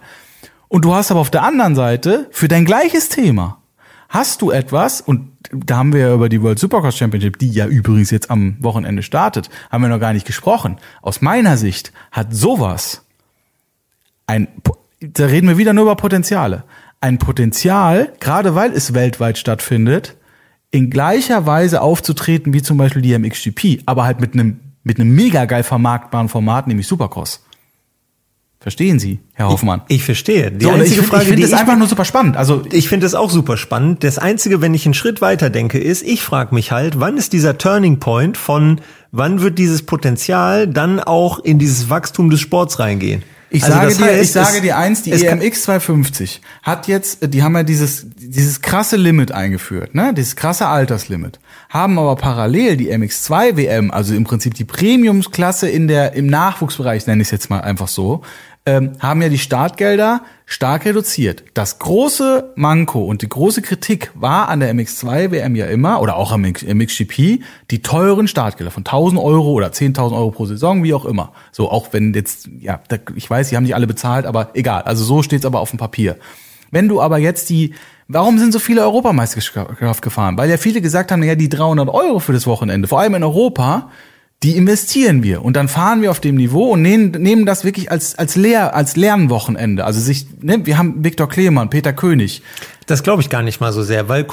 Und du hast aber auf der anderen Seite für dein gleiches Thema hast du etwas, und da haben wir ja über die World Supercross Championship, die ja übrigens jetzt am Wochenende startet, haben wir noch gar nicht gesprochen. Aus meiner Sicht hat sowas ein, da reden wir wieder nur über Potenziale. Ein Potenzial, gerade weil es weltweit stattfindet, in gleicher Weise aufzutreten wie zum Beispiel die MXGP, aber halt mit einem, mit einem mega geil vermarktbaren Format, nämlich Supercross. Verstehen Sie, Herr Hoffmann? Ich verstehe. Die So, einzige ich Frage, ich finde die es ich einfach nur super spannend. Also Ich finde es auch super spannend. Das Einzige, wenn ich einen Schritt weiter denke, ist, ich frage mich halt, wann ist dieser Turning Point von, wann wird dieses Potenzial dann auch in dieses Wachstum des Sports reingehen? Ich Also sage das dir, heißt, ich sage es- dir eins, die E EMX 250 hat jetzt, die haben ja dieses, dieses krasse Limit eingeführt, ne, dieses krasse Alterslimit, haben aber parallel die MX2 WM, also im Prinzip die Premiumsklasse in der, im Nachwuchsbereich, nenne ich es jetzt mal einfach so, ähm, haben ja die Startgelder stark reduziert. Das große Manko und die große Kritik war an der MX2 WM ja immer, oder auch am MXGP, die teuren Startgelder von 1000 Euro oder 10.000 Euro pro Saison, wie auch immer. So, auch wenn jetzt, ja, ich weiß, die haben nicht alle bezahlt, aber egal. Also so steht's aber auf dem Papier. Wenn du aber jetzt die, warum sind so viele Europameisterschaft gefahren? Weil ja viele gesagt haben, ja, die 300 Euro für das Wochenende, vor allem in Europa, die investieren wir und dann fahren wir auf dem Niveau und nehmen, nehmen das wirklich als als Lehr als Lernwochenende. Also sich, ne, wir haben Viktor Klemann, Peter König. Das glaube ich gar nicht mal so sehr, weil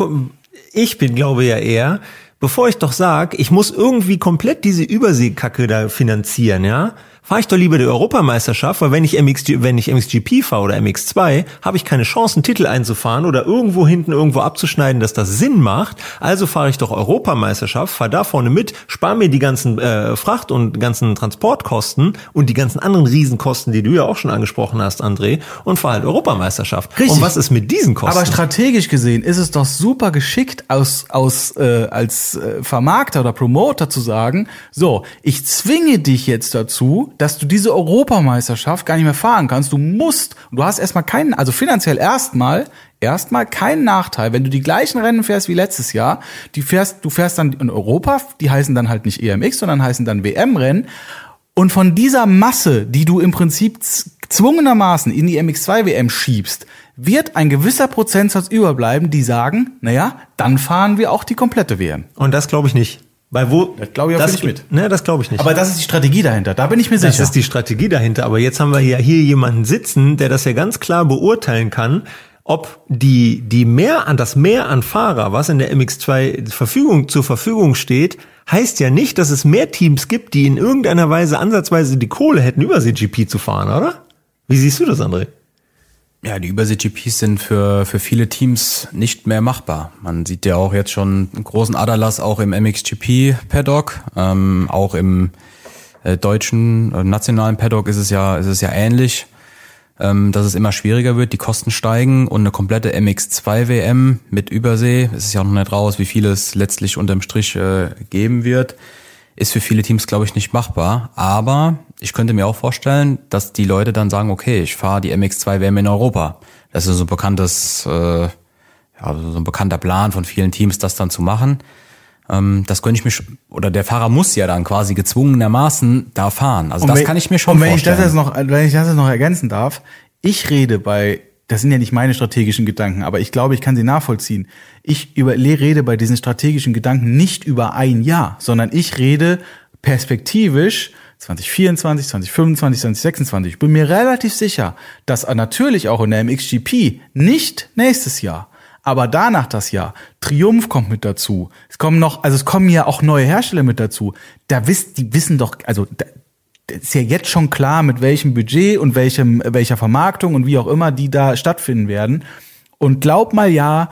ich bin, glaube ja eher, bevor ich doch sag, ich muss irgendwie komplett diese Überseekacke da finanzieren, ja, fahre ich doch lieber die Europameisterschaft, weil wenn ich MXG, wenn ich MXGP fahre oder MX2, habe ich keine Chance, einen Titel einzufahren oder irgendwo hinten irgendwo abzuschneiden, dass das Sinn macht. Also fahre ich doch Europameisterschaft, fahre da vorne mit, spare mir die ganzen äh, Fracht- und ganzen Transportkosten und die ganzen anderen Riesenkosten, die du ja auch schon angesprochen hast, André, und fahre halt Europameisterschaft. Richtig. Und was ist mit diesen Kosten? Aber strategisch gesehen ist es doch super geschickt aus, aus äh, als äh, Vermarkter oder Promoter zu sagen, so, ich zwinge dich jetzt dazu, dass du diese Europameisterschaft gar nicht mehr fahren kannst. Du musst, du hast erstmal keinen, also finanziell erstmal, erstmal keinen Nachteil, wenn du die gleichen Rennen fährst wie letztes Jahr. Die fährst, du fährst dann in Europa, die heißen dann halt nicht EMX, sondern heißen dann WM-Rennen. Und von dieser Masse, die du im Prinzip z- gezwungenermaßen in die MX2 WM schiebst, wird ein gewisser Prozentsatz überbleiben, die sagen, naja, dann fahren wir auch die komplette WM. Und das glaube ich nicht. Weil wo? Das glaube ich auch nicht mit. Ne, das glaube ich nicht. Aber das ist die Strategie dahinter, da bin ich mir das sicher. ist die Strategie dahinter. Aber jetzt haben wir ja hier jemanden sitzen, der das ja ganz klar beurteilen kann, ob die, die mehr an das Mehr an Fahrer, was in der MX2 Verfügung, zur Verfügung steht, heißt ja nicht, dass es mehr Teams gibt, die in irgendeiner Weise ansatzweise die Kohle hätten, Übersee-GP zu fahren, oder? Wie siehst du das, André? Ja, die Übersee-GPs sind für, für viele Teams nicht mehr machbar. Man sieht ja auch jetzt schon einen großen Aderlass auch im MXGP-Paddock, ähm, auch im äh, deutschen äh, nationalen Paddock ist es ja, ist es ja ähnlich, ähm, dass es immer schwieriger wird, die Kosten steigen und eine komplette MX2 WM mit Übersee, es ist ja noch nicht raus, wie viel es letztlich unterm Strich äh, geben wird, ist für viele Teams, glaube ich, nicht machbar. Aber ich könnte mir auch vorstellen, dass die Leute dann sagen, okay, ich fahre die MX2 WM in Europa. Das ist so ein bekanntes, äh, ja, so ein bekannter Plan von vielen Teams, das dann zu machen. Ähm, das könnte ich mir, sch- oder der Fahrer muss ja dann quasi gezwungenermaßen da fahren. Also Und das wenn- kann ich mir schon Und wenn ich vorstellen. das jetzt noch, wenn ich das jetzt noch ergänzen darf, ich rede bei, das sind ja nicht meine strategischen Gedanken, aber ich glaube, ich kann sie nachvollziehen. Ich über, rede bei diesen strategischen Gedanken nicht über ein Jahr, sondern ich rede perspektivisch 2024, 2025, 2026. Ich bin mir relativ sicher, dass natürlich auch in der MXGP nicht nächstes Jahr, aber danach das Jahr. Triumph kommt mit dazu. Es kommen noch, also es kommen ja auch neue Hersteller mit dazu. Da wisst, die wissen doch, also da, ist ja jetzt schon klar, mit welchem Budget und welchem, welcher Vermarktung und wie auch immer die da stattfinden werden. Und glaub mal ja,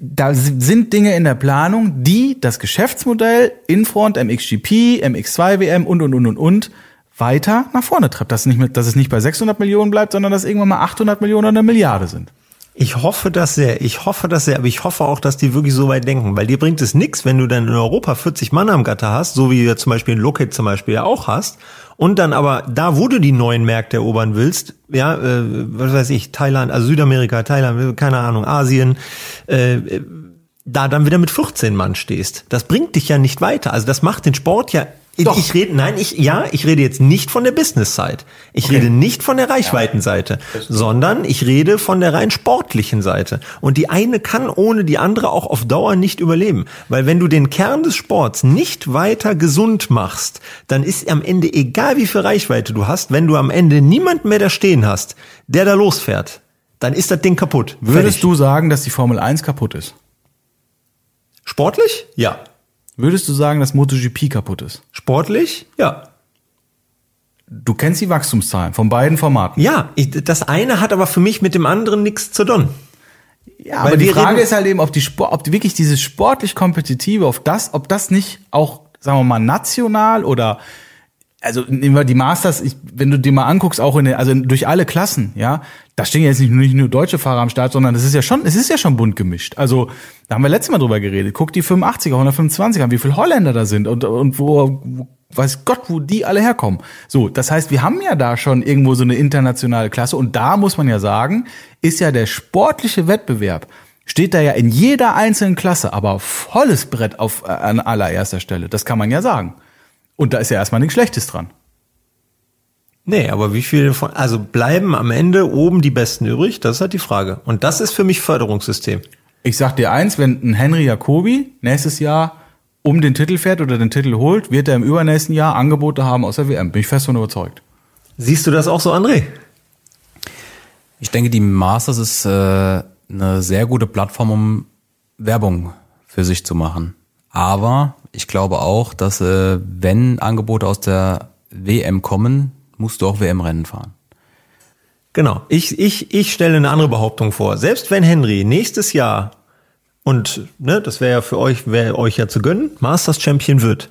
da sind Dinge in der Planung, die das Geschäftsmodell Infront, MXGP, MX2 WM und und und und und weiter nach vorne treibt. Dass, es nicht mit, dass es nicht bei 600 Millionen bleibt, sondern dass irgendwann mal 800 Millionen oder eine Milliarde sind. Ich hoffe das sehr. Ich hoffe das sehr, aber ich hoffe auch, dass die wirklich so weit denken, weil dir bringt es nichts, wenn du dann in Europa 40 Mann am Gatter hast, so wie du zum Beispiel in Lockheed zum Beispiel ja auch hast, und dann aber da, wo du die neuen Märkte erobern willst, ja, äh, was weiß ich, Thailand, also Südamerika, Thailand, keine Ahnung, Asien, äh, da dann wieder mit 14 Mann stehst. Das bringt dich ja nicht weiter. Also das macht den Sport ja Doch. Ich rede, nein, ich, ja, ich rede jetzt nicht von der Business-Seite. Ich rede nicht von der Reichweitenseite, sondern ich rede von der rein sportlichen Seite. Und die eine kann ohne die andere auch auf Dauer nicht überleben. Weil wenn du den Kern des Sports nicht weiter gesund machst, dann ist am Ende egal wie viel Reichweite du hast, wenn du am Ende niemanden mehr da stehen hast, der da losfährt, dann ist das Ding kaputt. Würdest Fertig. du sagen, dass die Formel 1 kaputt ist? Sportlich? Ja. Würdest du sagen, dass MotoGP kaputt ist? Sportlich? Ja. Du kennst die Wachstumszahlen von beiden Formaten. Ja, ich, das eine hat aber für mich mit dem anderen nichts zu tun. Ja, aber die wir Frage reden- ist halt eben, ob die Sport, ob die wirklich dieses sportlich kompetitive, auf das, ob das nicht auch, sagen wir mal, national oder also nehmen wir die Masters, ich, wenn du dir mal anguckst, auch in den, also durch alle Klassen, ja, da stehen jetzt nicht, nicht nur deutsche Fahrer am Start, sondern es ist ja schon, es ist ja schon bunt gemischt. Also da haben wir letztes Mal drüber geredet. Guck die 85er, 125er, wie viele Holländer da sind und und wo, wo weiß Gott, wo die alle herkommen. So, das heißt, wir haben ja da schon irgendwo so eine internationale Klasse und da muss man ja sagen, ist ja der sportliche Wettbewerb steht da ja in jeder einzelnen Klasse, aber volles Brett auf äh, an allererster Stelle. Das kann man ja sagen. Und da ist ja erstmal nichts Schlechtes dran. Nee, aber wie viel von, also bleiben am Ende oben die Besten übrig? Das ist halt die Frage. Und das ist für mich Förderungssystem. Ich sag dir eins, wenn ein Henry Jacobi nächstes Jahr um den Titel fährt oder den Titel holt, wird er im übernächsten Jahr Angebote haben aus der WM. Bin ich fest von überzeugt. Siehst du das auch so, André? Ich denke, die Masters ist äh, eine sehr gute Plattform, um Werbung für sich zu machen. Aber ich glaube auch, dass äh, wenn Angebote aus der WM kommen, musst du auch WM-Rennen fahren. Genau. Ich, ich, ich stelle eine andere Behauptung vor. Selbst wenn Henry nächstes Jahr und ne, das wäre ja für euch, wäre euch ja zu gönnen, Masters Champion wird,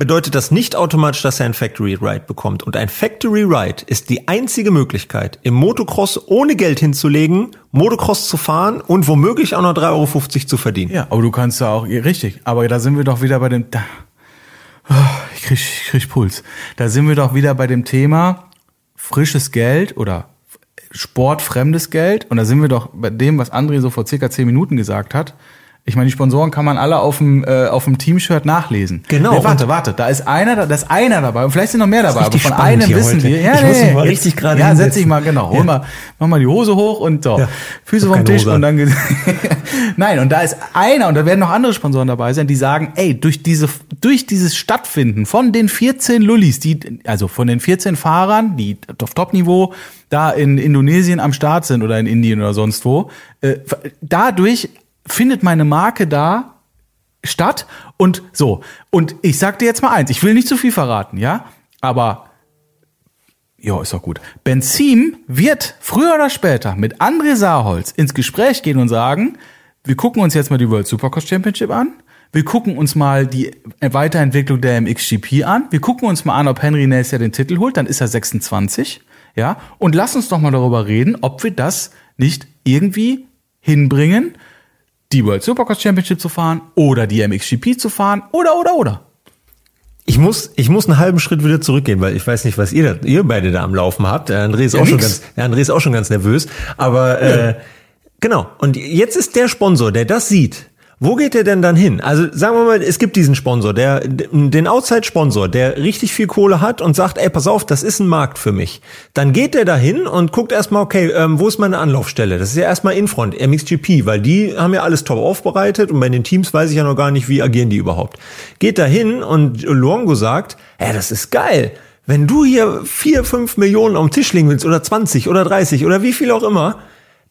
bedeutet das nicht automatisch, dass er ein Factory Ride bekommt. Und ein Factory Ride ist die einzige Möglichkeit, im Motocross ohne Geld hinzulegen, Motocross zu fahren und womöglich auch noch 3,50 Euro zu verdienen. Ja, aber du kannst ja auch, richtig, aber da sind wir doch wieder bei dem, da, Oh, ich krieg, ich krieg Puls. Da sind wir doch wieder bei dem Thema frisches Geld oder sportfremdes Geld. Und da sind wir doch bei dem, was André so vor circa zehn Minuten gesagt hat. Ich meine, die Sponsoren kann man alle auf dem, äh, auf dem Team-Shirt nachlesen. Genau. Nee, warte, warte, da ist einer, da ist einer dabei und vielleicht sind noch mehr dabei, aber von einem wissen heute. wir. Ja, Ich muss mich mal richtig gerade Ja, setz hinsetzen. dich mal, genau. Hol Ja. mal, mach mal die Hose hoch und so. Ja. Füße vom Tisch und an. dann. Nein, und da ist einer und da werden noch andere Sponsoren dabei sein, die sagen, ey, durch diese, durch dieses Stattfinden von den 14 Lullis, die, also von den 14 Fahrern, die auf Top-Niveau da in Indonesien am Start sind oder in Indien oder sonst wo, äh, dadurch findet meine Marke da statt und so. Und ich sag dir jetzt mal eins, ich will nicht zu viel verraten, ja, aber ja, ist doch gut. Benzim wird früher oder später mit André Saarholz ins Gespräch gehen und sagen, wir gucken uns jetzt mal die World Supercross Championship an. Wir gucken uns mal die Weiterentwicklung der MXGP an. Wir gucken uns mal an, ob Henry nächstes Jahr den Titel holt. Dann ist er 26. Ja. Und lass uns doch mal darüber reden, ob wir das nicht irgendwie hinbringen, die World Supercross Championship zu fahren oder die MXGP zu fahren oder, oder, oder. Ich muss, ich muss einen halben Schritt wieder zurückgehen, weil ich weiß nicht, was ihr, da, ihr beide da am Laufen habt. Der André ist Ja, auch schon ganz, der André ist auch schon ganz nervös. Aber äh, genau. Und jetzt ist der Sponsor, der das sieht. Wo geht der denn dann hin? Also sagen wir mal, es gibt diesen Sponsor, der den Outside-Sponsor, der richtig viel Kohle hat und sagt, ey, pass auf, das ist ein Markt für mich. Dann geht der dahin und guckt erstmal, okay, ähm, wo ist meine Anlaufstelle? Das ist ja erstmal Infront, MXGP, weil die haben ja alles top aufbereitet und bei den Teams weiß ich ja noch gar nicht, wie agieren die überhaupt. Geht dahin und Luongo sagt, ey, das ist geil. Wenn du hier vier, fünf Millionen am Tisch legen willst oder 20 oder 30 oder wie viel auch immer,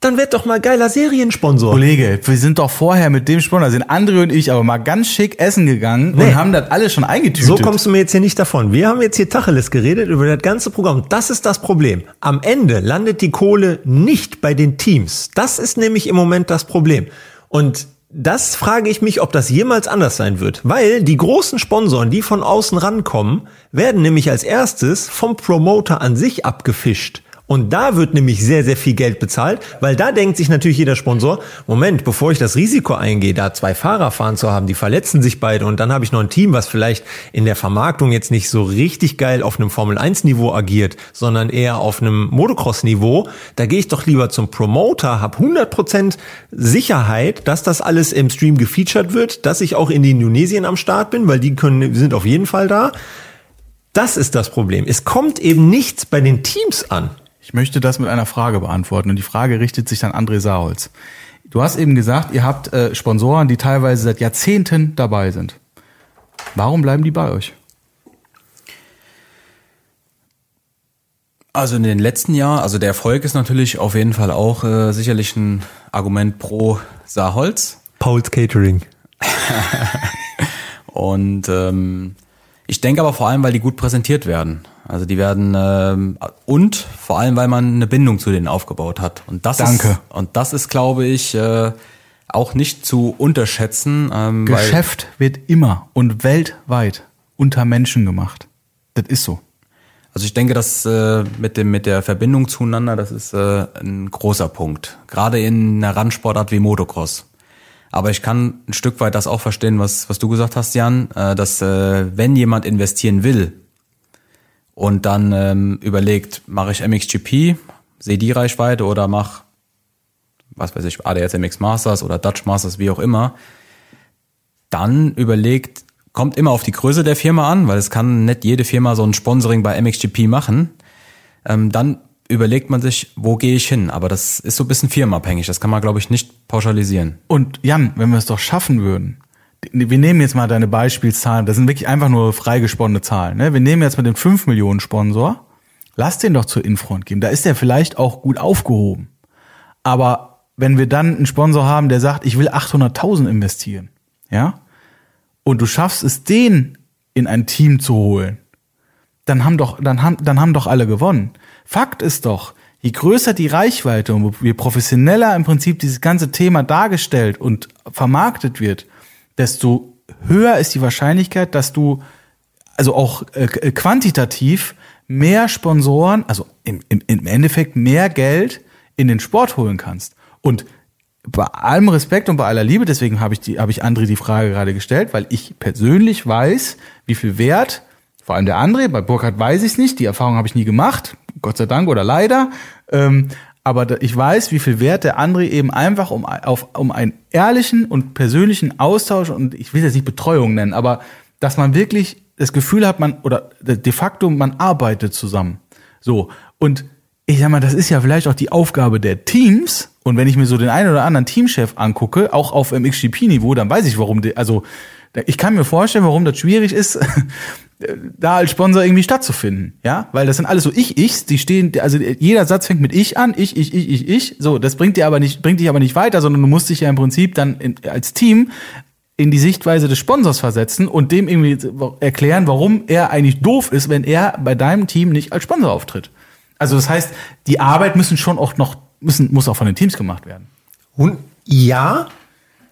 dann werd doch mal geiler Seriensponsor. Kollege, wir sind doch vorher mit dem Sponsor, sind André und ich aber mal ganz schick essen gegangen Nee. und haben das alles schon eingetütet. So kommst du mir jetzt hier nicht davon. Wir haben jetzt hier Tacheles geredet über das ganze Programm. Das ist das Problem. Am Ende landet die Kohle nicht bei den Teams. Das ist nämlich im Moment das Problem. Und das frage ich mich, ob das jemals anders sein wird. Weil die großen Sponsoren, die von außen rankommen, werden nämlich als erstes vom Promoter an sich abgefischt. Und da wird nämlich sehr, sehr viel Geld bezahlt, weil da denkt sich natürlich jeder Sponsor, Moment, bevor ich das Risiko eingehe, da zwei Fahrer fahren zu haben, die verletzen sich beide und dann habe ich noch ein Team, was vielleicht in der Vermarktung jetzt nicht so richtig geil auf einem Formel-1-Niveau agiert, sondern eher auf einem Motocross-Niveau, da gehe ich doch lieber zum Promoter, habe 100% Sicherheit, dass das alles im Stream gefeatured wird, dass ich auch in Indonesien am Start bin, weil die können, sind auf jeden Fall da. Das ist das Problem. Es kommt eben nichts bei den Teams an. Ich möchte das mit einer Frage beantworten und die Frage richtet sich an André Saarholz. Du hast eben gesagt, ihr habt äh, Sponsoren, die teilweise seit Jahrzehnten dabei sind. Warum bleiben die bei euch? Also in den letzten Jahren, also der Erfolg ist natürlich auf jeden Fall auch äh, sicherlich ein Argument pro Saarholz. Paul's Catering. Und ähm, ich denke aber vor allem, weil die gut präsentiert werden. Also die werden ähm, und vor allem, weil man eine Bindung zu denen aufgebaut hat. Und das Danke. ist und das ist, glaube ich, äh, auch nicht zu unterschätzen. Ähm, Geschäft wird immer und weltweit unter Menschen gemacht. Das ist so. Also ich denke, dass äh, mit dem mit der Verbindung zueinander, das ist äh, ein großer Punkt. Gerade in einer Randsportart wie Motocross. Aber ich kann ein Stück weit das auch verstehen, was was du gesagt hast, Jan, äh, dass äh, wenn jemand investieren will und dann ähm, überlegt, mache ich MXGP, sehe die Reichweite oder mach was weiß ich, ADS MX Masters oder Dutch Masters, wie auch immer, dann überlegt, kommt immer auf die Größe der Firma an, weil es kann nicht jede Firma so ein Sponsoring bei MXGP machen. Ähm, dann überlegt man sich, wo gehe ich hin? Aber das ist so ein bisschen firmenabhängig. Das kann man, glaube ich, nicht pauschalisieren. Und Jan, wenn wir es doch schaffen würden, wir nehmen jetzt mal deine Beispielszahlen, das sind wirklich einfach nur freigesponnene Zahlen. Ne? Wir nehmen jetzt mal den 5 Millionen Sponsor, lass den doch zur Infront gehen. Da ist der vielleicht auch gut aufgehoben. Aber wenn wir dann einen Sponsor haben, der sagt, ich will 800.000 investieren, ja, und du schaffst es, den in ein Team zu holen, dann haben doch, dann haben, dann haben doch alle gewonnen. Fakt ist doch, je größer die Reichweite und je professioneller im Prinzip dieses ganze Thema dargestellt und vermarktet wird, desto höher ist die Wahrscheinlichkeit, dass du also auch äh, äh, quantitativ mehr Sponsoren, also im, im, im Endeffekt mehr Geld in den Sport holen kannst. Und bei allem Respekt und bei aller Liebe, deswegen habe ich die, habe ich André die Frage gerade gestellt, weil ich persönlich weiß, wie viel Wert, vor allem der André, bei Burkhardt weiß ich es nicht, die Erfahrung habe ich nie gemacht, Gott sei Dank oder leider. Ähm, Aber ich weiß, wie viel Wert der André eben einfach um, auf, um einen ehrlichen und persönlichen Austausch und ich will das nicht Betreuung nennen, aber dass man wirklich das Gefühl hat, man oder de facto man arbeitet zusammen. So und ich sag mal, das ist ja vielleicht auch die Aufgabe der Teams. Und wenn ich mir so den einen oder anderen Teamchef angucke, auch auf MXGP-Niveau, dann weiß ich, warum, die, also ich kann mir vorstellen, warum das schwierig ist, da als Sponsor irgendwie stattzufinden, ja, weil das sind alles so Ich-Ichs, die stehen, also jeder Satz fängt mit Ich an, ich, ich, ich, ich, ich, so, das bringt dir aber nicht, bringt dich aber nicht weiter, sondern du musst dich ja im Prinzip dann in, als Team in die Sichtweise des Sponsors versetzen und dem irgendwie erklären, warum er eigentlich doof ist, wenn er bei deinem Team nicht als Sponsor auftritt. Also das heißt, die Arbeit müssen schon auch noch, müssen, muss auch von den Teams gemacht werden. Und ja,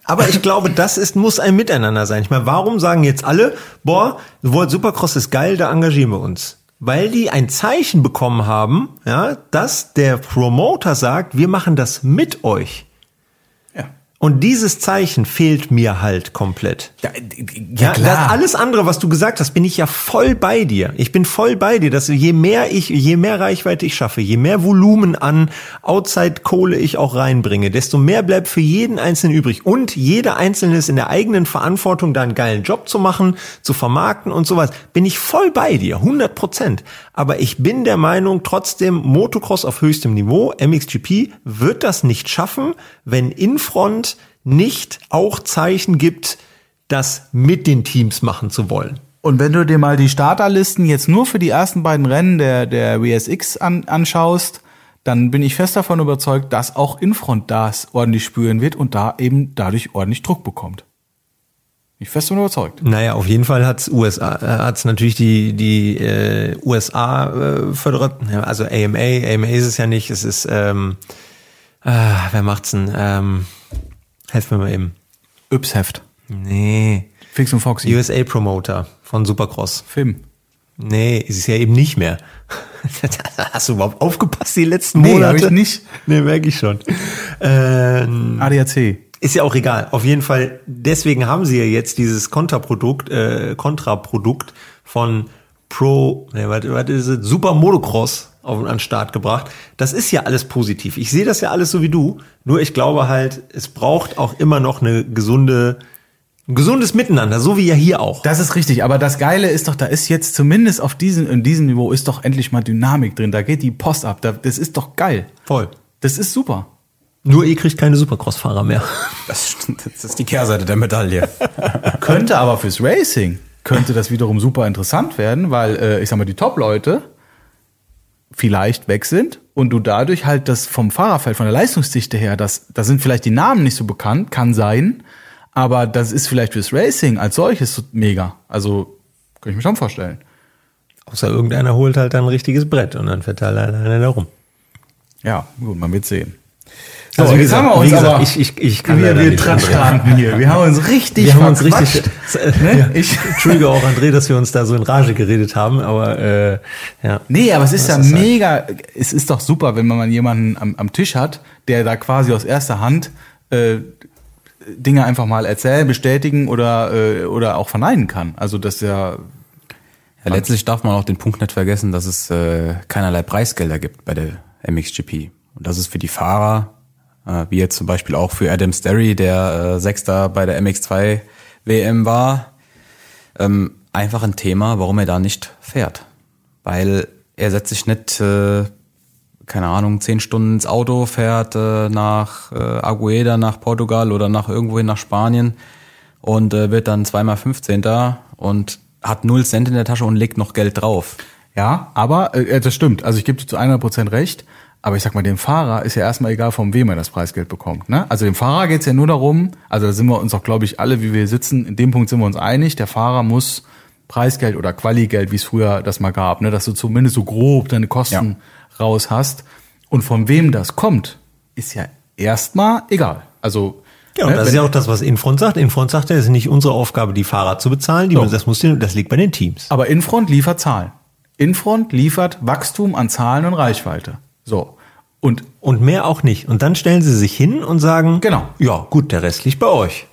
aber ich glaube, das ist, muss ein Miteinander sein. Ich meine, warum sagen jetzt alle, boah, World Supercross ist geil, da engagieren wir uns? Weil die ein Zeichen bekommen haben, ja, dass der Promoter sagt, wir machen das mit euch. Und dieses Zeichen fehlt mir halt komplett. Ja, Ja, Das, alles andere, was du gesagt hast, bin ich ja voll bei dir. Ich bin voll bei dir, dass je mehr ich, je mehr Reichweite ich schaffe, je mehr Volumen an Outside-Kohle ich auch reinbringe, desto mehr bleibt für jeden Einzelnen übrig. Und jeder Einzelne ist in der eigenen Verantwortung, da einen geilen Job zu machen, zu vermarkten und sowas. Bin ich voll bei dir, 100 Prozent. Aber ich bin der Meinung, trotzdem Motocross auf höchstem Niveau, MXGP, wird das nicht schaffen, wenn Infront nicht auch Zeichen gibt, das mit den Teams machen zu wollen. Und wenn du dir mal die Starterlisten jetzt nur für die ersten beiden Rennen der, der WSX an, anschaust, dann bin ich fest davon überzeugt, dass auch Infront das ordentlich spüren wird und da eben dadurch ordentlich Druck bekommt. Bin ich fest davon überzeugt. Naja, auf jeden Fall hat's USA, äh, hat's natürlich die die äh, USA äh, föderiert, ja, also AMA, AMA ist es ja nicht, es ist ähm, äh, wer macht's denn? Ähm, helf mir mal eben. Yps-Heft. Nee, Fix und Foxy. USA Promoter von Supercross. Film. Nee, ist es ja eben nicht mehr. Hast du überhaupt aufgepasst die letzten Nee, Monate? hab ich nicht. Nee, merke ich schon. Ähm, ADAC. Ist ja auch egal. Auf jeden Fall, deswegen haben sie ja jetzt dieses Kontraprodukt, äh, Kontraprodukt von Pro, ne, was, was ist es? Super Motocross auf, an den Start gebracht. Das ist ja alles positiv. Ich sehe das ja alles so wie du. Nur ich glaube halt, es braucht auch immer noch eine gesunde, ein gesundes Miteinander, so wie ja hier auch. Das ist richtig, aber das Geile ist doch, da ist jetzt zumindest auf diesem, in diesem Niveau ist doch endlich mal Dynamik drin. Da geht die Post ab. Da, das ist doch geil. Voll. Das ist super. Nur ihr kriegt keine Supercross-Fahrer mehr. Das, das ist die Kehrseite der Medaille. Könnte aber fürs Racing, könnte das wiederum super interessant werden, weil, äh, ich sag mal, die Top-Leute vielleicht weg sind und du dadurch halt das vom Fahrerfeld, von der Leistungsdichte her, das, da sind vielleicht die Namen nicht so bekannt, kann sein, aber das ist vielleicht fürs Racing als solches so mega. Also, kann ich mir schon vorstellen. Außer irgendeiner holt halt dann ein richtiges Brett und dann fährt da alleine da rum. Ja, gut, man wird sehen. So, Also, wie gesagt, haben wir uns wie gesagt, aber, ich- ich- ich kann wir, wir transtanden hier. Wir haben uns richtig Wir haben uns richtig, Ne? ja, Ich- entschuldige auch André, dass wir uns da so in Rage geredet haben, aber äh, ja. Nee, aber es ist ja halt- mega, es ist doch super, wenn man jemanden am, am Tisch hat, der da quasi aus erster Hand äh, Dinge einfach mal erzählen, bestätigen oder, äh, oder auch verneinen kann. Also das ist ja, Ja, letztlich darf man auch den Punkt nicht vergessen, dass es äh, keinerlei Preisgelder gibt bei der MXGP. Und das ist für die Fahrer, äh, wie jetzt zum Beispiel auch für Adam Sterry, der äh, Sechster bei der MX2 WM war, ähm, einfach ein Thema, warum er da nicht fährt. Weil er setzt sich nicht, äh, keine Ahnung, zehn Stunden ins Auto, fährt äh, nach äh, Agueda, nach Portugal oder nach irgendwohin nach Spanien und äh, wird dann zweimal 15. und hat null Cent in der Tasche und legt noch Geld drauf. ja, aber äh, das stimmt. Also ich gebe dir zu 100% recht. Aber ich sag mal, dem Fahrer ist ja erstmal egal, von wem er das Preisgeld bekommt. Ne? Also dem Fahrer geht's ja nur darum, also da sind wir uns auch, glaube ich, alle, wie wir sitzen, in dem Punkt sind wir uns einig, der Fahrer muss Preisgeld oder Qualigeld, wie es früher das mal gab, ne? dass du zumindest so grob deine Kosten raus hast. Und von wem das kommt, ist ja erstmal egal. Also Ja, und ne, das ist ja auch das, was Infront sagt. Infront sagt ja, es ist nicht unsere Aufgabe, die Fahrer zu bezahlen, die, So. das, muss, das liegt bei den Teams. Aber Infront liefert Zahlen. Infront liefert Wachstum an Zahlen und Reichweite. So. Und Und mehr auch nicht. Und dann stellen sie sich hin und sagen, Genau. ja gut, der Rest liegt bei euch.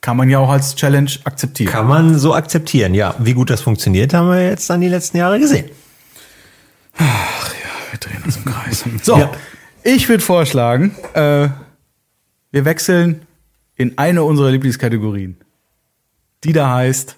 kann man ja auch als Challenge akzeptieren. Kann man so akzeptieren, ja. Wie gut das funktioniert, haben wir jetzt dann die letzten Jahre gesehen. Wir drehen im Kreis. So, Ja. ich würde vorschlagen, äh, wir wechseln in eine unserer Lieblingskategorien. Die da heißt,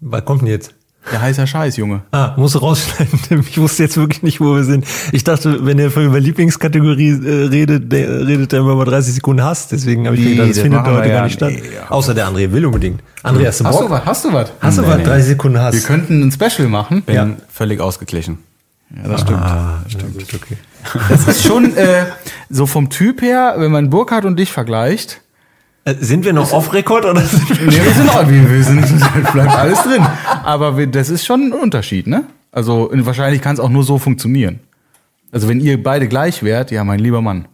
Was kommt denn jetzt? Der heißer Scheiß, Junge. Ah, muss rausschneiden. Ich wusste jetzt wirklich nicht, wo wir sind. Ich dachte, wenn er über Lieblingskategorie äh, redet, der, redet er immer mal 30 Sekunden Hass. Deswegen habe ich Nee, gedacht, das das findet heute ja gar nicht statt. nee, ja. Außer der André will unbedingt. André, hast du Hast du Bock? was? Hast du was? Hast du was? 30 Sekunden Hass. Wir könnten ein Special machen. Bin Ja. völlig ausgeglichen. Ja, das stimmt. Ah, stimmt. Gut, okay. Das ist schon äh, so vom Typ her, wenn man Burkhardt und dich vergleicht. Äh, sind wir noch off-Record oder sind wir Nee, wir sind auch, wir, wir sind, bleibt alles drin. Aber wir, das ist schon ein Unterschied, ne? Also wahrscheinlich kann es auch nur so funktionieren. Also wenn ihr beide gleich wärt, ja, mein lieber Mann.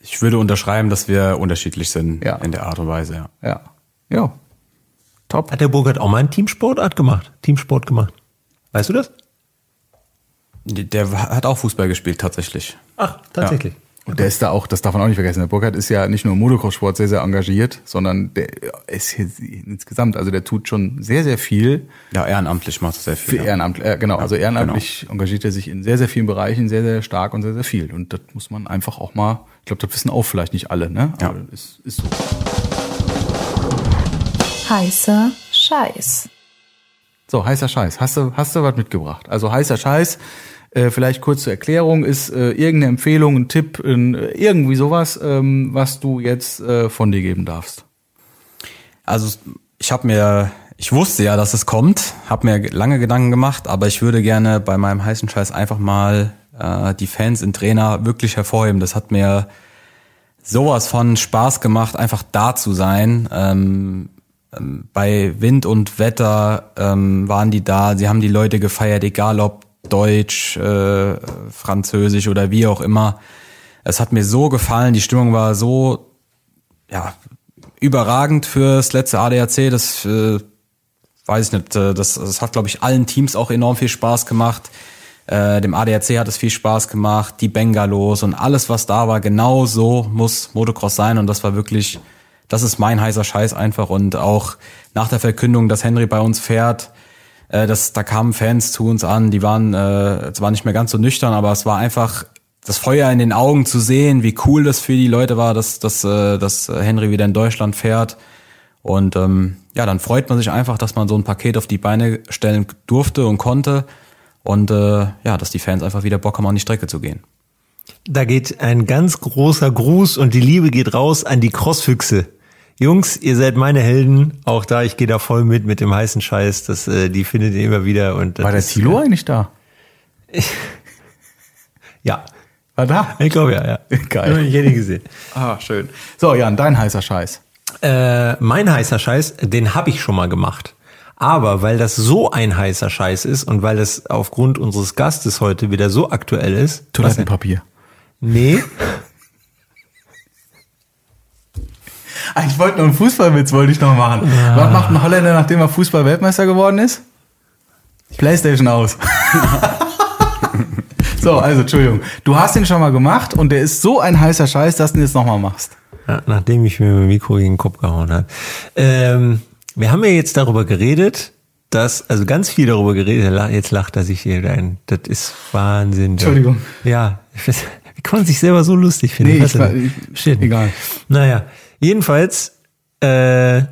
Ich würde unterschreiben, dass wir unterschiedlich sind Ja. in der Art und Weise, ja. Ja. Ja. Top. Hat der Burkhardt auch mal einen Teamsportart gemacht? Teamsport gemacht. Weißt du das? Der hat auch Fußball gespielt, tatsächlich. Ach, tatsächlich. Und der ist da auch, das darf man auch nicht vergessen. Der Burkhardt ist ja nicht nur im Motocross-Sport sehr, sehr engagiert, sondern der ist hier insgesamt, also der tut schon sehr, sehr viel Ja, ehrenamtlich macht er sehr für viel. ja. Ehrenamt, äh, genau, also ehrenamtlich engagiert er sich in sehr, sehr vielen Bereichen sehr, sehr stark und sehr, sehr viel. Und das muss man einfach auch mal, ich glaube, das wissen auch vielleicht nicht alle, ne? Ja. Aber ist, ist so. Heißer Scheiß. So, heißer Scheiß. Hast du, hast du was mitgebracht? Also heißer Scheiß, äh, vielleicht kurz zur Erklärung, ist äh, irgendeine Empfehlung, ein Tipp, ein, äh, irgendwie sowas, ähm, was du jetzt äh, von dir geben darfst. Also ich habe mir, ich wusste ja, dass es kommt, habe mir lange Gedanken gemacht, aber ich würde gerne bei meinem heißen Scheiß einfach mal äh, die Fans in Trainer wirklich hervorheben. Das hat mir sowas von Spaß gemacht, einfach da zu sein. Ähm, ähm, bei Wind und Wetter ähm, waren die da, sie haben die Leute gefeiert, egal ob Deutsch, äh, Französisch oder wie auch immer. Es hat mir so gefallen, die Stimmung war so, ja, überragend fürs letzte ADAC. Das äh, weiß ich nicht. äh, Das, das hat, glaube ich, allen Teams auch enorm viel Spaß gemacht. Äh, dem ADAC hat es viel Spaß gemacht, die Bengalos und alles, was da war, genau so muss Motocross sein. Und das war wirklich, das ist mein heißer Scheiß einfach. Und auch nach der Verkündung, dass Henry bei uns fährt, äh, das, da kamen Fans zu uns an, die waren äh, zwar nicht mehr ganz so nüchtern, aber es war einfach das Feuer in den Augen zu sehen, wie cool das für die Leute war, dass, dass, äh, dass Henry wieder in Deutschland fährt. Und ähm, ja, dann freut man sich einfach, dass man so ein Paket auf die Beine stellen durfte und konnte. Und äh, ja, dass die Fans einfach wieder Bock haben, an die Strecke zu gehen. Da geht ein ganz großer Gruß und die Liebe geht raus an die Crossfüchse. Jungs, ihr seid meine Helden. Auch da, ich gehe da voll mit mit dem heißen Scheiß. Das, äh, die findet ihr immer wieder. Und das War der ist- Tilo eigentlich da? Ja, War da? ich glaube ja, ja. Geil. Ich hätte ihn gesehen. Ah, schön. So, Jan, dein heißer Scheiß. Äh, mein heißer Scheiß, den habe ich schon mal gemacht. Aber weil das so ein heißer Scheiß ist und weil es aufgrund unseres Gastes heute wieder so aktuell ist. Toilettenpapier. Nee, Ah, Ich wollte noch einen Fußballwitz, wollte ich noch machen. Was macht ein Holländer, nachdem er Fußball-Weltmeister geworden ist? Playstation aus. so, also, Entschuldigung. Du hast ihn schon mal gemacht und der ist so ein heißer Scheiß, dass du ihn jetzt nochmal machst. Ja, nachdem ich mir mit dem Mikro gegen den Kopf gehauen habe. Ähm, wir haben ja jetzt darüber geredet, dass, also ganz viel darüber geredet, jetzt lacht er sich hier wieder ein. Das ist Wahnsinn. Entschuldigung. Ja, ich weiß, wie kann man sich selber so lustig finden? Nee, ich war- ich- Shit. egal. Naja, jedenfalls äh,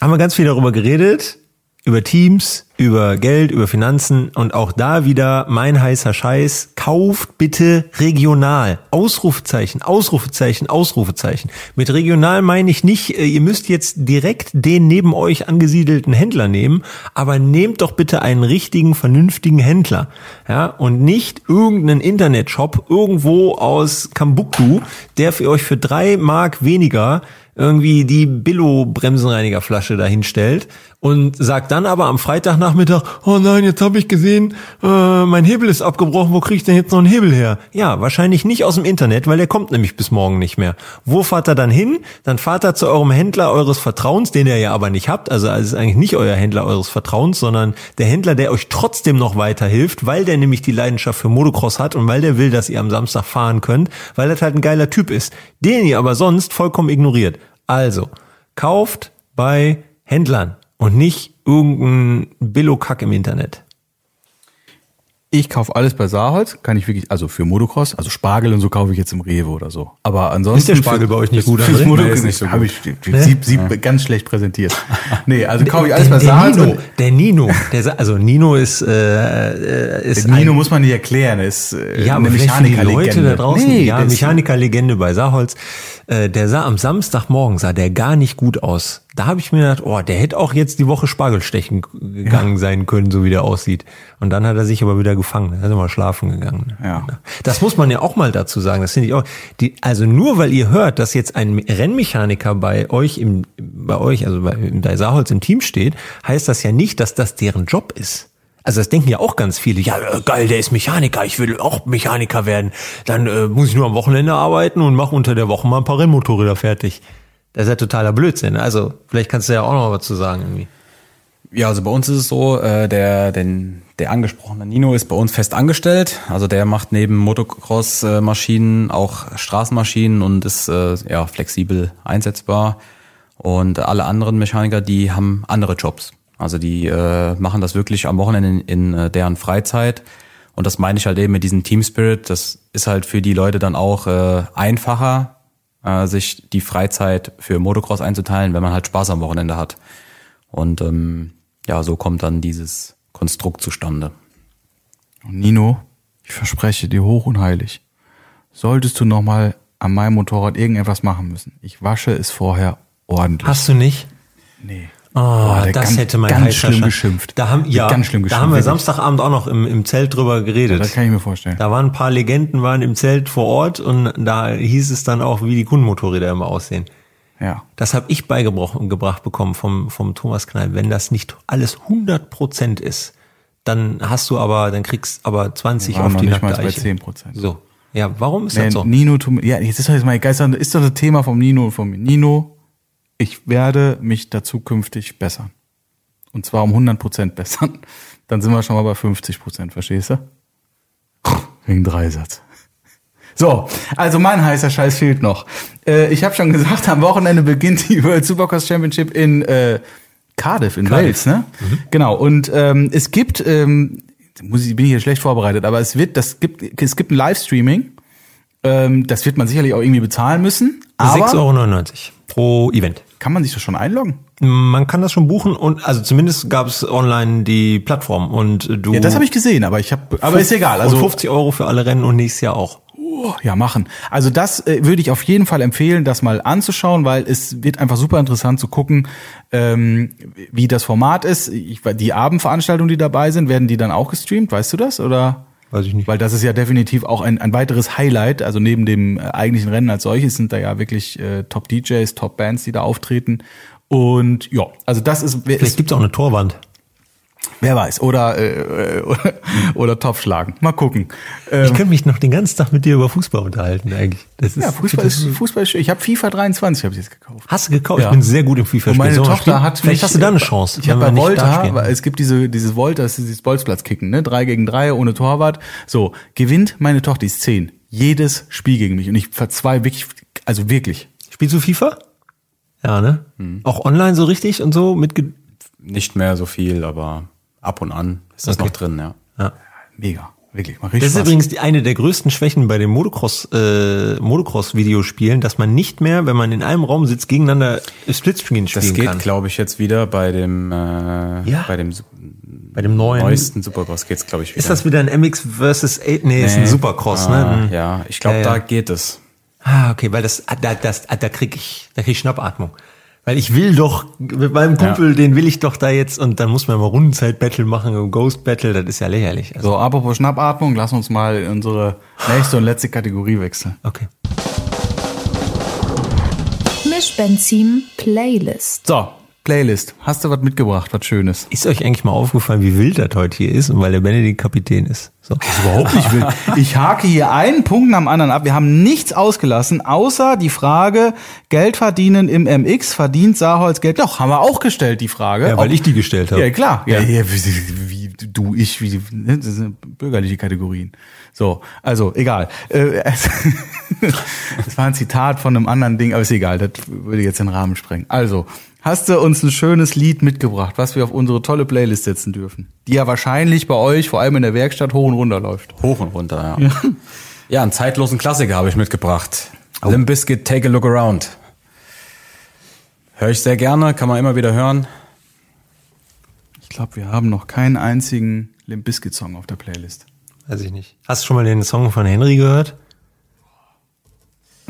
haben wir ganz viel darüber geredet, über Teams, über Geld, über Finanzen und auch da wieder mein heißer Scheiß. Kauft bitte regional. Ausrufezeichen, Ausrufezeichen, Ausrufezeichen. Mit regional meine ich nicht, äh, ihr müsst jetzt direkt den neben euch angesiedelten Händler nehmen, aber nehmt doch bitte einen richtigen, vernünftigen Händler. Ja, und nicht irgendeinen Internetshop irgendwo aus Kambuktu, der für euch für drei Mark weniger irgendwie die Billo-Bremsenreinigerflasche dahinstellt und sagt dann aber am Freitagnachmittag, oh nein, jetzt habe ich gesehen, äh, mein Hebel ist abgebrochen, wo kriege ich denn jetzt noch einen Hebel her? Ja, wahrscheinlich nicht aus dem Internet, weil der kommt nämlich bis morgen nicht mehr. Wo fahrt er dann hin? Dann fahrt er zu eurem Händler eures Vertrauens, den ihr ja aber nicht habt, also es ist eigentlich nicht euer Händler eures Vertrauens, sondern der Händler, der euch trotzdem noch weiterhilft, weil der nämlich die Leidenschaft für Motocross hat und weil der will, dass ihr am Samstag fahren könnt, weil das halt ein geiler Typ ist, den ihr aber sonst vollkommen ignoriert. Also, kauft bei Händlern und nicht irgendein Billo-Kack im Internet. Ich kaufe alles bei Saarholz, kann ich wirklich, also für Motocross, also Spargel und so kaufe ich jetzt im Rewe oder so. Aber ansonsten. Ist der Spargel bei euch nicht gut, André? Motocross ist nicht so Hab ich, sieht, sieht ganz schlecht präsentiert. Nee, also kaufe ich alles bei der, Saarholz. Nino, der Nino, der, also Nino ist, äh, äh, ist Der Nino ein, muss man nicht erklären, er ist äh, ja, eine für Mechanikerlegende. Leute da draußen, Nee, ja, Mechanikerlegende bei Saarholz, äh, der sah am Samstagmorgen, sah der gar nicht gut aus. Da habe ich mir gedacht, oh, der hätte auch jetzt die Woche Spargelstechen gegangen sein können, so wie der aussieht. Und dann hat er sich aber wieder gefangen, dann ist er mal schlafen gegangen. Ja. Das muss man ja auch mal dazu sagen, das finde ich auch. Die, also nur weil ihr hört, dass jetzt ein Rennmechaniker bei euch im, bei euch, also bei, bei Saarholz im Team steht, heißt das ja nicht, dass das deren Job ist. Also das denken ja auch ganz viele. Ja, äh, geil, der ist Mechaniker. Ich will auch Mechaniker werden. Dann äh, muss ich nur am Wochenende arbeiten und mache unter der Woche mal ein paar Rennmotorräder fertig. Das ist ja totaler Blödsinn. Also vielleicht kannst du ja auch noch was zu sagen irgendwie. Ja, also bei uns ist es so, äh, der, den, der angesprochene Nino ist bei uns fest angestellt. Also der macht neben Motocross-Maschinen auch Straßenmaschinen und ist äh, ja flexibel einsetzbar. Und alle anderen Mechaniker, die haben andere Jobs. Also die äh, machen das wirklich am Wochenende in, in äh, deren Freizeit. Und das meine ich halt eben mit diesem Team Spirit. Das ist halt für die Leute dann auch äh, einfacher, äh, sich die Freizeit für Motocross einzuteilen, wenn man halt Spaß am Wochenende hat. Und ähm, ja, so kommt dann dieses Konstrukt zustande. Nino, ich verspreche dir hoch und heilig, solltest du nochmal an meinem Motorrad irgendetwas machen müssen. Ich wasche es vorher ordentlich. Hast du nicht? Nee. Oh, Boah, das ganz- hätte mein ganz schlimm geschimpft. Da haben, ja, Ganz schlimm da geschimpft, haben wir. Samstagabend auch noch im, im Zelt drüber geredet. Das kann ich mir vorstellen. Da waren ein paar Legenden, waren im Zelt vor Ort und da hieß es dann auch, wie die Kundenmotorräder immer aussehen. Ja. Das habe ich beigebracht gebracht bekommen vom, vom Thomas Knall. Wenn das nicht alles 100% ist, dann hast du aber, dann kriegst aber 20 Wir waren auf die nicht mal bei Eiche. 10%. So. Ja, warum ist Nee, das so? Nino, ja, jetzt ist doch jetzt mal Geister, ist doch das Thema vom Nino und von mir. Nino, ich werde mich da zukünftig bessern. Und zwar um 100% bessern. Dann sind wir schon mal bei 50%, verstehst du? Wegen Dreisatz. So, also mein heißer Scheiß fehlt noch. Äh, ich habe schon gesagt, am Wochenende beginnt die World Supercross Championship in äh, Cardiff in Cardiff. Wales, ne? Genau. Und ähm, es gibt, ähm, muss ich bin ich hier schlecht vorbereitet, aber es wird, das gibt, es gibt ein Livestreaming. Ähm, das wird man sicherlich auch irgendwie bezahlen müssen. Aber 6,99 Euro pro Event. Kann man sich das schon einloggen? Man kann das schon buchen und also zumindest gab es online die Plattform und du. Ja, das habe ich gesehen, aber ich habe, aber ist egal. Also und 50 Euro für alle Rennen und nächstes Jahr auch. Oh, ja, machen. Also das äh, würde ich auf jeden Fall empfehlen, das mal anzuschauen, weil es wird einfach super interessant zu gucken, ähm, wie das Format ist. Ich, die Abendveranstaltungen, die dabei sind, werden die dann auch gestreamt, weißt du das? Oder? Weiß ich nicht. Weil das ist ja definitiv auch ein, ein weiteres Highlight. Also neben dem äh, eigentlichen Rennen als solches sind da ja wirklich äh, Top-DJs, Top-Bands, die da auftreten. Und ja, also das ist, Vielleicht ist gibt's auch eine Torwand. Wer weiß, oder, äh, oder, oder Topfschlagen. Mal gucken. Ähm, Ich könnte mich noch den ganzen Tag mit dir über Fußball unterhalten eigentlich. Das ist, ja, Fußball ist, Fußball ist schön. Ich habe FIFA 23, habe ich jetzt gekauft. Hast du gekauft? Ja. Ich bin sehr gut im FIFA Und meine wir Tochter hat Vielleicht mich, hast du da eine Chance. Ich habe bei Volta, es gibt diese dieses Volta, das ist dieses Bolzplatzkicken, ne, drei gegen drei ohne Torwart. So gewinnt meine Tochter, die ist zehn, jedes Spiel gegen mich und ich verzweifle wirklich, also wirklich. Spielst du FIFA? Ja, ne? Hm. Auch online so richtig und so mit Nicht mehr so viel, aber ab und an ist das Okay. noch drin, ja. ja. Mega, wirklich, macht Das richtig ist Spaß. übrigens die, eine der größten Schwächen bei den Motocross, äh, Motocross-Videospielen, dass man nicht mehr, wenn man in einem Raum sitzt, gegeneinander Splitscreen spielen Das geht, kann. glaube ich, jetzt wieder bei dem, äh, Ja. bei dem Bei dem neuen. neuesten Supercross geht's, glaube ich, wieder. Ist das wieder ein MX versus 8? Nee, ist ein Supercross, ah, ne? Ja, ich glaube, Ja, ja. da geht es. Ah, okay, weil das, da, das, da krieg ich, da krieg ich Schnappatmung. Weil ich will doch, mit meinem Kumpel, den will ich doch da jetzt, und dann muss man mal Rundenzeit-Battle machen, und Ghost-Battle, das ist ja lächerlich. Also, So, apropos Schnappatmung, lass uns mal in unsere nächste und letzte Kategorie wechseln. okay. Mischbenzin Playlist. So, Playlist. Hast du was mitgebracht, was Schönes? Ist euch eigentlich mal aufgefallen, wie wild das heute hier ist, und weil der Benedikt Kapitän ist? So. Überhaupt nicht wild. Ich hake hier einen Punkt nach dem anderen ab. Wir haben nichts ausgelassen, außer die Frage, Geld verdienen im MX, verdient Saarholz Geld? Doch, haben wir auch gestellt, die Frage. Ja, weil Ob- ich die gestellt habe. Ja, klar. Ja, ja. wie, wie du, ich, wie, ne, das sind bürgerliche Kategorien. So, also, egal. Äh, Das war ein Zitat von einem anderen Ding, aber ist egal, das würde jetzt den Rahmen sprengen. Also, hast du uns ein schönes Lied mitgebracht, was wir auf unsere tolle Playlist setzen dürfen. Die ja wahrscheinlich bei euch, vor allem in der Werkstatt, hoch und runter läuft. Hoch und runter, ja. Ja, einen zeitlosen Klassiker habe ich mitgebracht. Oh. Limp Bizkit, Take a Look Around. Höre ich sehr gerne, kann man immer wieder hören. Ich glaube, wir haben noch keinen einzigen Limp Bizkit Song auf der Playlist. Weiß ich nicht. Hast du schon mal den Song von Henry gehört?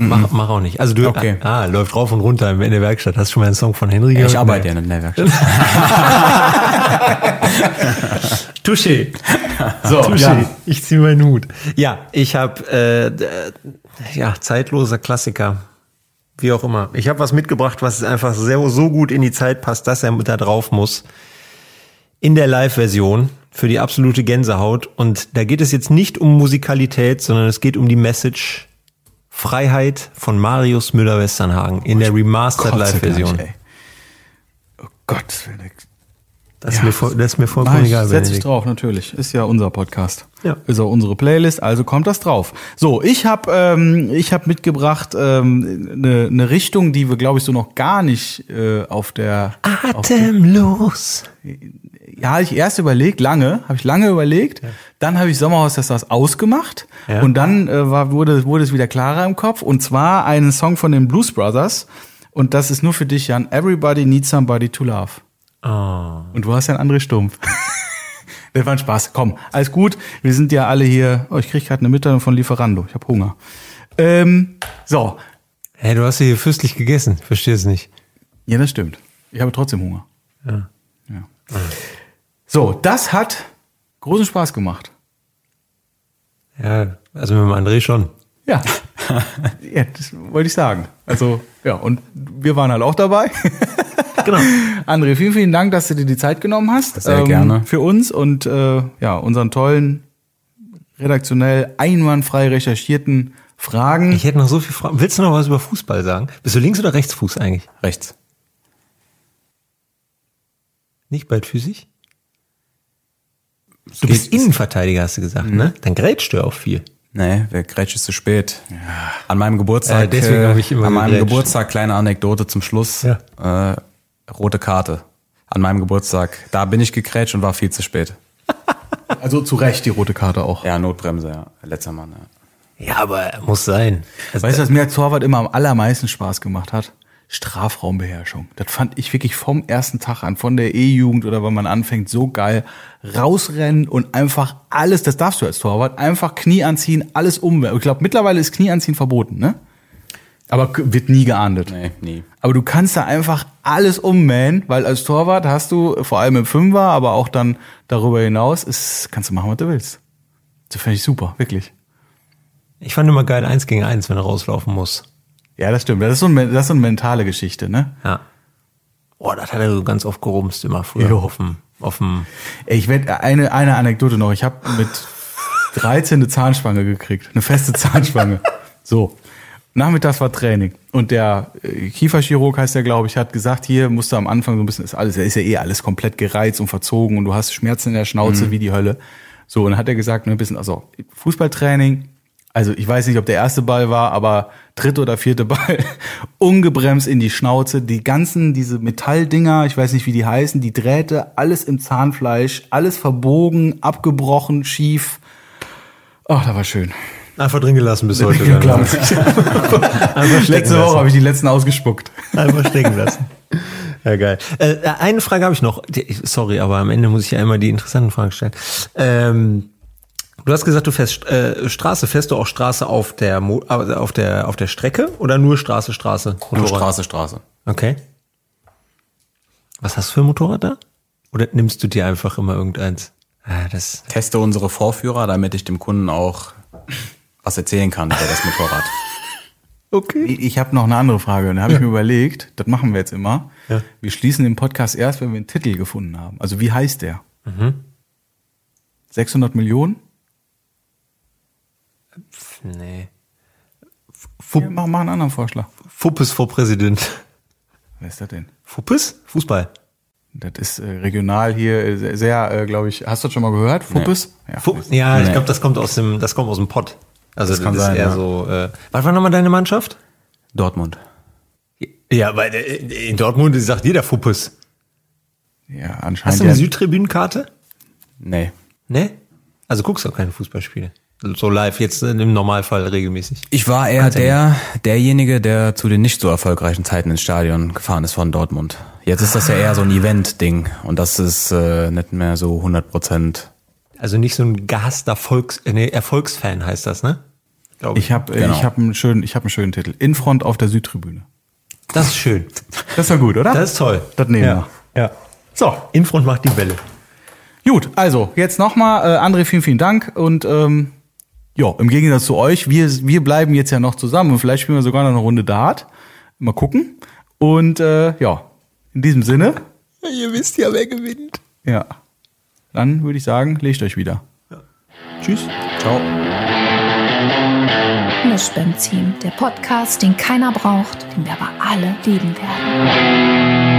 Mach, mach auch nicht. Also du Okay. ah, läuft rauf und runter in der Werkstatt. Hast du schon mal einen Song von Henry gehört? Ich arbeite ja in der Werkstatt. Touché. So, Touché. ja. Ich ziehe meinen Hut. Ja, ich habe äh, äh, ja zeitloser Klassiker. Wie auch immer. Ich habe was mitgebracht, was einfach sehr so gut in die Zeit passt, dass er da drauf muss. In der Live-Version für die absolute Gänsehaut. Und da geht es jetzt nicht um Musikalität, sondern es geht um die Message Freiheit von Marius Müller-Westernhagen in der Remastered sei Dank, Live-Version. Oh Gott, Das, ist Ja. mir voll- das ist mir vollkommen ich, egal. setz dich Benedikt. drauf, natürlich. Ist ja unser Podcast. Ja. Ist auch unsere Playlist, also kommt das drauf. So, ich habe ähm, ich hab mitgebracht ähm, eine ne Richtung, die wir, glaube ich, so noch gar nicht äh, auf der... Auf, Atemlos. ja, habe ich erst überlegt, lange, habe ich lange überlegt. Dann habe ich Sommerhaus das das ausgemacht. Ja. Und dann äh, war, wurde, wurde es wieder klarer im Kopf. Und zwar einen Song von den Blues Brothers. Und das ist nur für dich, Jan. Everybody needs somebody to love. Oh. Und du hast ja einen André Stumpf. Das war ein Spaß. Komm, alles gut. Wir sind ja alle hier. Oh, ich krieg gerade eine Mitteilung von Lieferando. Ich habe Hunger. Ähm, so. Hey, du hast hier fürstlich gegessen. Ich verstehe es nicht. Ja, das stimmt. Ich habe trotzdem Hunger. Ja. Ja. So, das hat großen Spaß gemacht. Ja, also mit dem André schon. Ja. ja, das wollte ich sagen. Also, ja, und wir waren halt auch dabei. Genau. André, vielen, vielen Dank, dass du dir die Zeit genommen hast. ähm, Sehr gerne. Für uns und äh, ja, unseren tollen, redaktionell einwandfrei recherchierten Fragen. Ich hätte noch so viel Fragen. Willst du noch was über Fußball sagen? Bist du Links- oder Rechtsfuß eigentlich? Rechts. Nicht beidfüßig? Du bist Innenverteidiger, hast du gesagt, ne? Dann grätschst du auch viel. Nee, wer grätscht ist zu spät. An meinem Geburtstag, Äh, deswegen hab ich immer an meinem gegrätscht. Geburtstag, kleine Anekdote zum Schluss, äh, rote Karte. An meinem Geburtstag, da bin ich gegrätscht und war viel zu spät. Also zu Recht die rote Karte auch. Ja, Notbremse, ja. Letzter Mann, ja. Ja, aber muss sein. Also, Weißt du, was mir als Torwart immer am allermeisten Spaß gemacht hat? Strafraumbeherrschung. Das fand ich wirklich vom ersten Tag an, von der E-Jugend oder wenn man anfängt, so geil. Rausrennen und einfach alles, das darfst du als Torwart, einfach Knie anziehen, alles umwerfen. Ich glaube, mittlerweile ist Knie anziehen verboten, ne? Aber wird nie geahndet. Nee, nie. Aber du kannst da einfach alles ummähen, weil als Torwart hast du, vor allem im Fünfer, aber auch dann darüber hinaus, ist, kannst du machen, was du willst. Das finde ich super, wirklich. ich fand immer geil eins gegen eins, wenn er rauslaufen muss. Ja, das stimmt. Das ist so, ein, das ist so eine mentale Geschichte, ne? Ja. Boah, das hat er so ganz oft gerumst immer früher Jo. auf dem, auf dem, Ey, Ich werde eine, eine Anekdote noch. Ich habe mit 13 eine Zahnspange gekriegt. Eine feste Zahnspange. So. Nachmittags war Training. Und der äh, Kieferchirurg heißt der, glaube ich, hat gesagt, hier musst du am Anfang so ein bisschen, ist alles, ist ja eh alles komplett gereizt und verzogen und du hast Schmerzen in der Schnauze wie die Hölle. So, und dann hat er gesagt, ne, ein bisschen, also Fußballtraining, also ich weiß nicht, ob der erste Ball war, aber dritte oder vierte Ball, ungebremst in die Schnauze, die ganzen, diese Metalldinger, ich weiß nicht, wie die heißen, die Drähte, alles im Zahnfleisch, alles verbogen, abgebrochen, schief. Ach, da war schön. Einfach drin gelassen bis heute. Stecken Letzte Woche habe ich die letzten ausgespuckt. Einfach stecken lassen. Ja, geil. Äh, eine Frage habe ich noch. Sorry, aber am Ende muss ich ja immer die interessanten Fragen stellen. Ähm, du hast gesagt, du fährst äh, Straße. Fährst du auch Straße auf der, Mo äh, auf der, auf der Strecke oder nur Straße, Straße? Nur Motorrad? Straße, Straße. Okay. Was hast du für ein Motorrad da? Oder nimmst du dir einfach immer irgendeins? Ah, das, Teste unsere Vorführer, damit ich dem Kunden auch was erzählen kann über das Motorrad. okay. Ich habe noch eine andere Frage. Da habe ich mir überlegt, das machen wir jetzt immer. Ja. Wir schließen den Podcast erst, wenn wir einen Titel gefunden haben. Also wie heißt der? Mhm. 600 Millionen? Nee. Ja, mach mal einen anderen Vorschlag. Fuppes vor Präsident. Wer ist das denn? Fuppes? Fußball. Das ist äh, regional hier äh, sehr, sehr äh, glaube ich. Hast du das schon mal gehört? Fuppes? Ja. Fu ja, ich Nee. glaube, das kommt aus dem, das kommt aus dem Pott. Also das, kann ist sein, eher ja. so. Äh, was war nochmal deine Mannschaft? Dortmund. Ja, weil äh, in Dortmund sagt jeder Fuppes. Ja, Hast anscheinend. du eine ja, Südtribünenkarte? Nee. Ne? Also guckst du auch keine Fußballspiele. So live jetzt im Normalfall regelmäßig. Ich war eher Kannst der, derjenige, der zu den nicht so erfolgreichen Zeiten ins Stadion gefahren ist von Dortmund. Jetzt ist das ja eher so ein Event-Ding und das ist äh, nicht mehr so 100 Prozent. Also nicht so ein gehasster Volks, äh, nee, Erfolgsfan heißt das, ne? Glaub ich habe Genau. ich hab einen schönen, ich habe einen schönen Titel. In Front auf der Südtribüne. Das ist schön. Das ist doch gut, oder? Das ist toll. Das nehmen ja. Ja. So, Infront macht die Welle. gut. Also jetzt nochmal, äh, André, vielen, vielen Dank und ähm, ja, im Gegensatz zu euch, wir wir bleiben jetzt ja noch zusammen und vielleicht spielen wir sogar noch eine Runde Dart. Mal gucken. Und äh, ja, in diesem Sinne, Ihr wisst ja, wer gewinnt. ja, dann würde ich sagen, legt euch wieder. Tschüss. Ciao. Mischbenzin, der Podcast, den keiner braucht, den wir aber alle lieben werden.